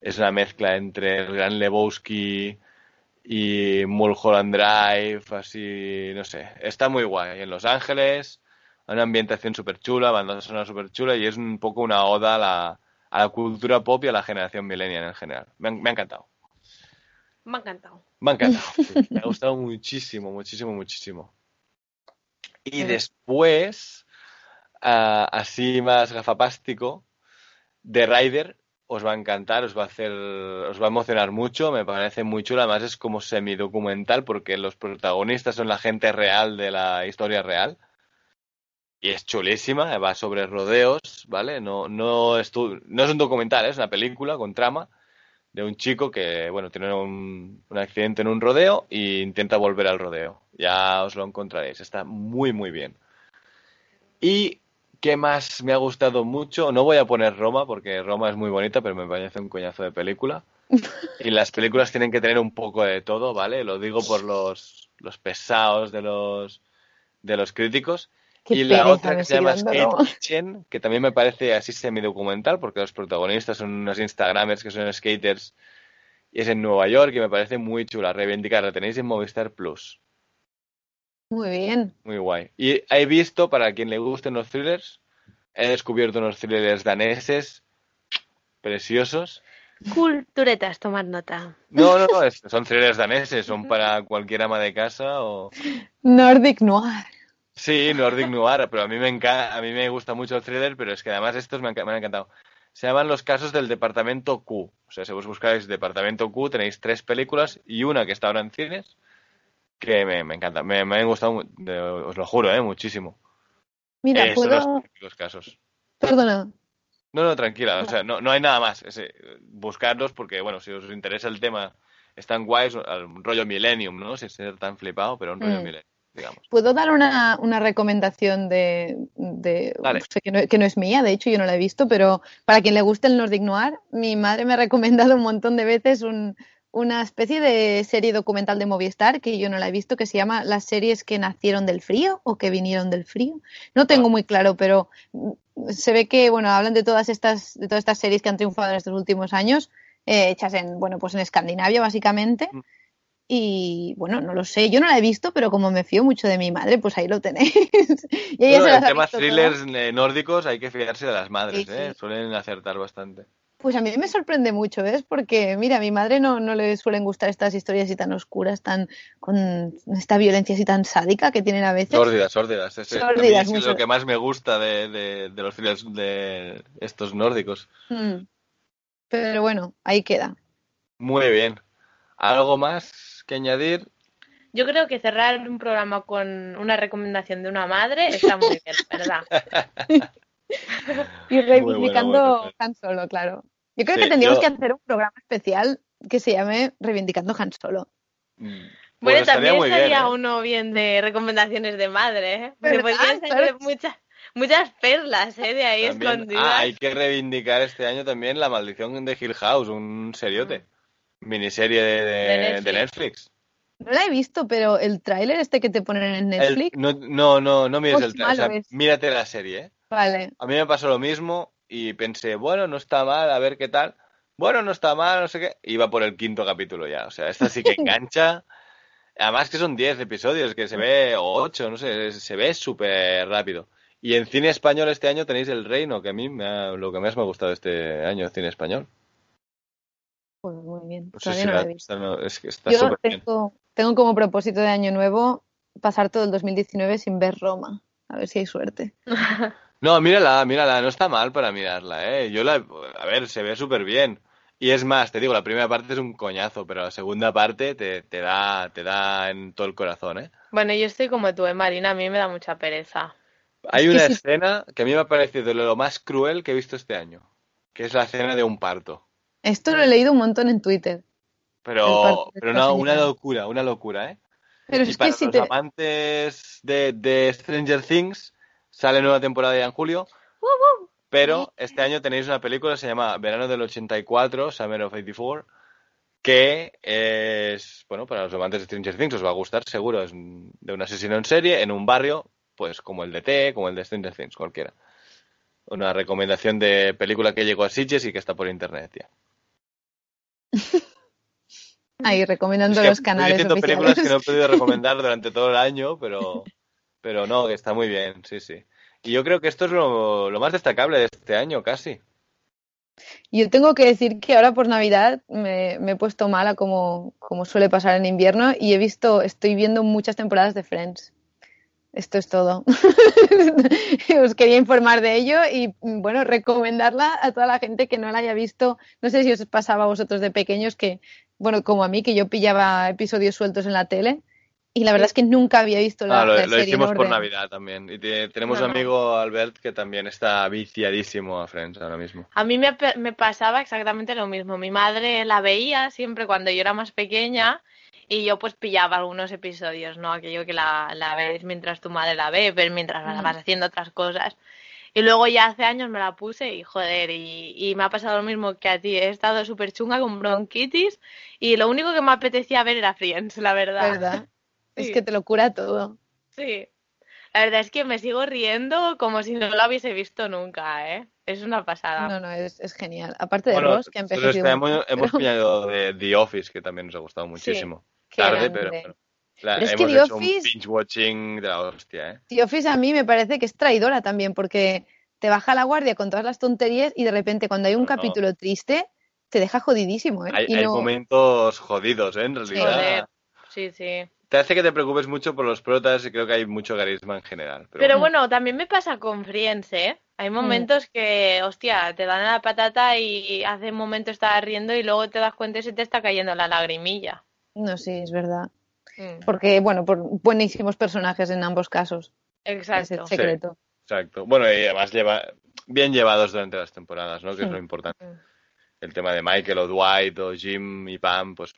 A: Es una mezcla entre el Gran Lebowski y Mulholland Drive, así, no sé. Está muy guay. En Los Ángeles, una ambientación súper chula, banda sonora súper chula y es un poco una oda a la, a la cultura pop y a la generación millennial en general. Me ha- me ha encantado.
D: Me ha encantado.
A: Me ha encantado. [laughs] Me ha gustado muchísimo, muchísimo, muchísimo. Y después, ah, así más gafapástico, The Rider os va a encantar, os va a hacer, os va a emocionar mucho, me parece muy chula, además es como semidocumental porque los protagonistas son la gente real de la historia real. Y es chulísima, va sobre rodeos, ¿vale? No, no, es, no es un documental, es una película con trama de un chico que, bueno, tiene un, un accidente en un rodeo e intenta volver al rodeo. Ya os lo encontraréis, está muy, muy bien. Y, ¿qué más me ha gustado mucho? No voy a poner Roma, porque Roma es muy bonita, pero me parece un coñazo de película. [laughs] Y las películas tienen que tener un poco de todo, ¿vale? Lo digo por los, los pesados de los, de los críticos.
C: Qué
A: y la otra que se llama Skate. Kitchen, que también me parece así semidocumental, porque los protagonistas son unos Instagramers que son skaters y es en Nueva York y me parece muy chula. Reivindicar, la tenéis en Movistar Plus.
C: Muy bien.
A: Muy guay. Y he visto, para quien le gusten los thrillers, he descubierto unos thrillers daneses preciosos.
D: Culturetas, tomad nota.
A: No, no, no, es- son thrillers daneses, son para cualquier ama de casa o...
C: Nordic Noir.
A: Sí, Nordic Noir, pero a mí me encanta, a mí me gusta mucho el thriller, pero es que además estos me han, me han encantado. Se llaman los casos del Departamento Q. O sea, si vos buscáis Departamento Q, tenéis tres películas y una que está ahora en cines, que me, me encanta. Me, me han gustado, os lo juro, ¿eh? muchísimo.
C: Mira,
A: Eh, son los
C: puedo.
A: casos.
C: Perdona.
A: No, no, tranquila, o sea, no, no hay nada más. Es, eh, buscarlos porque, bueno, si os interesa el tema, están guays, al rollo Millennium, ¿no? Sin ser tan flipado, pero un rollo
C: Mm.
A: Millennium, digamos.
C: ¿Puedo dar una, una recomendación de, de
A: Dale.
C: sé que, no, que no es mía, de hecho yo no la he visto, pero para quien le guste el Nordic Noir, mi madre me ha recomendado un montón de veces un- una especie de serie documental de Movistar que yo no la he visto, que se llama Las series que nacieron del frío o que vinieron del frío. No tengo muy claro, pero mm, se ve que, bueno, hablan de todas estas, de todas estas series que han triunfado en estos últimos años, eh, hechas en, bueno, pues en Escandinavia básicamente.
A: Mm.
C: Y bueno, no lo sé, yo no la he visto, pero como me fío mucho de mi madre, pues ahí lo tenéis. [laughs] y ella
A: Bueno,
C: se
A: en
C: las ha
A: temas thrillers
C: todas.
A: eh, nórdicos hay que fiarse de las madres,
C: Sí,
A: ¿eh? Suelen acertar bastante.
C: Pues a mí me sorprende mucho, ¿ves? Porque, mira, a mi madre no, no le suelen gustar estas historias así tan oscuras, tan con esta violencia así tan sádica que tienen a veces.
A: Sórdidas, sórdidas. Mí
C: Sórdidas,
A: es lo que más me gusta de, de- de los thrillers de estos nórdicos.
C: Mm. Pero bueno, ahí queda.
A: Muy bien. ¿Algo más que añadir?
D: Yo creo que cerrar un programa con una recomendación de una madre está muy bien, ¿verdad? [laughs]
C: Y reivindicando Han Solo, claro. Yo creo
A: Sí,
C: que tendríamos
A: yo-
C: que hacer un programa especial que se llame Reivindicando Han Solo.
D: Bueno,
A: Pues estaría
D: también
A: bien,
D: estaría
A: ¿eh?
D: uno bien de recomendaciones de madre, ¿eh? Porque
C: ¿Verdad?
D: podrían salir muchas, muchas perlas, ¿eh? De ahí
A: También-
D: escondidas.
A: Ah, hay que reivindicar este año también La Maldición de Hill House, un seriote. Miniserie de, de-
D: De Netflix.
A: de Netflix.
C: No la he visto, pero el tráiler este que te ponen en
A: El-
C: Netflix,
A: no, no, no, no mires
C: Oh,
A: el
C: qué
A: trailer, o sea, mírate la serie, ¿eh?
C: vale.
A: A mí me pasó lo mismo y pensé, bueno, no está mal, a ver qué tal. Bueno, no está mal, no sé qué. Iba por el quinto capítulo ya. O sea, esta sí que [laughs] engancha. Además que son 10 episodios, que se ve, o 8, no sé, se ve súper rápido. Y en cine español este año tenéis El Reino, que a mí me ha- lo que más me ha gustado este año de cine español.
C: Pues muy bien.
A: No sé si
C: no
A: la-
C: he visto.
A: esta no- es que está
C: Yo
A: súper bien.
C: tengo, tengo como propósito de año nuevo pasar todo el 2019 sin ver Roma. A ver si hay suerte. [laughs]
A: No, mírala, mírala, no está mal para mirarla, ¿eh? Yo la, a ver, se ve súper bien. Y es más, te digo, la primera parte es un coñazo, pero la segunda parte te, te da, te da en todo el corazón, ¿eh?
D: Bueno, yo estoy como tú, ¿eh, Marina? A mí me da mucha pereza.
A: Hay
C: Es que
A: una
C: si-
A: escena que a mí me ha parecido de lo más cruel que he visto este año, que es la escena de un parto.
C: Esto lo he leído un montón en Twitter.
A: Pero, pero no, una locura, una locura, ¿eh?
C: Pero
A: y
C: es
A: para
C: que si
A: los
C: te...
A: amantes de, de Stranger Things, sale nueva temporada ya en julio. Pero este año tenéis una película que se llama Verano del 84, Summer of 84, que es, bueno, para los amantes de Stranger Things os va a gustar, seguro. Es de un asesino en serie en un barrio, pues como el de T, como el de Stranger Things, cualquiera. Una recomendación de película que llegó a Sitges y que está por internet ya. [laughs]
C: Ahí recomendando
A: Es que
C: los
A: estoy
C: canales
A: diciendo
C: oficiales.
A: películas que no he podido recomendar [laughs] durante todo el año, pero, pero no, que está muy bien, sí, sí. Y yo creo que esto es lo, más destacable de este año, casi.
C: Yo tengo que decir que ahora por Navidad me, me he puesto mala como, como suele pasar en invierno y he visto, estoy viendo muchas temporadas de Friends. Esto es todo. [laughs] Os quería informar de ello y bueno, recomendarla a toda la gente que no la haya visto. No sé si os pasaba a vosotros de pequeños que, bueno, como a mí, que yo pillaba episodios sueltos en la tele y la verdad es que nunca había visto la,
A: Ah, lo,
C: la
A: lo
C: serie en
A: hicimos por. Navidad también. Y te- tenemos un amigo, Albert, que también está viciadísimo a Friends ahora mismo.
D: A mí me, pe- me pasaba exactamente lo mismo. Mi madre la veía siempre cuando yo era más pequeña y yo pues pillaba algunos episodios, ¿no? Aquello que la, la ves mientras tu madre la ve, pero mientras vas-
C: Mm.
D: vas haciendo otras cosas. Y luego ya hace años me la puse y joder, y, y me ha pasado lo mismo que a ti. He estado súper chunga con bronquitis y lo único que me apetecía ver era Friends, la verdad.
C: ¿Verdad? Es
D: Sí.
C: que te lo cura todo.
D: Sí. La verdad es que me sigo riendo como si no lo hubiese visto nunca, ¿eh? Es una pasada.
C: No, no, es, es genial. Aparte de
A: Bueno,
C: Ross, que envejecido
A: este hemos
C: pero-
A: pillado de The Office, que también nos ha gustado muchísimo.
C: qué
A: Tarde, pero bueno. La-
C: Pero es que
A: hemos
C: The
A: hecho un
C: Office-
A: binge watching de la hostia, ¿eh?
C: The Office a mí me parece que es traidora también, porque te baja la guardia con todas las tonterías y de repente cuando hay un
A: No, no.
C: capítulo triste, te deja jodidísimo, ¿eh?
A: Hay,
C: Y
A: hay
C: no-
A: momentos jodidos, ¿eh? En realidad.
D: Sí, sí.
A: Te hace que te preocupes mucho por los protas y creo que hay mucho carisma en general. Pero,
D: Pero
A: bueno.
D: bueno, también me pasa con Friends, ¿eh?
C: Mm.
D: Hay momentos que, hostia, te dan a la patata y hace un momento estás riendo y luego te das cuenta y se te está cayendo la lagrimilla.
C: No, sí, es verdad.
D: Mm,
C: Porque, bueno, por buenísimos personajes en ambos casos. Es el
D: Exacto.
A: Sí.
C: secreto.
A: Exacto. Bueno, y además lleva bien llevados durante las temporadas, ¿no? Que es lo importante.
D: Mm.
A: El tema de Michael o Dwight o Jim y Pam, pues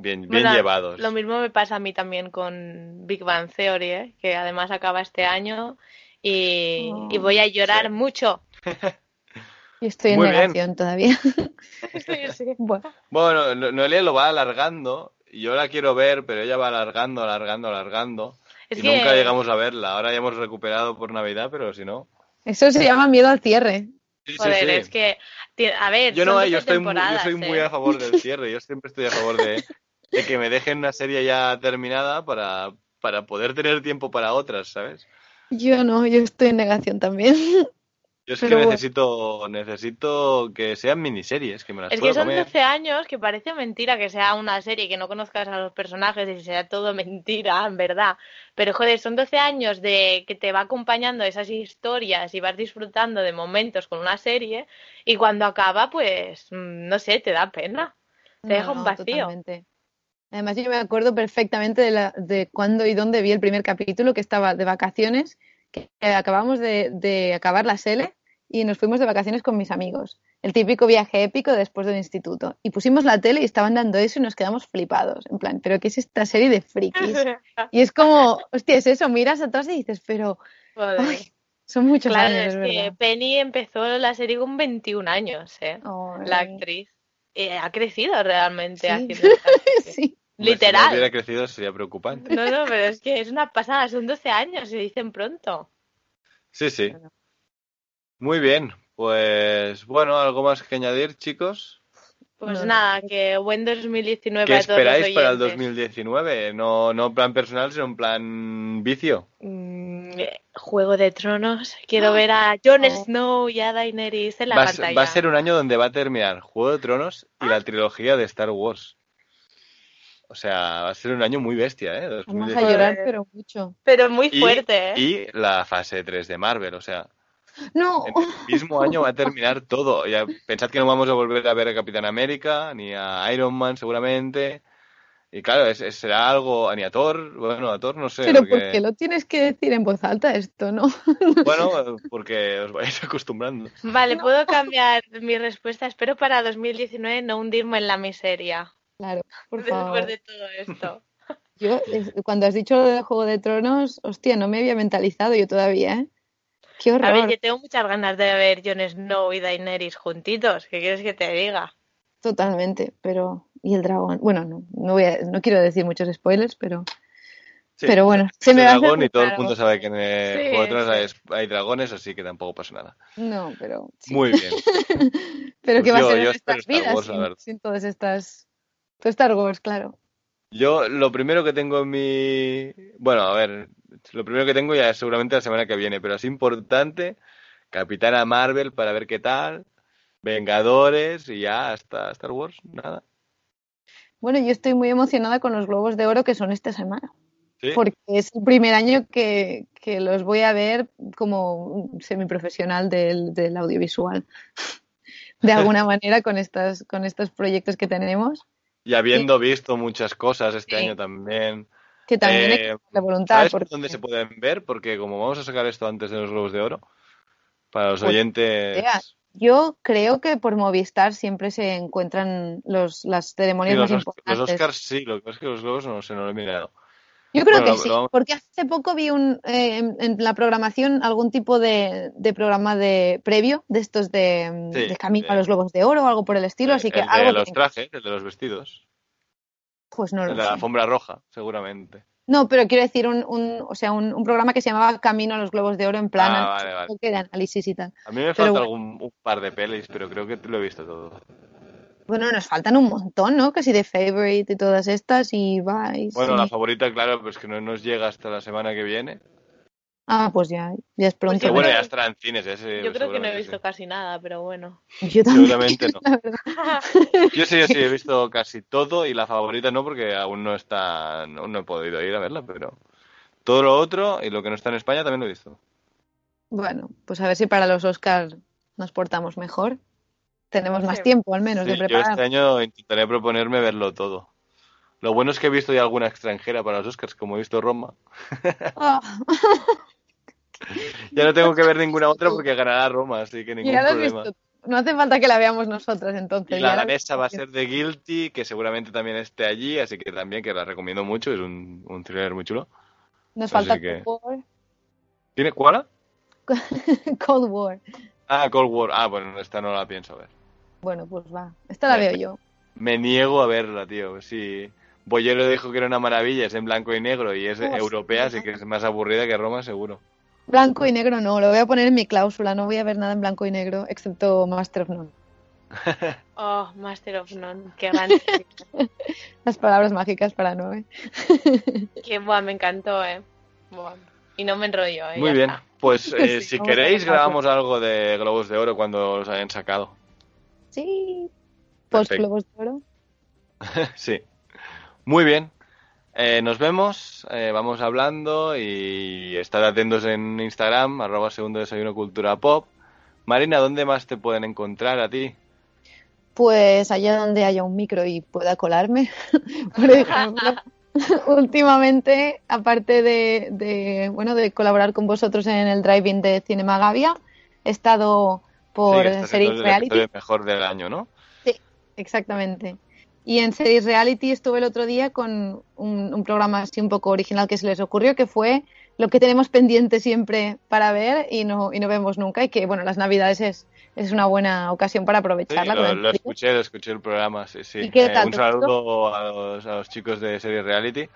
A: bien, bien
D: Bueno,
A: llevados.
D: Lo mismo me pasa a mí también con Big Bang Theory, ¿eh? Que además acaba este año y,
C: Oh,
D: y voy a llorar
A: sí.
D: mucho. [laughs]
C: Y estoy en
A: Muy bien.
C: negación todavía. [laughs]
D: Sí, sí.
C: Bueno,
A: Bueno, No- Noelia lo va alargando y yo la quiero ver, pero ella va alargando, alargando, alargando.
D: Es
A: y
D: que-
A: nunca llegamos a verla. Ahora ya hemos recuperado por Navidad, pero si no.
C: eso se llama miedo al cierre.
A: Sí,
D: Joder,
A: sí.
D: es que, a ver,
A: Yo no,
D: 12
A: yo estoy, muy, yo soy muy
D: ¿eh?
A: a favor del cierre. Yo siempre estoy a favor de, [laughs] de que me dejen una serie ya terminada para, para poder tener tiempo para otras, ¿sabes?
C: Yo no, yo estoy en negación también.
A: Yo es que
C: Pero bueno.
A: necesito, necesito que sean miniseries, que me las
D: Es
A: pueda
D: que son
A: comer.
D: 12 años que parece mentira que sea una serie que no conozcas a los personajes y sea todo [laughs] mentira, en verdad. Pero joder, son 12 años de que te va acompañando esas historias y vas disfrutando de momentos con una serie y cuando acaba, pues, mm, no sé, te da pena. Te deja
C: No,
D: un
C: no,
D: vacío.
C: totalmente. Además, yo me acuerdo perfectamente de, la, de cuándo y dónde vi el primer capítulo, que estaba de vacaciones, que acabamos de, de acabar la SELE y nos fuimos de vacaciones con mis amigos. El típico viaje épico después del instituto. Y pusimos la tele y estaban dando eso y nos quedamos flipados. En plan, ¿pero qué es esta serie de frikis? [laughs] Y es como, hostia, es eso, miras atrás y dices, pero ay, son muchos
D: Claro,
C: años,
D: es que. Penny empezó la serie con 21 años, ¿eh? La actriz. Eh, ha crecido realmente
C: Sí.
D: haciendo [laughs]
C: sí.
A: Hombre, Si no
D: Literal.
A: hubiera crecido sería preocupante.
D: No, no, pero es que es una pasada, son 12 años, se dicen pronto.
A: Sí, sí. Muy bien. Pues bueno, ¿algo más que añadir, chicos?
D: Pues
C: No,
D: nada, que buen 2019
A: ¿Qué
D: para todos los
A: esperáis para el
D: oyentes.
A: 2019? No, no plan personal, sino en plan vicio.
D: Mm, eh, Juego de Tronos, quiero ver a Jon
C: Oh.
D: Snow y a Daenerys en la
A: Va a,
D: pantalla.
A: va a ser un año donde va a terminar Juego de Tronos y la trilogía de Star Wars. O sea, va a ser un año muy bestia, ¿eh?
C: Vamos a
A: 2019.
C: llorar, pero mucho.
D: Pero muy
A: Y-
D: fuerte, ¿eh?
A: Y la fase 3 de Marvel, o sea,
C: No.
A: En el mismo año va a terminar [laughs] todo. Ya, pensad que no vamos a volver a ver a Capitán América, ni a Iron Man seguramente. Y claro, es, es- será algo, ni a Thor, bueno, a Thor no sé.
C: Pero
A: porque-
C: ¿por qué lo tienes que decir en voz alta esto, no? [laughs]
A: Bueno, porque os vais acostumbrando.
D: Vale, puedo cambiar mi respuesta. Espero para 2019 no hundirme en la miseria.
C: Claro, por
D: Después
C: favor.
D: de todo esto.
C: Yo, cuando has dicho lo del Juego de Tronos, hostia, no me había mentalizado yo todavía, ¿eh? Qué
D: A ver,
C: horror.
D: yo tengo muchas ganas de ver Jon Snow y Daenerys juntitos. ¿Qué quieres que te diga?
C: Totalmente, pero... ¿Y el dragón? Bueno, no, no, voy a- no quiero decir muchos spoilers, pero...
A: Sí,
C: Pero bueno, se me va a hacer
A: dragón
C: muy
A: y todo el mundo sabe que en el
D: Sí,
A: Juego de
D: sí.
A: hay, dragones, así que tampoco pasa nada.
C: No, pero... sí.
A: Muy bien. [laughs]
C: Pero
A: Pues
C: ¿qué va a ser en estas vidas
A: Wars,
C: sin, sin todas estas... Todo Star Wars, claro.
A: Yo lo primero que tengo en mi... Bueno, a ver, lo primero que tengo ya es seguramente la semana que viene, pero es importante, Capitana Marvel para ver qué tal, Vengadores y ya hasta Star Wars, nada.
C: Bueno, yo estoy muy emocionada con los Globos de Oro que son esta semana,
A: ¿Sí?
C: porque es el primer año que, que los voy a ver como semiprofesional del, del audiovisual. [laughs] De alguna [laughs] manera con estas, con estos proyectos que tenemos,
A: Y habiendo visto muchas cosas este
C: Sí.
A: año también.
C: Que también
A: Eh,
C: que ponerle voluntad.
A: ¿Sabes
C: porque-
A: dónde se pueden ver? Porque como vamos a sacar esto antes de los Globos de Oro, para los
C: Pues,
A: oyentes...
C: Yo creo que por Movistar siempre se encuentran los, las
A: Sí,
C: ceremonias
A: los,
C: más
A: Os- los
C: importantes.
A: Oscars sí, lo que pasa es que los Globos no sé, no lo he mirado.
C: Yo creo
A: Bueno,
C: que sí, porque hace poco vi un, eh, en, en la programación algún tipo de, de programa de previo de estos de, mm,
A: Sí,
C: de camino
A: de-
C: a los globos de oro o algo por el estilo, así que
A: el de los trajes, el de los vestidos.
C: Pues no lo
A: la
C: sé.
A: alfombra roja, seguramente.
C: No, pero quiero decir un, un, o sea, un, un programa que se llamaba Camino a los globos de oro en plan
A: Ah, vale, vale.
C: de análisis y tal.
A: A mí me falta
C: bueno.
A: algún un par de pelis, pero creo que lo he visto todo.
C: Bueno, nos faltan un montón, ¿no? Casi de Favorite y todas estas y Vice.
A: Bueno,
C: y-
A: la favorita, claro, pues que no nos llega hasta la semana que viene.
C: Ah, pues ya, ya es pronto.
D: Yo
A: bueno,
D: creo-
A: ya estará en cines ese.
D: Yo creo que no he visto
A: sí.
D: casi nada, pero bueno.
C: Yo también,
A: Seguramente [laughs] no. [laughs] Yo sí, yo sí, he visto casi todo y la favorita no, porque aún no está, no, no he podido ir a verla, pero todo lo otro y lo que no está en España también lo he visto.
C: Bueno, pues a ver si para los Oscars nos portamos mejor. Tenemos más tiempo, al menos,
A: Sí,
C: de
A: yo
C: preparar.
A: este año intentaré proponerme verlo todo. Lo bueno es que he visto ya alguna extranjera para los Oscars, como he visto Roma.
C: Ah, [laughs] [laughs]
A: Ya no tengo que ver ninguna otra porque ganará Roma, así que ningún problema.
C: visto. No hace falta que la veamos nosotras, entonces.
A: Y la danesa va a ser de Guilty, que seguramente también esté allí, así que también que la recomiendo mucho, es un, un thriller muy chulo.
C: Nos
A: así
C: falta
A: que-
C: Cold War.
A: ¿Tiene cuál? [laughs]
C: Cold War.
A: Ah, Cold War. Ah, bueno, esta no la pienso ver.
C: Bueno, pues va. Esta la veo yo.
A: Me niego a verla, tío. Sí. Boyero dijo que era una maravilla, es en blanco y negro y es
C: Hostia.
A: europea, así que es más aburrida que Roma, seguro.
C: Blanco y negro no, lo voy a poner en mi cláusula. No voy a ver nada en blanco y negro, excepto Master of None. [laughs]
D: Oh, Master of None, qué grande. [laughs]
C: Las palabras mágicas para nueve. [laughs]
D: que buah, me encantó, eh. Buah. Y no me enrollo, eh.
A: Muy bien.
D: está.
A: Pues eh,
C: Sí,
A: si queréis, grabamos algo de Globos de Oro cuando los hayan sacado.
C: Sí. Post. Globos de Oro.
A: sí. Muy bien. Eh, nos vemos, eh, vamos hablando y estar atentos en Instagram, arroba segundo desayuno cultura pop. Marina, ¿dónde más te pueden encontrar a ti?
C: Pues allá donde haya un micro y pueda colarme. [laughs] Por ejemplo, [laughs] últimamente, aparte de, de, bueno, de colaborar con vosotros en el driving de Cinema Gavia, he estado por
A: Sí,
C: Series
A: el
C: Reality.
A: episodio mejor del año, ¿no?
C: Exactamente. Y en Series Reality estuve el otro día con un, un programa así un poco original que se les ocurrió, que fue lo que tenemos pendiente siempre para ver y no, y no vemos nunca. Y que, bueno, las Navidades es, es una buena ocasión para
A: Sí,
C: aprovecharla.
A: lo, escuché, lo escuché el programa, sí, sí.
C: ¿Y qué
A: Eh, un saludo a los, a los chicos de Series Reality.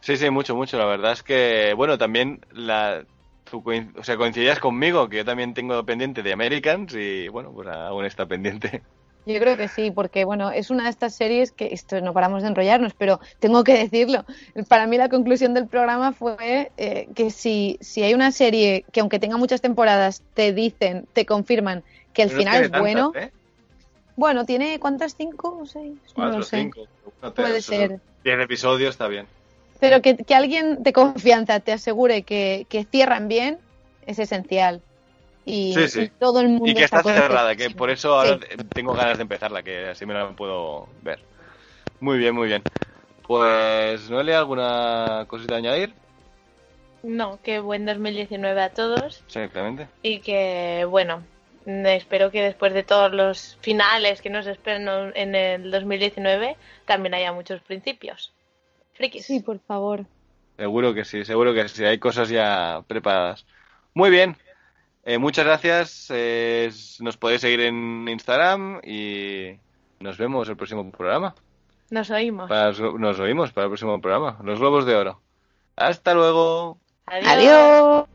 A: Sí, sí, mucho, mucho. La verdad es que, bueno, también la, tú o sea, coincidías conmigo, que yo también tengo pendiente de Americans y, bueno, pues aún está pendiente.
C: Yo creo que sí, porque bueno, es una de estas series que esto no paramos de enrollarnos, pero tengo que decirlo. Para mí la conclusión del programa fue eh, que si, si hay una serie que aunque tenga muchas temporadas te dicen, te confirman que el
A: Pero no
C: final es
A: tantas,
C: bueno,
A: ¿eh?
C: bueno, tiene cuántas cinco o seis, no
A: Cuatro,
C: lo sé.
A: cinco. No te-
C: Puede ser.
A: Diez episodios está bien.
C: Pero que, que alguien de confianza te asegure que, que cierran bien es esencial. Y,
A: Sí, sí.
C: y todo el mundo
A: Y que está cerrada, que por eso ahora
C: Sí.
A: tengo ganas de empezarla, que así me la puedo ver. Muy bien, muy bien. Pues, ¿Noelia, alguna cosita a añadir?
D: No, que buen 2019 a todos
A: Sí, claramente.
D: y que, bueno, espero que después de todos los finales que nos esperan en el 2019 también haya muchos principios. Frikis.
C: Sí, por favor.
A: Seguro que sí, seguro que sí. Hay cosas ya preparadas. Muy bien. Eh, muchas gracias. eh, nos podéis seguir en Instagram y nos vemos el próximo programa.
D: Nos oímos.
A: Para- nos oímos para el próximo programa. Los Globos de Oro. Hasta luego.
D: Adiós.
C: Adiós.